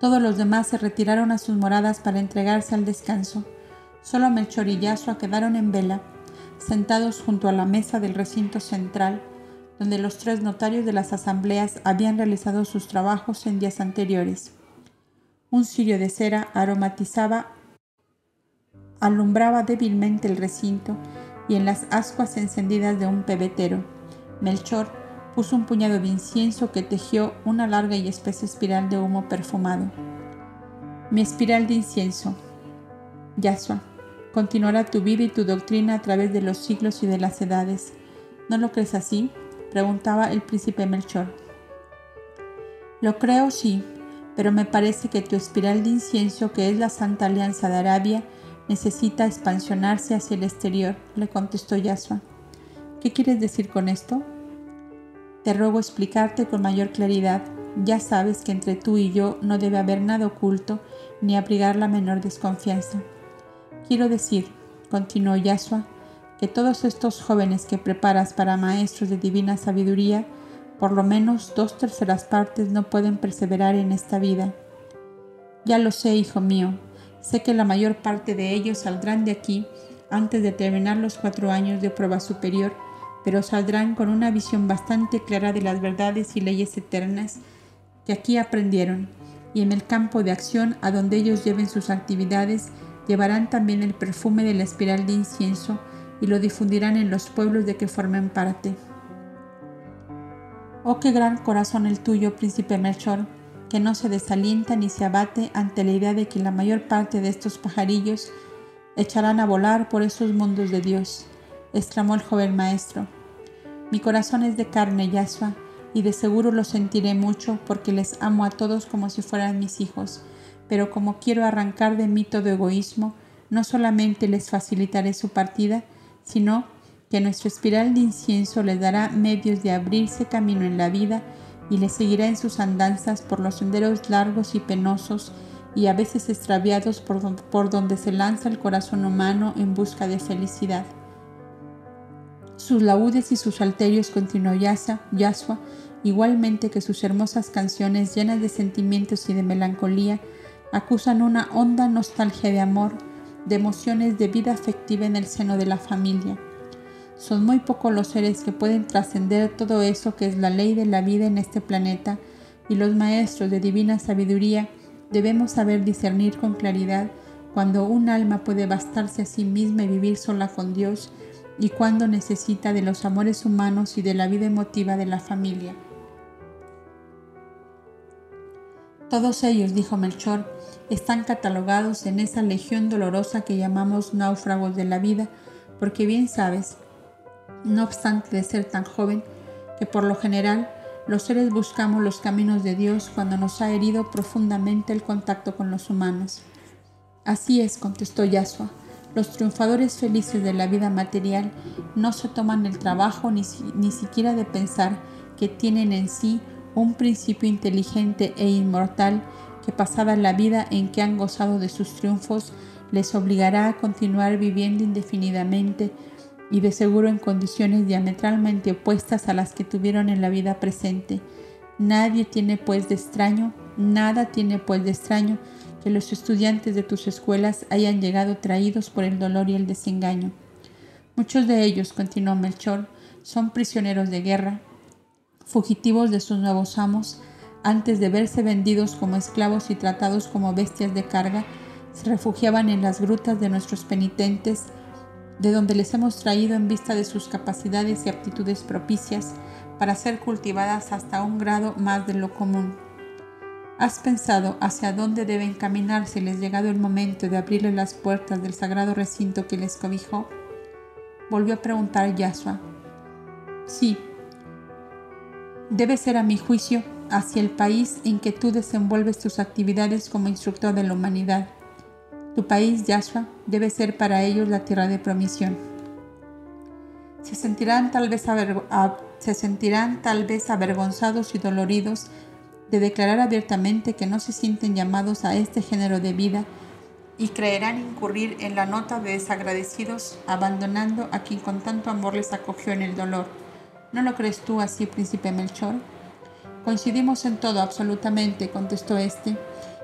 Todos los demás se retiraron a sus moradas para entregarse al descanso. Solo Melchor y Yasua quedaron en vela, sentados junto a la mesa del recinto central, donde los tres notarios de las asambleas habían realizado sus trabajos en días anteriores. Un cirio de cera aromatizaba, alumbraba débilmente el recinto y en las ascuas encendidas de un pebetero. Melchor, puso un puñado de incienso que tejió una larga y espesa espiral de humo perfumado. Mi espiral de incienso. Yasua, continuará tu vida y tu doctrina a través de los siglos y de las edades. ¿No lo crees así? preguntaba el príncipe Melchor. Lo creo, sí, pero me parece que tu espiral de incienso, que es la Santa Alianza de Arabia, necesita expansionarse hacia el exterior, le contestó Yasua. ¿Qué quieres decir con esto? Te ruego explicarte con mayor claridad. Ya sabes que entre tú y yo no debe haber nada oculto ni abrigar la menor desconfianza. Quiero decir, continuó Yasua, que todos estos jóvenes que preparas para maestros de divina sabiduría, por lo menos dos terceras partes no pueden perseverar en esta vida. Ya lo sé, hijo mío, sé que la mayor parte de ellos saldrán de aquí antes de terminar los cuatro años de prueba superior pero saldrán con una visión bastante clara de las verdades y leyes eternas que aquí aprendieron, y en el campo de acción a donde ellos lleven sus actividades, llevarán también el perfume de la espiral de incienso y lo difundirán en los pueblos de que formen parte. Oh, qué gran corazón el tuyo, príncipe Melchor, que no se desalienta ni se abate ante la idea de que la mayor parte de estos pajarillos echarán a volar por esos mundos de Dios exclamó el joven maestro. Mi corazón es de carne, Yasua, y de seguro lo sentiré mucho porque les amo a todos como si fueran mis hijos. Pero como quiero arrancar de mí todo egoísmo, no solamente les facilitaré su partida, sino que nuestro espiral de incienso les dará medios de abrirse camino en la vida y les seguirá en sus andanzas por los senderos largos y penosos y a veces extraviados por, donde se lanza el corazón humano en busca de felicidad. Sus laudes y sus alterios continuó Yasua, igualmente que sus hermosas canciones llenas de sentimientos y de melancolía, acusan una honda nostalgia de amor, de emociones de vida afectiva en el seno de la familia. Son muy pocos los seres que pueden trascender todo eso que es la ley de la vida en este planeta, y los maestros de divina sabiduría debemos saber discernir con claridad cuando un alma puede bastarse a sí misma y vivir sola con Dios, y cuando necesita de los amores humanos y de la vida emotiva de la familia. Todos ellos, dijo Melchor, están catalogados en esa legión dolorosa que llamamos náufragos de la vida, porque bien sabes, no obstante de ser tan joven, que por lo general los seres buscamos los caminos de Dios cuando nos ha herido profundamente el contacto con los humanos. Así es, contestó Yasua. Los triunfadores felices de la vida material no se toman el trabajo ni, ni siquiera de pensar que tienen en sí un principio inteligente e inmortal que pasada la vida en que han gozado de sus triunfos les obligará a continuar viviendo indefinidamente y de seguro en condiciones diametralmente opuestas a las que tuvieron en la vida presente. Nadie tiene pues de extraño, nada tiene pues de extraño que los estudiantes de tus escuelas hayan llegado traídos por el dolor y el desengaño. Muchos de ellos, continuó Melchor, son prisioneros de guerra, fugitivos de sus nuevos amos, antes de verse vendidos como esclavos y tratados como bestias de carga, se refugiaban en las grutas de nuestros penitentes, de donde les hemos traído en vista de sus capacidades y aptitudes propicias para ser cultivadas hasta un grado más de lo común. ¿Has pensado hacia dónde deben caminar si les llegado el momento de abrirle las puertas del sagrado recinto que les cobijó? Volvió a preguntar Yasua. Sí. Debe ser a mi juicio hacia el país en que tú desenvuelves tus actividades como instructor de la humanidad tu país, Yahshua, debe ser para ellos la tierra de promisión. Se sentirán tal vez, se sentirán tal vez avergonzados y doloridos de declarar abiertamente que no se sienten llamados a este género de vida y creerán incurrir en la nota de desagradecidos, abandonando a quien con tanto amor les acogió en el dolor. ¿No lo crees tú así, príncipe Melchor? Coincidimos en todo, absolutamente, contestó éste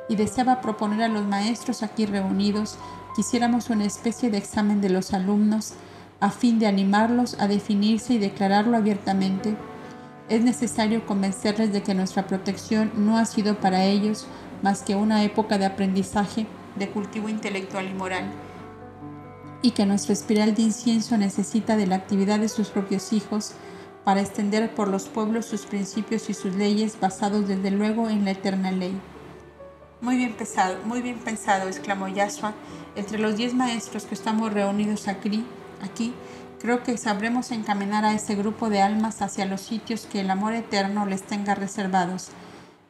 y deseaba proponer a los maestros aquí reunidos que hiciéramos una especie de examen de los alumnos a fin de animarlos a definirse y declararlo abiertamente. Es necesario convencerles de que nuestra protección no ha sido para ellos más que una época de aprendizaje, de cultivo intelectual y moral, y que nuestra espiral de incienso necesita de la actividad de sus propios hijos para extender por los pueblos sus principios y sus leyes basados desde luego en la eterna ley. Muy bien pensado, muy bien pensado, exclamó Yasua. Entre los diez maestros que estamos reunidos aquí, aquí, creo que sabremos encaminar a ese grupo de almas hacia los sitios que el amor eterno les tenga reservados.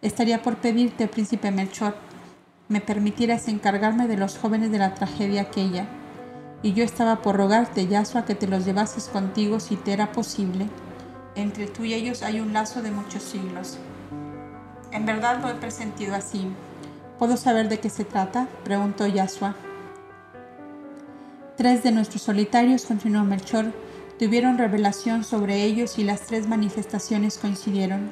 Estaría por pedirte, príncipe Melchor, me permitieras encargarme de los jóvenes de la tragedia aquella. Y yo estaba por rogarte, Yasua, que te los llevases contigo si te era posible. Entre tú y ellos hay un lazo de muchos siglos. En verdad lo he presentido así, ¿Puedo saber de qué se trata? preguntó Yasua. Tres de nuestros solitarios, continuó Melchor, tuvieron revelación sobre ellos y las tres manifestaciones coincidieron.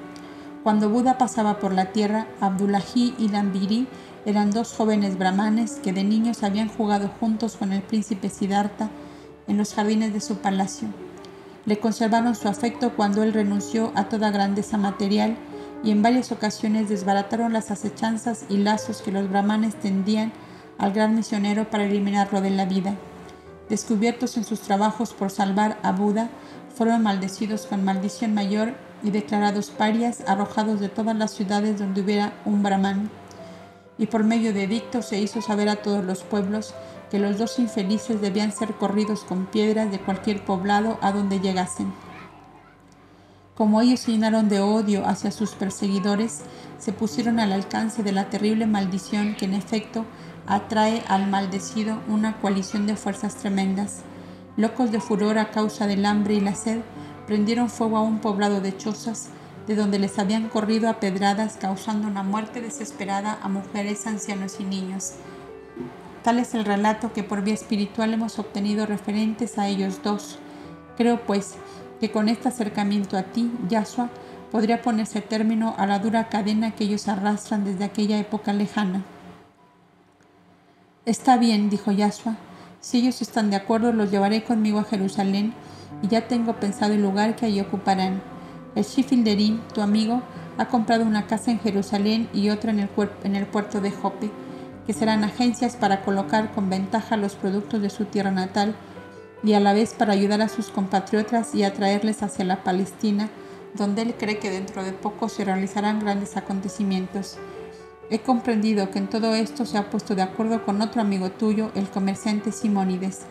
Cuando Buda pasaba por la tierra, Abdullahi y Lambiri eran dos jóvenes brahmanes que de niños habían jugado juntos con el príncipe Siddhartha en los jardines de su palacio. Le conservaron su afecto cuando él renunció a toda grandeza material y en varias ocasiones desbarataron las acechanzas y lazos que los brahmanes tendían al gran misionero para eliminarlo de la vida. Descubiertos en sus trabajos por salvar a Buda, fueron maldecidos con maldición mayor y declarados parias, arrojados de todas las ciudades donde hubiera un brahman. Y por medio de edicto se hizo saber a todos los pueblos que los dos infelices debían ser corridos con piedras de cualquier poblado a donde llegasen. Como ellos se llenaron de odio hacia sus perseguidores, se pusieron al alcance de la terrible maldición que en efecto atrae al maldecido una coalición de fuerzas tremendas. Locos de furor a causa del hambre y la sed, prendieron fuego a un poblado de chozas, de donde les habían corrido a pedradas, causando una muerte desesperada a mujeres, ancianos y niños. Tal es el relato que por vía espiritual hemos obtenido referentes a ellos dos. Creo, pues, que con este acercamiento a ti, Yahshua, podría ponerse término a la dura cadena que ellos arrastran desde aquella época lejana. Está bien, dijo Yahshua. Si ellos están de acuerdo, los llevaré conmigo a Jerusalén y ya tengo pensado el lugar que allí ocuparán. El Shifilderín, tu amigo, ha comprado una casa en Jerusalén y otra en el, en el puerto de Jope, que serán agencias para colocar con ventaja los productos de su tierra natal y a la vez para ayudar a sus compatriotas y atraerles hacia la Palestina, donde él cree que dentro de poco se realizarán grandes acontecimientos. He comprendido que en todo esto se ha puesto de acuerdo con otro amigo tuyo, el comerciante Simónides.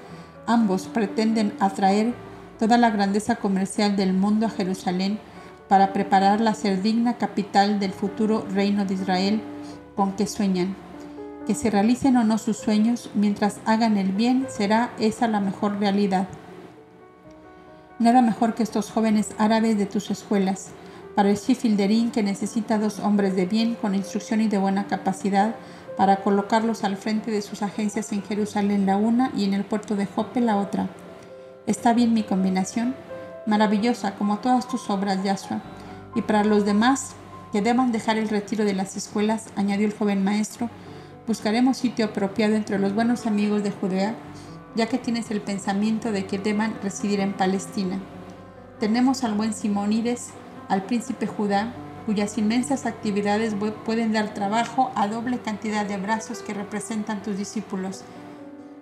Ambos pretenden atraer toda la grandeza comercial del mundo a Jerusalén para prepararla a ser digna capital del futuro reino de Israel con que sueñan que se realicen o no sus sueños, mientras hagan el bien, será esa la mejor realidad. Nada mejor que estos jóvenes árabes de tus escuelas, para el Shifilderín que necesita dos hombres de bien con instrucción y de buena capacidad para colocarlos al frente de sus agencias en Jerusalén la una y en el puerto de Jope la otra. ¿Está bien mi combinación? Maravillosa como todas tus obras, Yahshua. Y para los demás que deban dejar el retiro de las escuelas, añadió el joven maestro, Buscaremos sitio apropiado entre los buenos amigos de Judea, ya que tienes el pensamiento de que deban residir en Palestina. Tenemos al buen Simónides, al príncipe Judá, cuyas inmensas actividades pueden dar trabajo a doble cantidad de brazos que representan tus discípulos.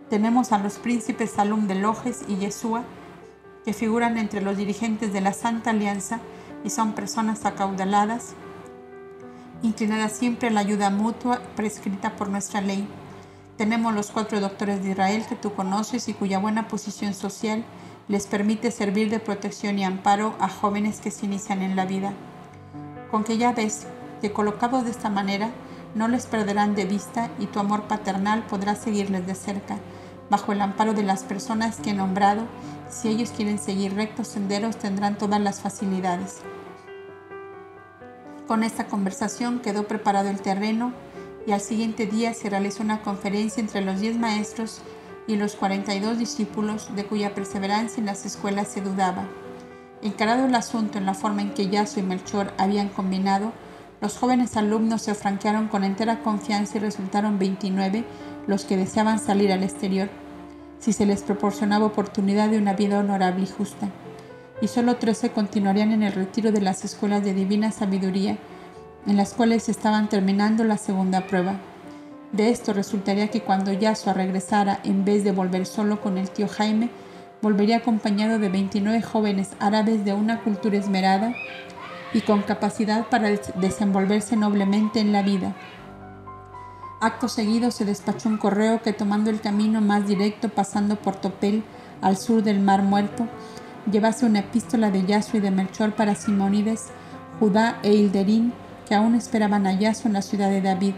Tenemos a los príncipes Salum de Lojes y Yeshua, que figuran entre los dirigentes de la Santa Alianza y son personas acaudaladas inclinada siempre a la ayuda mutua prescrita por nuestra ley. Tenemos los cuatro doctores de Israel que tú conoces y cuya buena posición social les permite servir de protección y amparo a jóvenes que se inician en la vida. Con que ya ves que colocados de esta manera no les perderán de vista y tu amor paternal podrá seguirles de cerca, bajo el amparo de las personas que he nombrado, si ellos quieren seguir rectos senderos tendrán todas las facilidades. Con esta conversación quedó preparado el terreno y al siguiente día se realizó una conferencia entre los diez maestros y los 42 discípulos de cuya perseverancia en las escuelas se dudaba. Encarado el asunto en la forma en que Yaso y Melchor habían combinado, los jóvenes alumnos se franquearon con entera confianza y resultaron 29 los que deseaban salir al exterior, si se les proporcionaba oportunidad de una vida honorable y justa y solo trece continuarían en el retiro de las escuelas de divina sabiduría, en las cuales estaban terminando la segunda prueba. De esto resultaría que cuando Yasua regresara, en vez de volver solo con el tío Jaime, volvería acompañado de 29 jóvenes árabes de una cultura esmerada y con capacidad para desenvolverse noblemente en la vida. Acto seguido se despachó un correo que tomando el camino más directo pasando por Topel al sur del Mar Muerto, llevase una epístola de Yasua y de Melchor para Simónides, Judá e Hilderín, que aún esperaban a en la ciudad de David.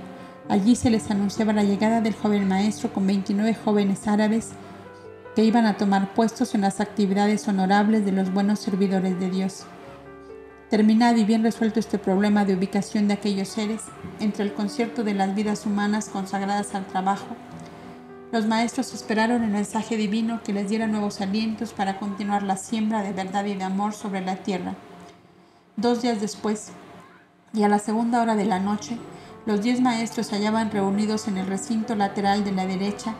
Allí se les anunciaba la llegada del joven maestro con 29 jóvenes árabes que iban a tomar puestos en las actividades honorables de los buenos servidores de Dios. Terminado y bien resuelto este problema de ubicación de aquellos seres entre el concierto de las vidas humanas consagradas al trabajo, los maestros esperaron el mensaje divino que les diera nuevos alientos para continuar la siembra de verdad y de amor sobre la tierra. Dos días después, y a la segunda hora de la noche, los diez maestros se hallaban reunidos en el recinto lateral de la derecha,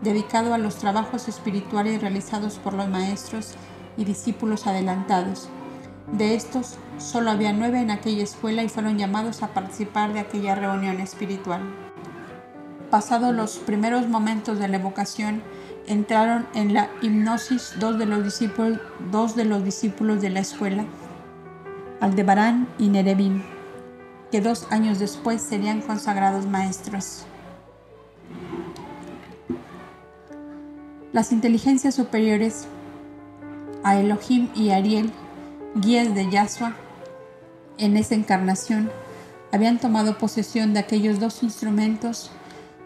dedicado a los trabajos espirituales realizados por los maestros y discípulos adelantados. De estos, solo había nueve en aquella escuela y fueron llamados a participar de aquella reunión espiritual. Pasados los primeros momentos de la evocación, entraron en la hipnosis dos de los discípulos, de la escuela, Aldebarán y Nerebim, que dos años después serían consagrados maestros. Las inteligencias superiores a Elohim y Ariel guías de Yahshua en esa encarnación habían tomado posesión de aquellos dos instrumentos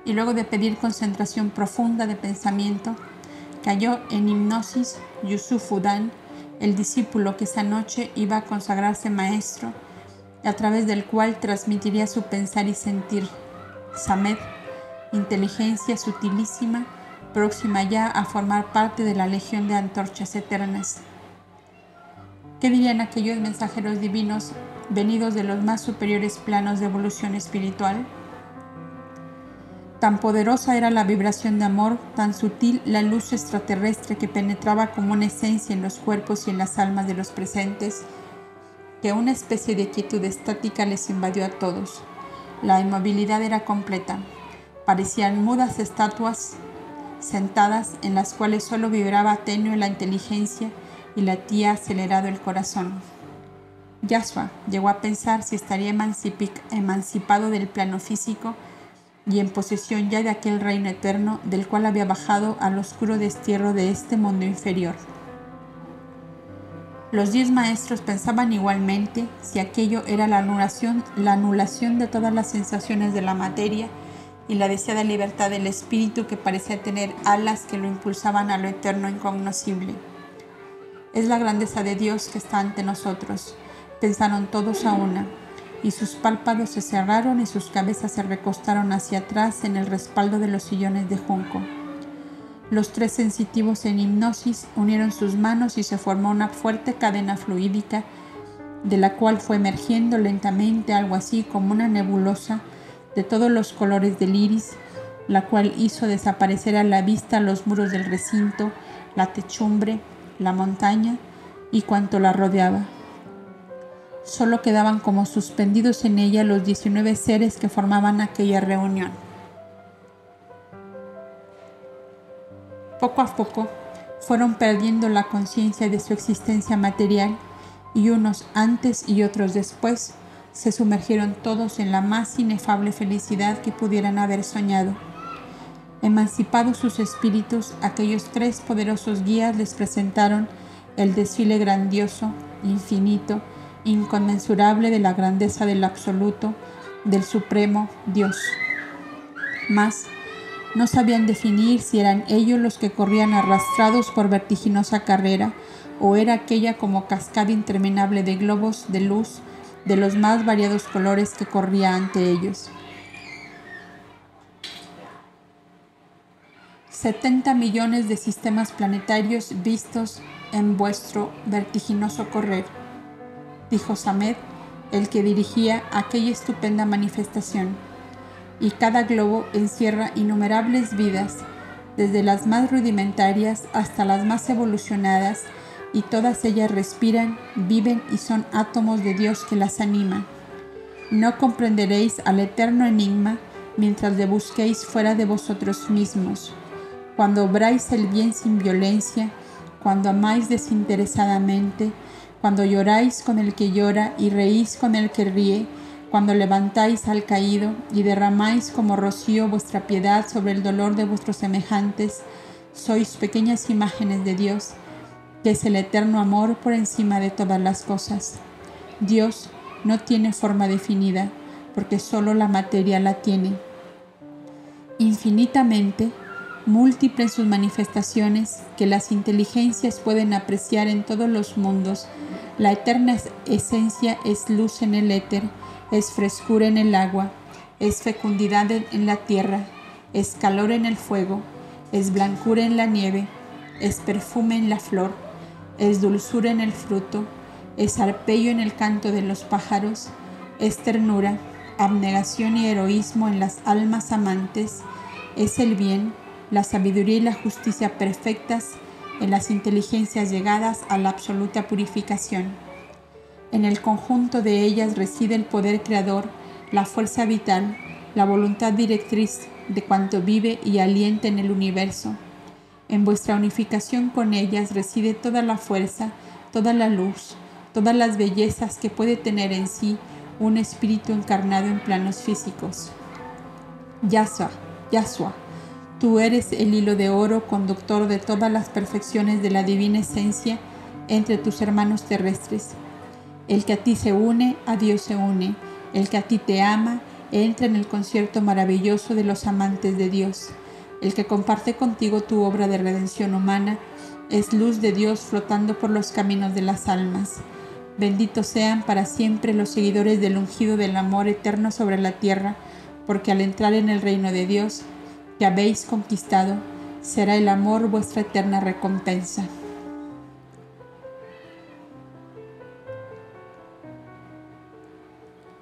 y luego de pedir concentración profunda de pensamiento, cayó en hipnosis Yusuf Udan, el discípulo que esa noche iba a consagrarse maestro, a través del cual transmitiría su pensar y sentir. Samed, inteligencia sutilísima, próxima ya a formar parte de la legión de antorchas eternas. ¿Qué dirían aquellos mensajeros divinos venidos de los más superiores planos de evolución espiritual? Tan poderosa era la vibración de amor, tan sutil la luz extraterrestre que penetraba como una esencia en los cuerpos y en las almas de los presentes, que una especie de quietud estática les invadió a todos. La inmovilidad era completa. Parecían mudas estatuas sentadas en las cuales solo vibraba tenue la inteligencia y latía acelerado el corazón. Yahshua llegó a pensar si estaría emancipado del plano físico y en posesión ya de aquel reino eterno del cual había bajado al oscuro destierro de este mundo inferior. Los diez maestros pensaban igualmente si aquello era la anulación, la anulación de todas las sensaciones de la materia y la deseada libertad del espíritu que parecía tener alas que lo impulsaban a lo eterno incognoscible. Es la grandeza de Dios que está ante nosotros, pensaron todos a una y sus párpados se cerraron y sus cabezas se recostaron hacia atrás en el respaldo de los sillones de junco. Los tres sensitivos en hipnosis unieron sus manos y se formó una fuerte cadena fluídica de la cual fue emergiendo lentamente algo así como una nebulosa de todos los colores del iris, la cual hizo desaparecer a la vista los muros del recinto, la techumbre, la montaña y cuanto la rodeaba solo quedaban como suspendidos en ella los 19 seres que formaban aquella reunión. Poco a poco fueron perdiendo la conciencia de su existencia material y unos antes y otros después se sumergieron todos en la más inefable felicidad que pudieran haber soñado. Emancipados sus espíritus, aquellos tres poderosos guías les presentaron el desfile grandioso, infinito, inconmensurable de la grandeza del absoluto, del supremo Dios. Mas no sabían definir si eran ellos los que corrían arrastrados por vertiginosa carrera o era aquella como cascada interminable de globos de luz de los más variados colores que corría ante ellos. 70 millones de sistemas planetarios vistos en vuestro vertiginoso correr dijo Samed, el que dirigía aquella estupenda manifestación. Y cada globo encierra innumerables vidas, desde las más rudimentarias hasta las más evolucionadas, y todas ellas respiran, viven y son átomos de Dios que las animan. No comprenderéis al eterno enigma mientras le busquéis fuera de vosotros mismos. Cuando obráis el bien sin violencia, cuando amáis desinteresadamente, cuando lloráis con el que llora y reís con el que ríe, cuando levantáis al caído y derramáis como rocío vuestra piedad sobre el dolor de vuestros semejantes, sois pequeñas imágenes de Dios, que es el eterno amor por encima de todas las cosas. Dios no tiene forma definida, porque solo la materia la tiene. Infinitamente, múltiples sus manifestaciones que las inteligencias pueden apreciar en todos los mundos, la eterna esencia es luz en el éter, es frescura en el agua, es fecundidad en la tierra, es calor en el fuego, es blancura en la nieve, es perfume en la flor, es dulzura en el fruto, es arpello en el canto de los pájaros, es ternura, abnegación y heroísmo en las almas amantes, es el bien, la sabiduría y la justicia perfectas en las inteligencias llegadas a la absoluta purificación. En el conjunto de ellas reside el poder creador, la fuerza vital, la voluntad directriz de cuanto vive y alienta en el universo. En vuestra unificación con ellas reside toda la fuerza, toda la luz, todas las bellezas que puede tener en sí un espíritu encarnado en planos físicos. Yahshua, Yahshua, Tú eres el hilo de oro conductor de todas las perfecciones de la divina esencia entre tus hermanos terrestres. El que a ti se une, a Dios se une. El que a ti te ama, entra en el concierto maravilloso de los amantes de Dios. El que comparte contigo tu obra de redención humana, es luz de Dios flotando por los caminos de las almas. Benditos sean para siempre los seguidores del ungido del amor eterno sobre la tierra, porque al entrar en el reino de Dios, que habéis conquistado, será el amor vuestra eterna recompensa.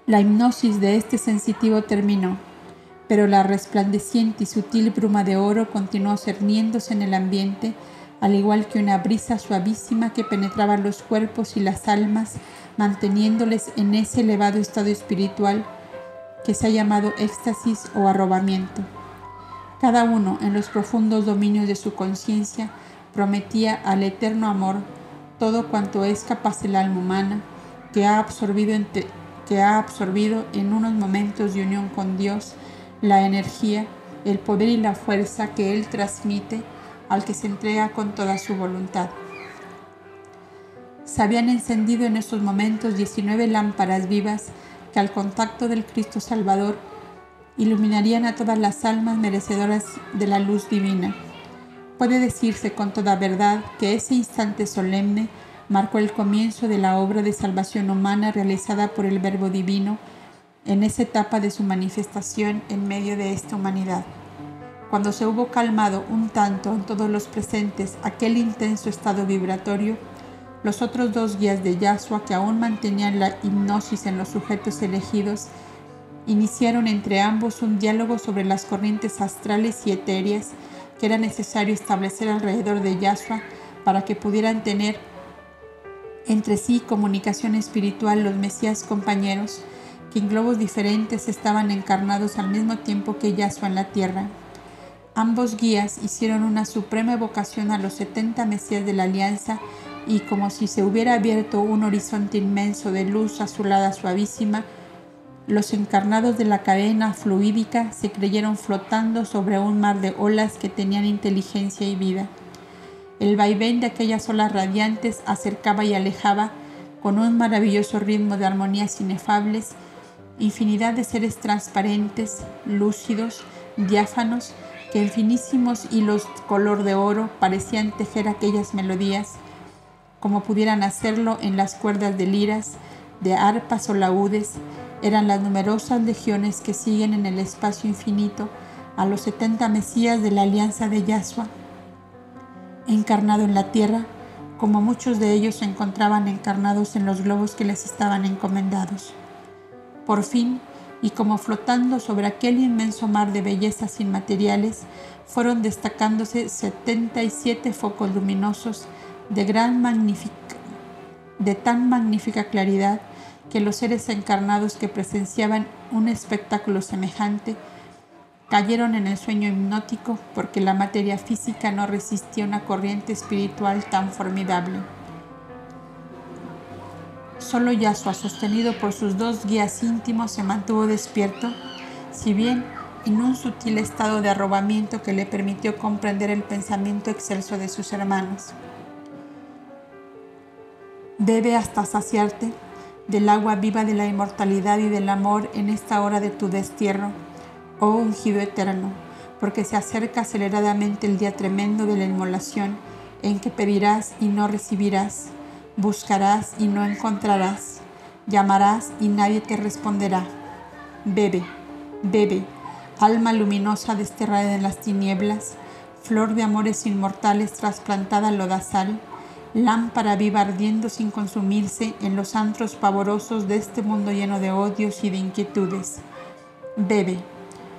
La hipnosis de este sensitivo terminó, pero la resplandeciente y sutil bruma de oro continuó cerniéndose en el ambiente, al igual que una brisa suavísima que penetraba los cuerpos y las almas, manteniéndoles en ese elevado estado espiritual que se ha llamado éxtasis o arrobamiento. Cada uno, en los profundos dominios de su conciencia, prometía al eterno amor todo cuanto es capaz el alma humana, que ha absorbido entre que ha absorbido en unos momentos de unión con Dios la energía, el poder y la fuerza que Él transmite al que se entrega con toda su voluntad. Se habían encendido en estos momentos 19 lámparas vivas que al contacto del Cristo Salvador iluminarían a todas las almas merecedoras de la luz divina. Puede decirse con toda verdad que ese instante solemne marcó el comienzo de la obra de salvación humana realizada por el Verbo Divino en esa etapa de su manifestación en medio de esta humanidad. Cuando se hubo calmado un tanto en todos los presentes aquel intenso estado vibratorio, los otros dos guías de Yahshua que aún mantenían la hipnosis en los sujetos elegidos, iniciaron entre ambos un diálogo sobre las corrientes astrales y etéreas que era necesario establecer alrededor de Yahshua para que pudieran tener entre sí comunicación espiritual los Mesías compañeros, que en globos diferentes estaban encarnados al mismo tiempo que Yahshua en la tierra. Ambos guías hicieron una suprema evocación a los 70 Mesías de la Alianza y como si se hubiera abierto un horizonte inmenso de luz azulada suavísima, los encarnados de la cadena fluídica se creyeron flotando sobre un mar de olas que tenían inteligencia y vida. El vaivén de aquellas olas radiantes acercaba y alejaba con un maravilloso ritmo de armonías inefables, infinidad de seres transparentes, lúcidos, diáfanos, que en finísimos hilos color de oro parecían tejer aquellas melodías, como pudieran hacerlo en las cuerdas de liras, de arpas o laúdes, eran las numerosas legiones que siguen en el espacio infinito a los setenta Mesías de la alianza de Yahshua encarnado en la tierra, como muchos de ellos se encontraban encarnados en los globos que les estaban encomendados. Por fin, y como flotando sobre aquel inmenso mar de bellezas inmateriales, fueron destacándose 77 focos luminosos de, gran de tan magnífica claridad que los seres encarnados que presenciaban un espectáculo semejante Cayeron en el sueño hipnótico porque la materia física no resistía una corriente espiritual tan formidable. Solo Yahshua, sostenido por sus dos guías íntimos, se mantuvo despierto, si bien en un sutil estado de arrobamiento que le permitió comprender el pensamiento excelso de sus hermanos. Bebe hasta saciarte del agua viva de la inmortalidad y del amor en esta hora de tu destierro oh ungido eterno, porque se acerca aceleradamente el día tremendo de la inmolación, en que pedirás y no recibirás, buscarás y no encontrarás, llamarás y nadie te responderá. Bebe, bebe, alma luminosa desterrada en las tinieblas, flor de amores inmortales trasplantada al lodazal, lámpara viva ardiendo sin consumirse en los antros pavorosos de este mundo lleno de odios y de inquietudes. Bebe,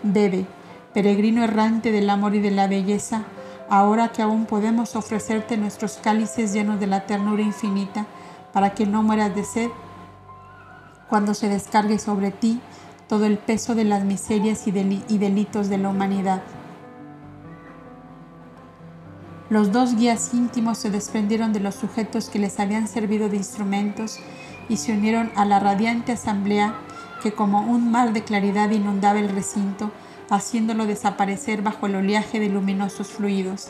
Bebe, peregrino errante del amor y de la belleza, ahora que aún podemos ofrecerte nuestros cálices llenos de la ternura infinita, para que no mueras de sed cuando se descargue sobre ti todo el peso de las miserias y, delitos de la humanidad. Los dos guías íntimos se desprendieron de los sujetos que les habían servido de instrumentos y se unieron a la radiante asamblea que como un mar de claridad inundaba el recinto, haciéndolo desaparecer bajo el oleaje de luminosos fluidos.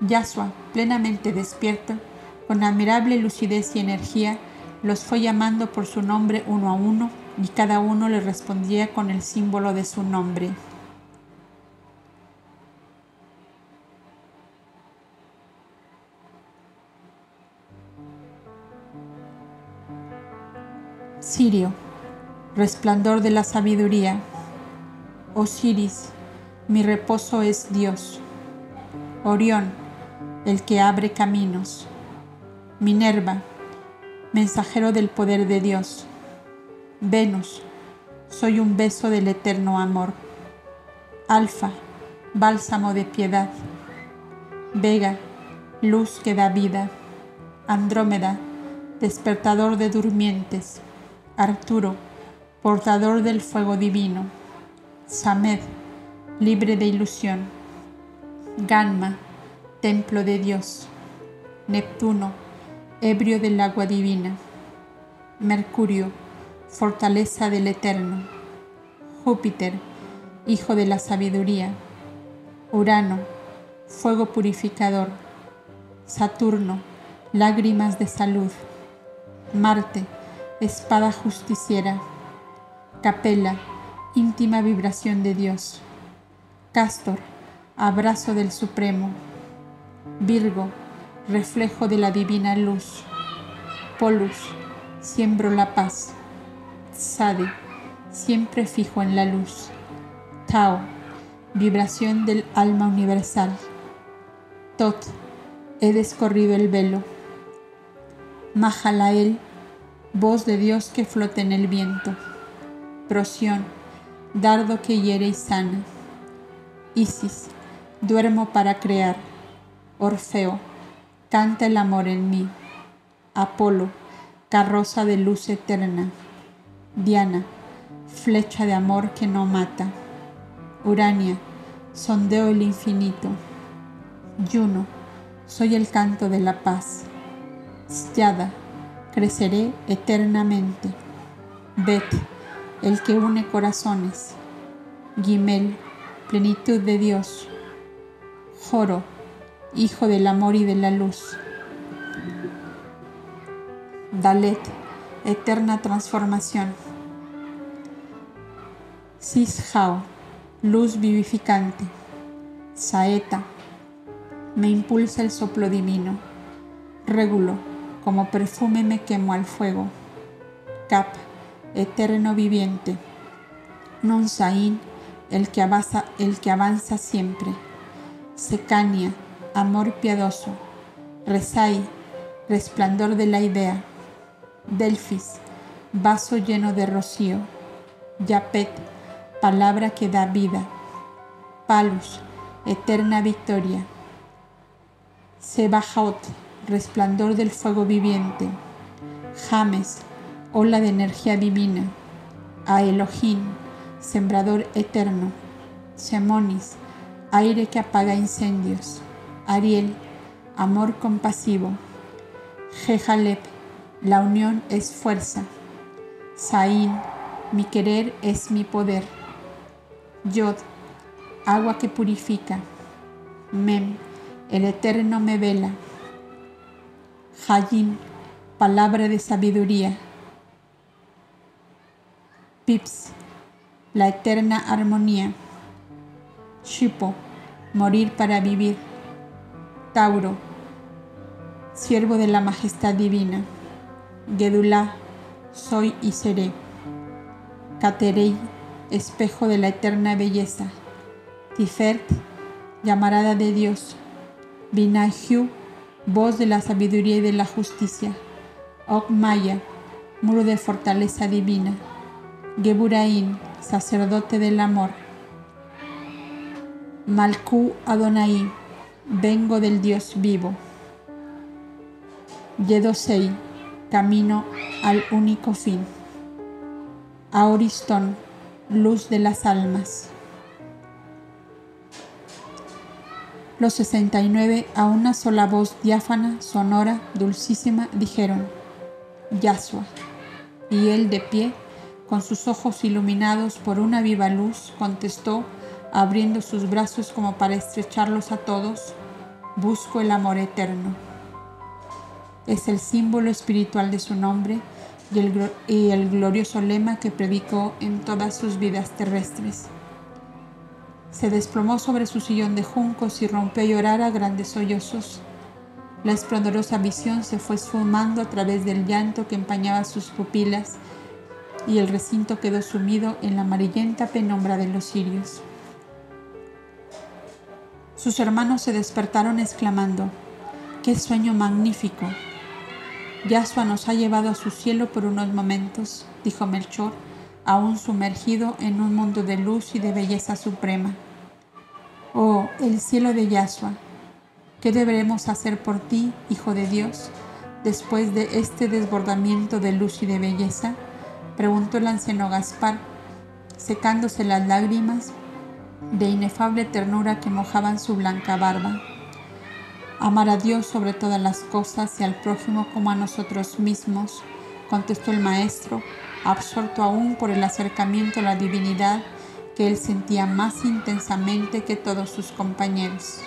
Yasua, plenamente despierto, Con admirable lucidez y energía, los fue llamando por su nombre uno a uno y cada uno le respondía con el símbolo de su nombre. Sirio, resplandor de la sabiduría. Osiris, mi reposo es Dios. Orión, el que abre caminos. Minerva, mensajero del poder de Dios. Venus, soy un beso del eterno amor. Alfa, bálsamo de piedad. Vega, luz que da vida. Andrómeda, despertador de durmientes. Arturo, portador del fuego divino. Samed, libre de ilusión. Ganma, templo de Dios. Neptuno, ebrio del agua divina. Mercurio, fortaleza del Eterno. Júpiter, hijo de la sabiduría. Urano, fuego purificador. Saturno, lágrimas de salud. Marte, espada justiciera. Capela, íntima vibración de Dios. Castor, abrazo del Supremo. Virgo, reflejo de la divina luz. Polus, siembro la paz. Sade, siempre fijo en la luz. Tao, vibración del alma universal. Tot, he descorrido el velo. Mahalael, voz de Dios que flota en el viento. Prosión, dardo que hiere y sana. Isis, duermo para crear. Orfeo, canta el amor en mí. Apolo, carroza de luz eterna. Diana, flecha de amor que no mata. Urania, sondeo el infinito. Juno, soy el canto de la paz. Styada, creceré eternamente. Bet, el que une corazones. Gimel, plenitud de Dios. Joro, hijo del amor y de la luz. Dalet, eterna transformación. Sishao, luz vivificante. Saeta, me impulsa el soplo divino. Régulo, como perfume me quemo al fuego. Cap, eterno viviente. Nonsain, el que avanza, el que avanza siempre. Secania, amor piadoso. Resai, resplandor de la idea. Delfis, vaso lleno de rocío. Yapet, palabra que da vida. Palus, eterna victoria. Sebajaot, resplandor del fuego viviente. James, ola de energía divina. A Elohim, sembrador eterno. Semonis, aire que apaga incendios. Ariel, amor compasivo. Jejalep, la unión es fuerza. Saín, mi querer es mi poder. Yod, agua que purifica. Mem, el eterno me vela. Hayim, palabra de sabiduría. Pips, la eterna armonía. Shipo, morir para vivir. Tauro, siervo de la majestad divina. Gedulá, soy y seré. Caterei, espejo de la eterna belleza. Tifert, llamarada de Dios. Binahiu, voz de la sabiduría y de la justicia. Okmaya, muro de fortaleza divina. Geburain, sacerdote del amor. Malku Adonai, vengo del Dios vivo. Yedosei, camino al único fin. Auristón, luz de las almas. Los sesenta y nueve a una sola voz diáfana, sonora, dulcísima, dijeron, Yasua. Y él de pie, con sus ojos iluminados por una viva luz, contestó, abriendo sus brazos como para estrecharlos a todos, busco el amor eterno. Es el símbolo espiritual de su nombre y el, y el glorioso lema que predicó en todas sus vidas terrestres. Se desplomó sobre su sillón de juncos y rompió a llorar a grandes sollozos. La esplendorosa visión se fue esfumando a través del llanto que empañaba sus pupilas y el recinto quedó sumido en la amarillenta penumbra de los cirios. Sus hermanos se despertaron exclamando, ¡qué sueño magnífico! Yasua nos ha llevado a su cielo por unos momentos, dijo Melchor, aún sumergido en un mundo de luz y de belleza suprema. Oh, el cielo de Yasua, ¿qué deberemos hacer por ti, Hijo de Dios, después de este desbordamiento de luz y de belleza? preguntó el anciano Gaspar, secándose las lágrimas de inefable ternura que mojaban su blanca barba. Amar a Dios sobre todas las cosas y al prójimo como a nosotros mismos, contestó el maestro, absorto aún por el acercamiento a la divinidad que él sentía más intensamente que todos sus compañeros.